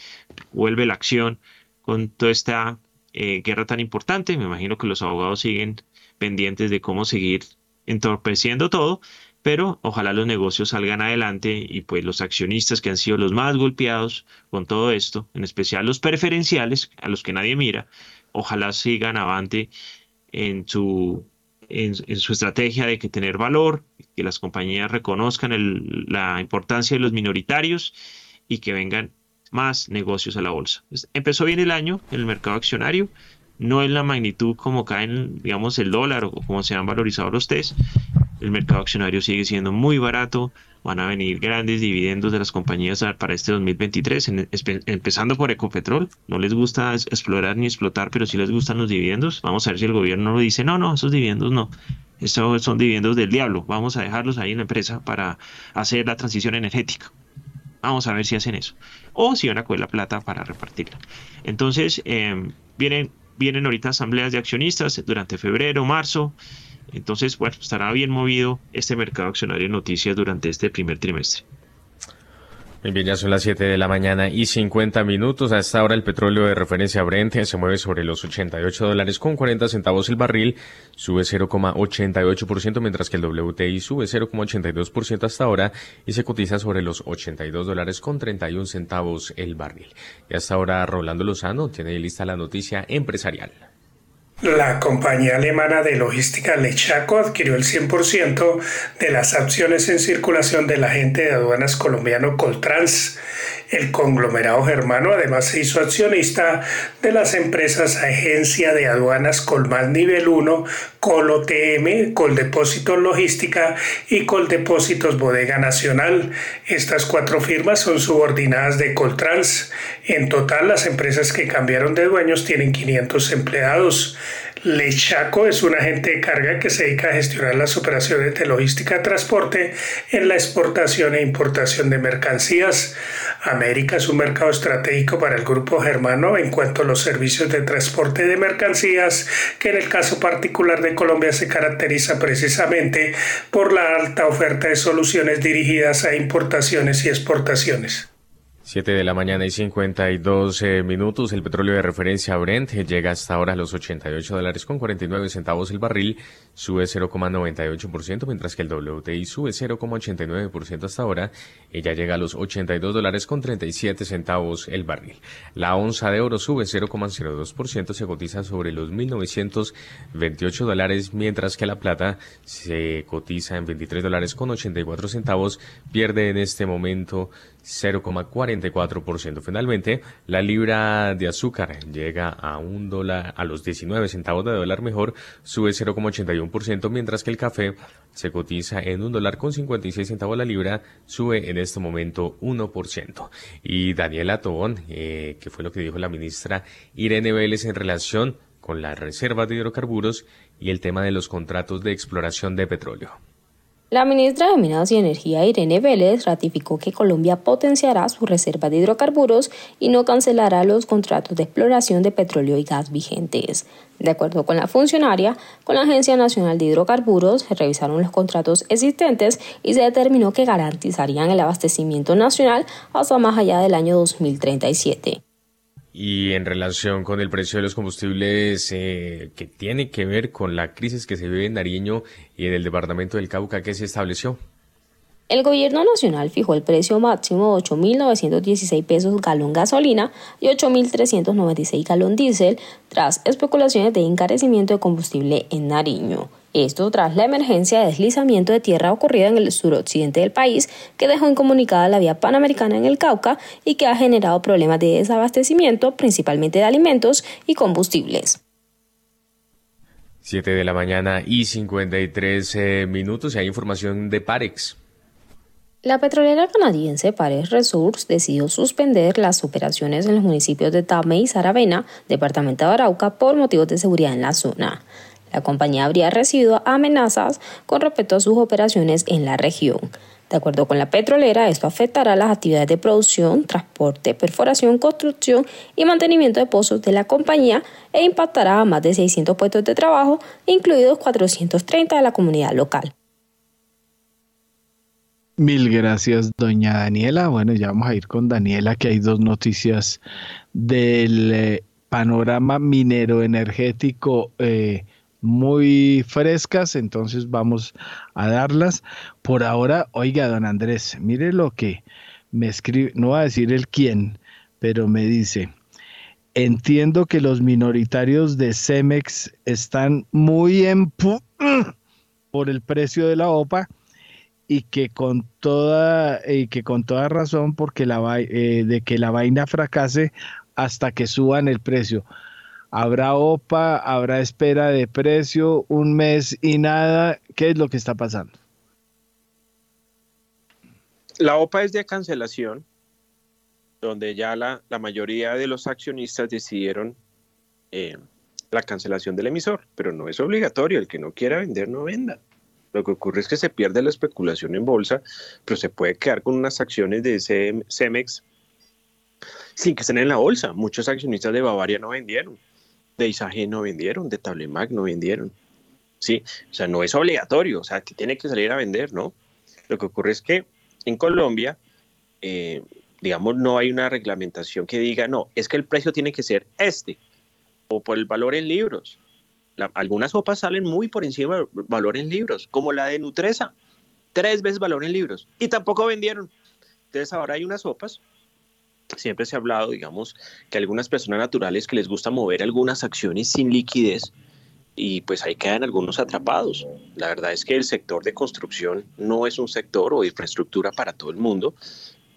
vuelve la acción con toda esta eh, guerra tan importante. Me imagino que los abogados siguen pendientes de cómo seguir entorpeciendo todo, pero ojalá los negocios salgan adelante y pues los accionistas que han sido los más golpeados con todo esto, en especial los preferenciales, a los que nadie mira, ojalá sigan avante en su, en, su estrategia de que tener valor, que las compañías reconozcan la importancia de los minoritarios y que vengan más negocios a la bolsa. Empezó bien el año en el mercado accionario, no es la magnitud como caen, digamos, el dólar o como se han valorizado los test. El mercado accionario sigue siendo muy barato. Van a venir grandes dividendos de las compañías para este 2023, empezando por Ecopetrol. No les gusta explorar ni explotar, pero sí les gustan los dividendos. Vamos a ver si el gobierno lo dice, no, no, esos dividendos no. Estos son dividendos del diablo. Vamos a dejarlos ahí en la empresa para hacer la transición energética. Vamos a ver si hacen eso. O si van a coger la plata para repartirla. Entonces, eh, vienen vienen ahorita asambleas de accionistas durante febrero, marzo. Entonces, bueno, estará bien movido este mercado accionario de noticias durante este primer trimestre. Muy bien, ya son las 7 de la mañana y 50 minutos. A esta hora el petróleo de referencia Brent se mueve sobre los 88 dólares con 40 centavos el barril, sube 0,88%, mientras que el WTI sube 0,82% hasta ahora y se cotiza sobre los 82 dólares con 31 centavos el barril. Y hasta ahora Rolando Lozano tiene lista la noticia empresarial. La compañía alemana de logística Lechaco adquirió el 100% de las acciones en circulación del agente de aduanas colombiano Coltrans. El conglomerado germano además se hizo accionista de las empresas Agencia de Aduanas Colmal Nivel 1, ColOTM, Coldepósitos Logística y Coldepósitos Bodega Nacional. Estas cuatro firmas son subordinadas de Coltrans. En total, las empresas que cambiaron de dueños tienen 500 empleados. Lechaco es un agente de carga que se dedica a gestionar las operaciones de logística transporte en la exportación e importación de mercancías. América es un mercado estratégico para el grupo germano en cuanto a los servicios de transporte de mercancías, que en el caso particular de Colombia se caracteriza precisamente por la alta oferta de soluciones dirigidas a importaciones y exportaciones. 7 de la mañana y 52 eh, minutos. El petróleo de referencia Brent llega hasta ahora a los 88 dólares con 49 centavos el barril, sube 0,98%, mientras que el WTI sube 0,89% hasta ahora ya llega a los 82 dólares con 37 centavos el barril. La onza de oro sube 0,02%, se cotiza sobre los 1.928 dólares, mientras que la plata se cotiza en 23 dólares con 84 centavos, pierde en este momento 0,44%. Finalmente, la libra de azúcar llega a un dólar, a los 19 centavos de dólar mejor, sube 0,81%, mientras que el café se cotiza en un dólar con 56 centavos la libra, sube en este momento 1%. Y Daniela Tobón, eh, que fue lo que dijo la ministra Irene Vélez en relación con las reservas de hidrocarburos y el tema de los contratos de exploración de petróleo. La ministra de Minas y Energía, Irene Vélez, ratificó que Colombia potenciará su reserva de hidrocarburos y no cancelará los contratos de exploración de petróleo y gas vigentes. De acuerdo con la funcionaria, con la Agencia Nacional de Hidrocarburos se revisaron los contratos existentes y se determinó que garantizarían el abastecimiento nacional hasta más allá del año 2037. Y en relación con el precio de los combustibles eh, que tiene que ver con la crisis que se vive en Nariño y en el departamento del Cauca, ¿qué se estableció? El gobierno nacional fijó el precio máximo de 8.916 pesos galón gasolina y 8.396 galón diésel tras especulaciones de encarecimiento de combustible en Nariño. Esto tras la emergencia de deslizamiento de tierra ocurrida en el suroccidente del país, que dejó incomunicada la vía panamericana en el Cauca y que ha generado problemas de desabastecimiento, principalmente de alimentos y combustibles. 7 de la mañana y 53 eh, minutos y hay información de Parex. La petrolera canadiense Parex Resources decidió suspender las operaciones en los municipios de Tame y Saravena, departamento de Arauca, por motivos de seguridad en la zona. La compañía habría recibido amenazas con respecto a sus operaciones en la región. De acuerdo con la petrolera, esto afectará las actividades de producción, transporte, perforación, construcción y mantenimiento de pozos de la compañía e impactará a más de 600 puestos de trabajo, incluidos 430 de la comunidad local. Mil gracias, doña Daniela. Bueno, ya vamos a ir con Daniela, que hay dos noticias del eh, panorama minero energético. Eh, muy frescas, entonces vamos a darlas. Por ahora, oiga, don Andrés, mire lo que me escribe, no va a decir el quién, pero me dice, entiendo que los minoritarios de Cemex están muy en por el precio de la OPA y que con toda y que con toda razón porque la eh, de que la vaina fracase hasta que suban el precio. ¿Habrá OPA? ¿Habrá espera de precio? ¿Un mes y nada? ¿Qué es lo que está pasando? La OPA es de cancelación, donde ya la, mayoría de los accionistas decidieron eh, la cancelación del emisor, pero no es obligatorio, el que no quiera vender no venda. Lo que ocurre es que se pierde la especulación en bolsa, pero se puede quedar con unas acciones de Cemex sin que estén en la bolsa. Muchos accionistas de Bavaria no vendieron de Isaje no vendieron, de Tablemac no vendieron. Sí, o sea, no es obligatorio, o sea, que tiene que salir a vender, ¿no? Lo que ocurre es que en Colombia, eh, digamos, no hay una reglamentación que diga, no, es que el precio tiene que ser este, o por el valor en libros. Algunas sopas salen muy por encima del valor en libros, como la de Nutresa, tres veces valor en libros, y tampoco vendieron. Entonces ahora hay unas sopas siempre se ha hablado, digamos, que algunas personas naturales que les gusta mover algunas acciones sin liquidez y pues ahí quedan algunos atrapados. La verdad es que el sector de construcción no es un sector o infraestructura para todo el mundo.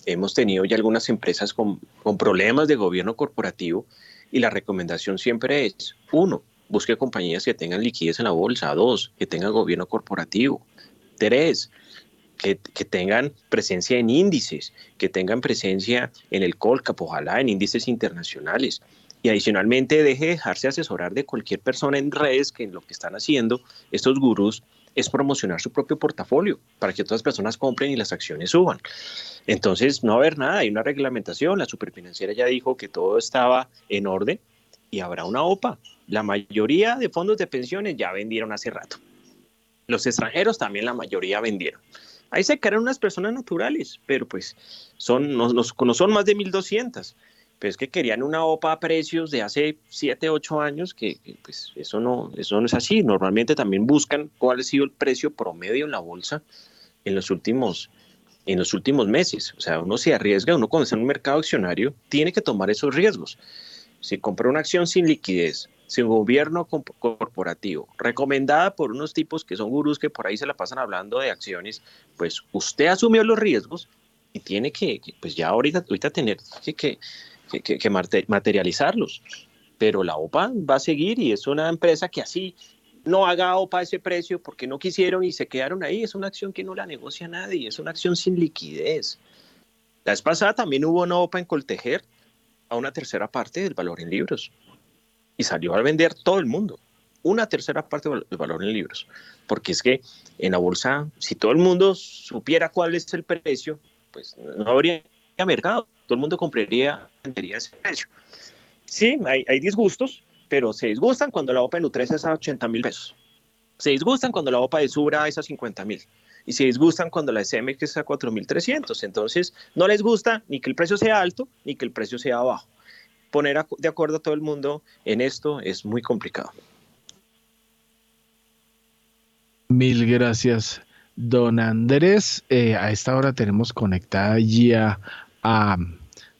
Hemos tenido ya algunas empresas con, con problemas de gobierno corporativo y la recomendación siempre es, uno, busque compañías que tengan liquidez en la bolsa, dos, que tengan gobierno corporativo, tres, que, tengan presencia en índices, que tengan presencia en el Colcap, ojalá en índices internacionales. Y adicionalmente deje de dejarse asesorar de cualquier persona en redes que en lo que están haciendo estos gurús es promocionar su propio portafolio para que otras personas compren y las acciones suban. Entonces, no va a haber nada, hay una reglamentación, la superfinanciera ya dijo que todo estaba en orden y habrá una OPA. La mayoría de fondos de pensiones ya vendieron hace rato. Los extranjeros también la mayoría vendieron. Ahí se quedaron unas personas naturales, pero pues son, no, son más de 1.200 pero es que querían una OPA a precios de hace 7, 8 años, que, pues eso no, eso no es así. Normalmente también buscan cuál ha sido el precio promedio en la bolsa en los últimos, en los últimos meses. O sea, uno se arriesga, uno cuando está en un mercado accionario, tiene que tomar esos riesgos. Si compra una acción sin liquidez, sin gobierno corporativo, recomendada por unos tipos que son gurús que por ahí se la pasan hablando de acciones, pues usted asumió los riesgos y tiene que, pues ya ahorita, ahorita tener que, que que, materializarlos. Pero la OPA va a seguir y es una empresa que así no haga OPA a ese precio porque no quisieron y se quedaron ahí. Es una acción que no la negocia nadie, es una acción sin liquidez. La vez pasada también hubo una OPA en Coltejer a una tercera parte del valor en libros y salió a vender todo el mundo. Una tercera parte del valor en libros. Porque es que en la bolsa, si todo el mundo supiera cuál es el precio, pues no habría mercado todo el mundo compraría, ese precio. Sí, hay, disgustos, pero se disgustan cuando la OPA de Nutres es a 80 mil pesos. Se disgustan cuando la OPA de Subra es a 50 mil. Y se disgustan cuando la SMX es a 4.300. Entonces, no les gusta ni que el precio sea alto ni que el precio sea bajo. Poner de acuerdo a todo el mundo en esto es muy complicado. Mil gracias, don Andrés. Eh, a esta hora tenemos conectada ya a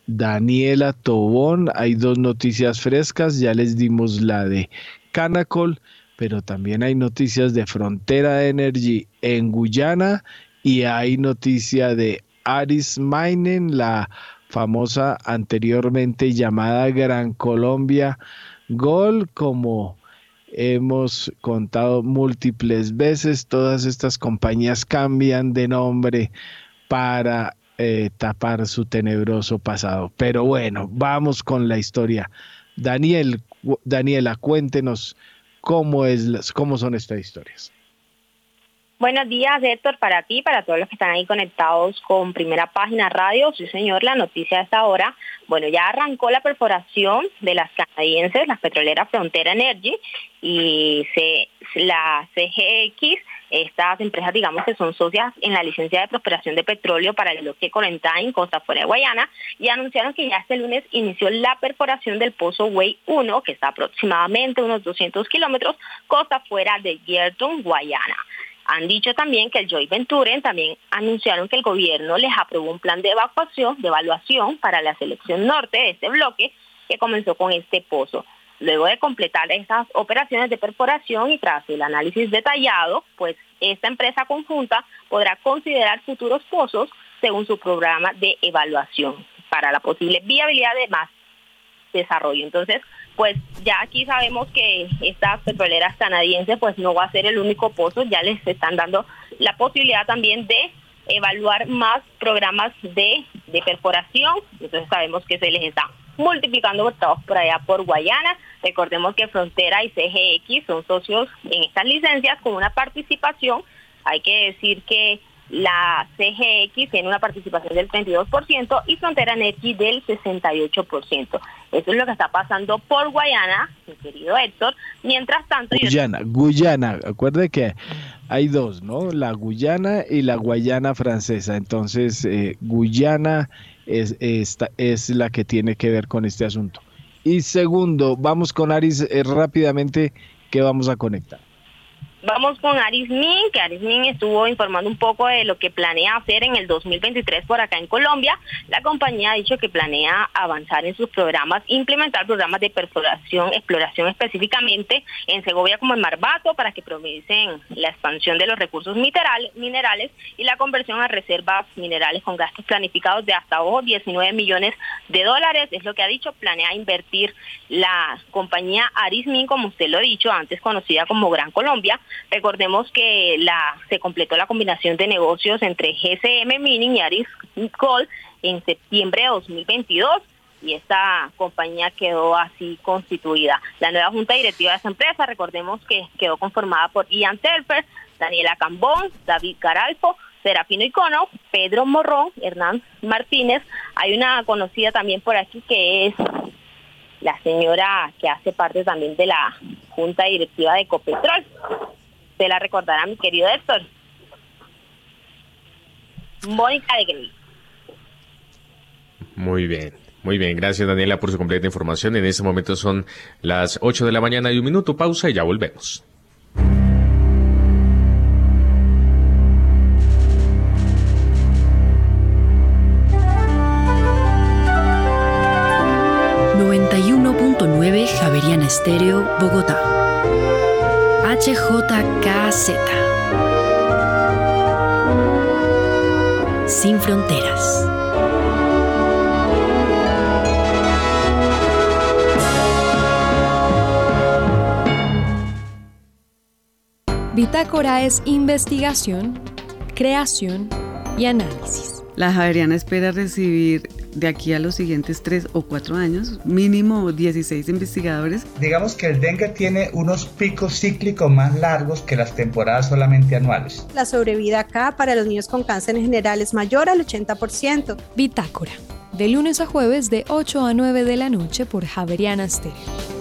Daniela Tobón. Hay dos noticias frescas, ya les dimos la de Canacol, pero también hay noticias de Frontera Energy en Guyana y hay noticia de Aris Mining, la famosa anteriormente llamada Gran Colombia Gold, como hemos contado múltiples veces, todas estas compañías cambian de nombre para eh, tapar su tenebroso pasado. Pero bueno, vamos con la historia. Daniel, Daniela, cuéntenos cómo, es, cómo son estas historias. Buenos días, Héctor, para ti, para todos los que están ahí conectados con Primera Página Radio. Sí, señor, la noticia de esta hora. Bueno, ya arrancó la perforación de las canadienses, las petroleras Frontera Energy y se, la CGX estas empresas, digamos que son socias en la licencia de prosperación de petróleo para el bloque en Costa Fuera de Guayana, y anunciaron que ya este lunes inició la perforación del pozo Way 1, que está aproximadamente unos 200 kilómetros costa fuera de Gerton, Guayana. Han dicho también que el Joy Venture también anunciaron que el gobierno les aprobó un plan de evacuación, de evaluación para la selección norte de este bloque que comenzó con este pozo. Luego de completar estas operaciones de perforación y tras el análisis detallado, pues esta empresa conjunta podrá considerar futuros pozos según su programa de evaluación para la posible viabilidad de más desarrollo. Entonces, pues ya aquí sabemos que estas petroleras canadienses pues no va a ser el único pozo, ya les están dando la posibilidad también de evaluar más programas de, de perforación, entonces sabemos que se les está multiplicando todos por allá por Guayana. Recordemos que Frontera y CGX son socios en estas licencias con una participación. Hay que decir que la CGX tiene una participación del 32% y Frontera Energy del 68%. Eso es lo que está pasando por Guayana, mi querido Héctor. Mientras tanto... Guyana, Guyana, acuerde que hay dos, ¿no? La Guyana y la Guayana francesa. Entonces, eh, Guyana es, esta, es la que tiene que ver con este asunto. Y segundo, vamos con Aris eh, rápidamente que vamos a conectar. Vamos con Arismin, que Arismin estuvo informando un poco de lo que planea hacer en el 2023 por acá en Colombia. La compañía ha dicho que planea avanzar en sus programas, implementar programas de perforación, exploración específicamente en Segovia como en Marbato para que promisen la expansión de los recursos minerales y la conversión a reservas minerales con gastos planificados de hasta 19 millones de dólares. Es lo que ha dicho, planea invertir la compañía Arismin, como usted lo ha dicho, antes conocida como Gran Colombia Recordemos que se completó la combinación de negocios entre GCM Mining y Aris Gold en septiembre de 2022. y esta compañía quedó así constituida. La nueva junta directiva de esa empresa, recordemos que quedó conformada por Ian Telfer, Daniela Cambón, David Caralfo, Serafino Icono, Pedro Morrón, Hernán Martínez. Hay una conocida también por aquí que es la señora que hace parte también de la junta directiva de Ecopetrol. Se la recordará mi querido Héctor. Mónica de Gris. Muy bien. Muy bien, gracias Daniela por su completa información. En este momento son las 8 de la mañana y un minuto, pausa y ya volvemos. Javeriana Estéreo, Bogotá. HJKZ. Sin fronteras. Bitácora es investigación, creación y análisis. La Javeriana espera recibir de aquí a los siguientes tres o cuatro años, mínimo 16 investigadores. Digamos que el dengue tiene unos picos cíclicos más largos que las temporadas solamente anuales. La sobrevida acá para los niños con cáncer en general es mayor al 80%. Bitácora, de lunes a jueves de 8 a 9 de la noche por Javeriana Stereo.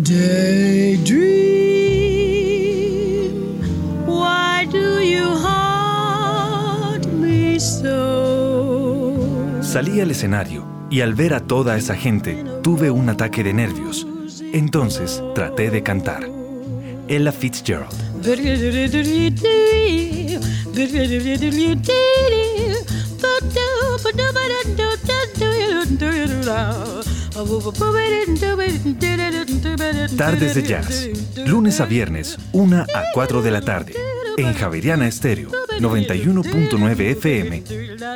Daydream, why do you me so? Salí al escenario y al ver a toda esa gente tuve un ataque de nervios. Entonces traté de cantar. Ella Fitzgerald. Tardes de Jazz, lunes a viernes, 1 a 4 de la tarde, en Javeriana Estéreo, 91.9 FM,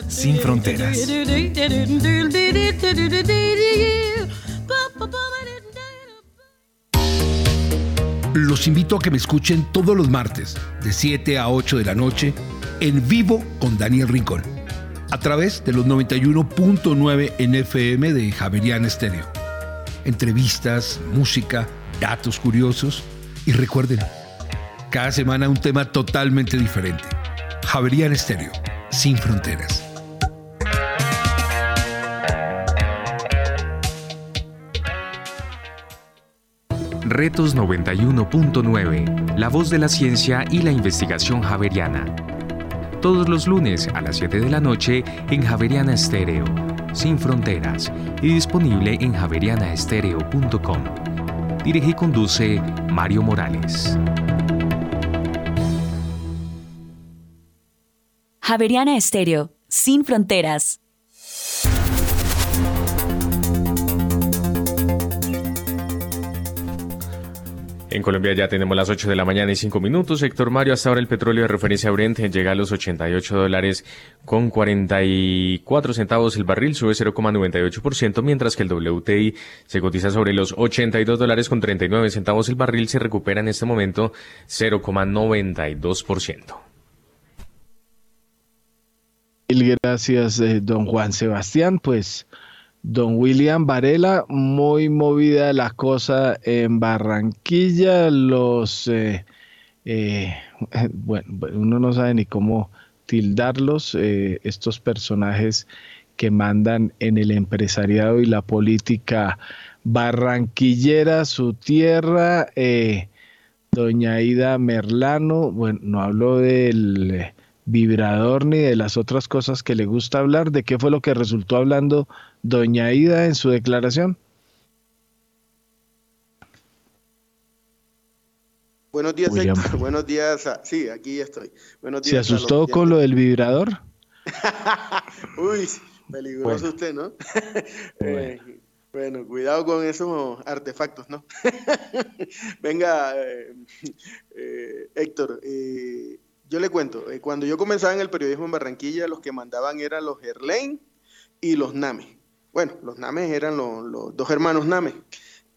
sin fronteras. Los invito a que me escuchen todos los martes, de 7 a 8 de la noche, en vivo con Daniel Rincón a través de los 91.9 NFM de Javerian Estéreo. Entrevistas, música, datos curiosos y recuerden, cada semana un tema totalmente diferente. Javerian Estéreo, sin fronteras. Retos 91.9, la voz de la ciencia y la investigación javeriana todos los lunes a las 7 de la noche en Javeriana Estéreo, sin fronteras, y disponible en javerianaestereo.com. Dirige y conduce Mario Morales. Javeriana Estéreo, sin fronteras. En Colombia ya tenemos las 8 de la mañana y 5 minutos. Héctor Mario, hasta ahora el petróleo de referencia Brent llega a los 88 dólares con 44 centavos el barril, sube 0,98%, mientras que el WTI se cotiza sobre los 82 dólares con 39 centavos el barril, se recupera en este momento 0,92%. Gracias, eh, don Juan Sebastián. Pues Don William Varela, muy movida la cosa en Barranquilla. Los eh, eh, bueno, uno no sabe ni cómo tildarlos, eh, estos personajes que mandan en el empresariado y la política barranquillera, su tierra, eh, doña Ida Merlano, bueno, no hablo del vibrador ni de las otras cosas que le gusta hablar, ¿de qué fue lo que resultó hablando doña Ida en su declaración? Buenos días, Héctor. Buenos días. Sí, aquí estoy. Buenos días. ¿Se asustó con lo del vibrador? Uy, peligroso usted, ¿no? Eh, bueno. cuidado con esos artefactos, ¿no? Venga, eh, eh, Héctor, yo le cuento, cuando yo comenzaba en el periodismo en Barranquilla, los que mandaban eran los Gerlain y los Name. Bueno, los Names eran los, dos hermanos Name.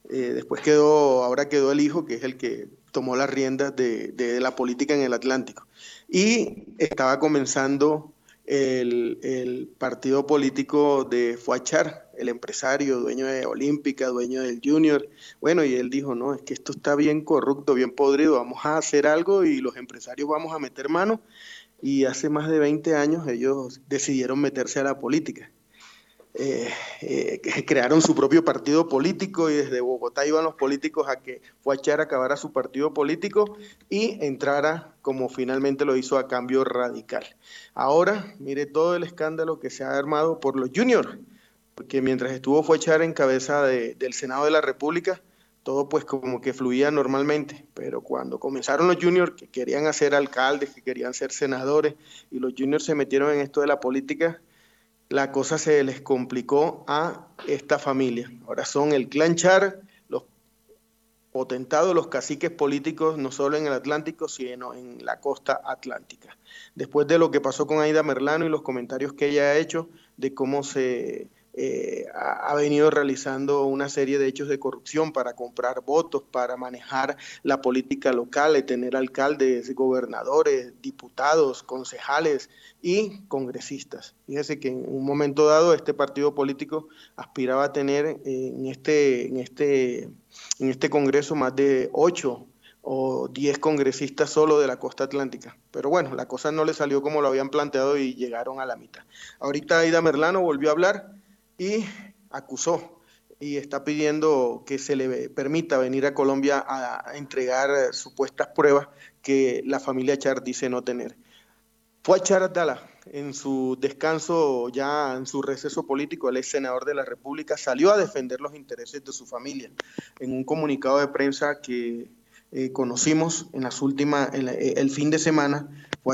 después quedó, ahora quedó el hijo, que es el que tomó las riendas de, la política en el Atlántico. Y estaba comenzando el, partido político de Fuachar, el empresario, dueño de Olímpica, dueño del Junior. Bueno, y él dijo, no, es que esto está bien corrupto, bien podrido, vamos a hacer algo y los empresarios vamos a meter mano. Y hace más de 20 años ellos decidieron meterse a la política. Eh, eh, crearon su propio partido político y desde Bogotá iban los políticos a que Fuachar acabara su partido político y entrara como finalmente lo hizo a cambio radical. Ahora, mire todo el escándalo que se ha armado por los juniors, porque mientras estuvo Fuachar en cabeza del Senado de la República, todo pues como que fluía normalmente, pero cuando comenzaron los juniors que querían ser alcaldes, que querían ser senadores, y los juniors se metieron en esto de la política, la cosa se les complicó a esta familia. Ahora son el clan Char, los potentados, los caciques políticos, no solo en el Atlántico, sino en la costa atlántica. Después de lo que pasó con Aida Merlano y los comentarios que ella ha hecho de cómo se eh, ha, venido realizando una serie de hechos de corrupción para comprar votos, para manejar la política local, de tener alcaldes, gobernadores, diputados, concejales y congresistas. Fíjese que en un momento dado este partido político aspiraba a tener eh, en, este, en, este, en este Congreso más de ocho o diez congresistas solo de la costa atlántica. Pero bueno, la cosa no le salió como lo habían planteado y llegaron a la mitad. Ahorita Aida Merlano volvió a hablar y acusó y está pidiendo que se le permita venir a Colombia a entregar supuestas pruebas que la familia Char dice no tener. Fue a Char en su descanso, ya en su receso político, el ex senador de la República salió a defender los intereses de su familia. En un comunicado de prensa que eh, conocimos en las últimas, el, fin de semana,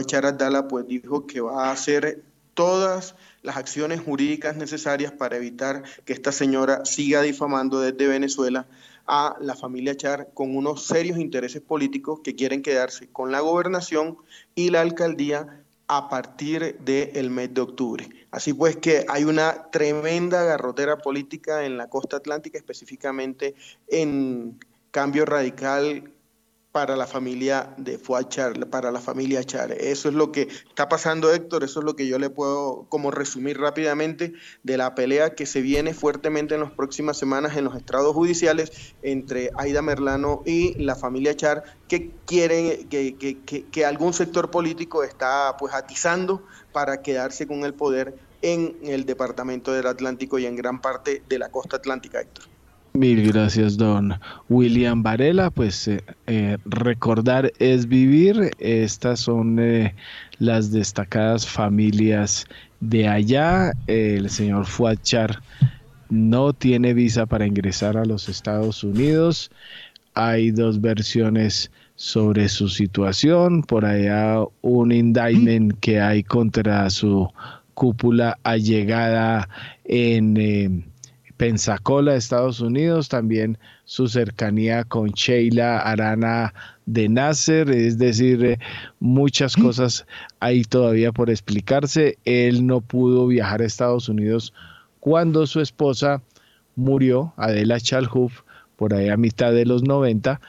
Char Abdala pues dijo que va a hacer todas las acciones jurídicas necesarias para evitar que esta señora siga difamando desde Venezuela a la familia Char con unos serios intereses políticos que quieren quedarse con la gobernación y la alcaldía a partir del mes de octubre. Así pues que hay una tremenda garrotera política en la costa atlántica, específicamente en Cambio Radical para la familia de Fuachar, para la familia Char. Eso es lo que está pasando, Héctor, eso es lo que yo le puedo como resumir rápidamente de la pelea que se viene fuertemente en las próximas semanas en los estrados judiciales entre Aida Merlano y la familia Char, que quieren, que, algún sector político está pues atizando para quedarse con el poder en el departamento del Atlántico y en gran parte de la costa atlántica, Héctor. Mil gracias, don William Varela. Pues eh, eh, recordar es vivir. Estas son eh, las destacadas familias de allá. El señor Fuachar no tiene visa para ingresar a los Estados Unidos. Hay dos versiones sobre su situación. Por allá un indictment que hay contra su cúpula allegada en Pensacola, Estados Unidos, también su cercanía con Sheila Arana de Nasser, es decir, eh, muchas cosas ahí todavía por explicarse. Él no pudo viajar a Estados Unidos cuando su esposa murió, Adela Chalhuf, por ahí a mitad de los 90,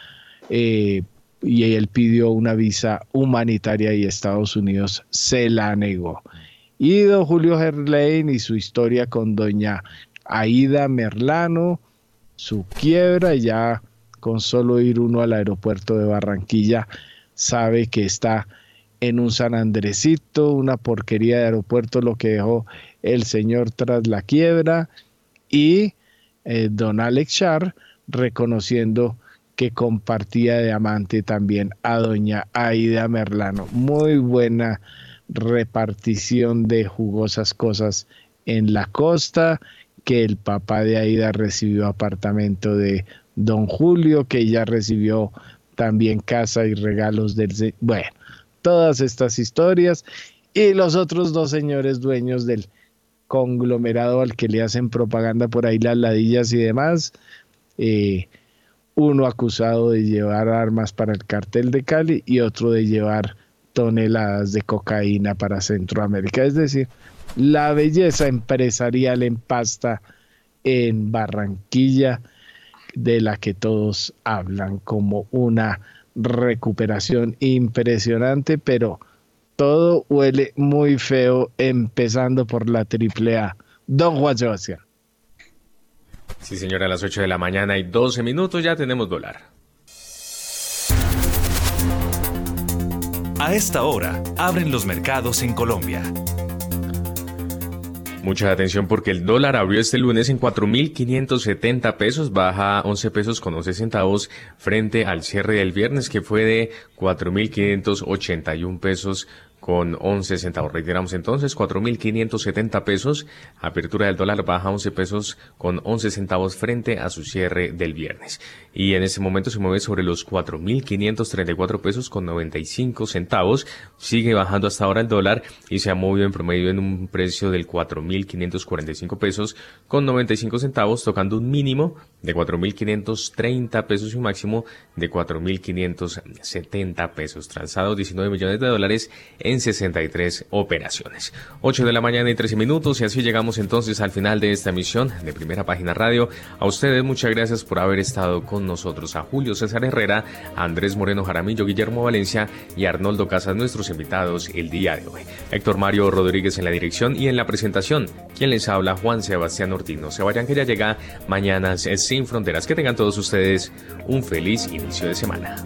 eh, y él pidió una visa humanitaria y Estados Unidos se la negó. Y don Julio Gerlain y su historia con doña Aida Merlano, su quiebra, ya con solo ir uno al aeropuerto de Barranquilla sabe que está en un San Andresito, una porquería de aeropuerto, lo que dejó el señor tras la quiebra, y eh, don Alex Char reconociendo que compartía de amante también a doña Aida Merlano. Muy buena repartición de jugosas cosas en la costa, que el papá de Aida recibió apartamento de don Julio, que ella recibió también casa y regalos del... Bueno, todas estas historias y los otros dos señores dueños del conglomerado al que le hacen propaganda por ahí las ladillas y demás. Eh, uno acusado de llevar armas para el cartel de Cali y otro de llevar toneladas de cocaína para Centroamérica. Es decir, la belleza empresarial en pasta en Barranquilla, de la que todos hablan como una recuperación impresionante, pero todo huele muy feo, empezando por la AAA. Don Juan Sebastián. Sí, señora, a las 8 de la mañana y 12 minutos ya tenemos dólar. A esta hora, abren los mercados en Colombia. Mucha atención porque el dólar abrió este lunes en 4.570 pesos, baja 11 pesos con 11 centavos frente al cierre del viernes que fue de 4.581 pesos con 11 centavos. Reiteramos entonces, 4.570 pesos. Apertura del dólar baja 11 pesos con 11 centavos frente a su cierre del viernes. Y en este momento se mueve sobre los 4.534 pesos con 95 centavos. Sigue bajando hasta ahora el dólar y se ha movido en promedio en un precio del 4.545 pesos con 95 centavos, tocando un mínimo de 4.530 pesos y un máximo de 4.570 pesos. Transados 19 millones de dólares en 63 operaciones. 8 de la mañana y 13 minutos y así llegamos entonces al final de esta emisión de Primera Página Radio. A ustedes muchas gracias por haber estado con nosotros. A Julio César Herrera, Andrés Moreno Jaramillo, Guillermo Valencia y Arnoldo Casas, nuestros invitados el día de hoy. Héctor Mario Rodríguez en la dirección y en la presentación. Quien les habla, Juan Sebastián Ortino. Se vayan que ya llega mañana sin fronteras. Que tengan todos ustedes un feliz inicio de semana.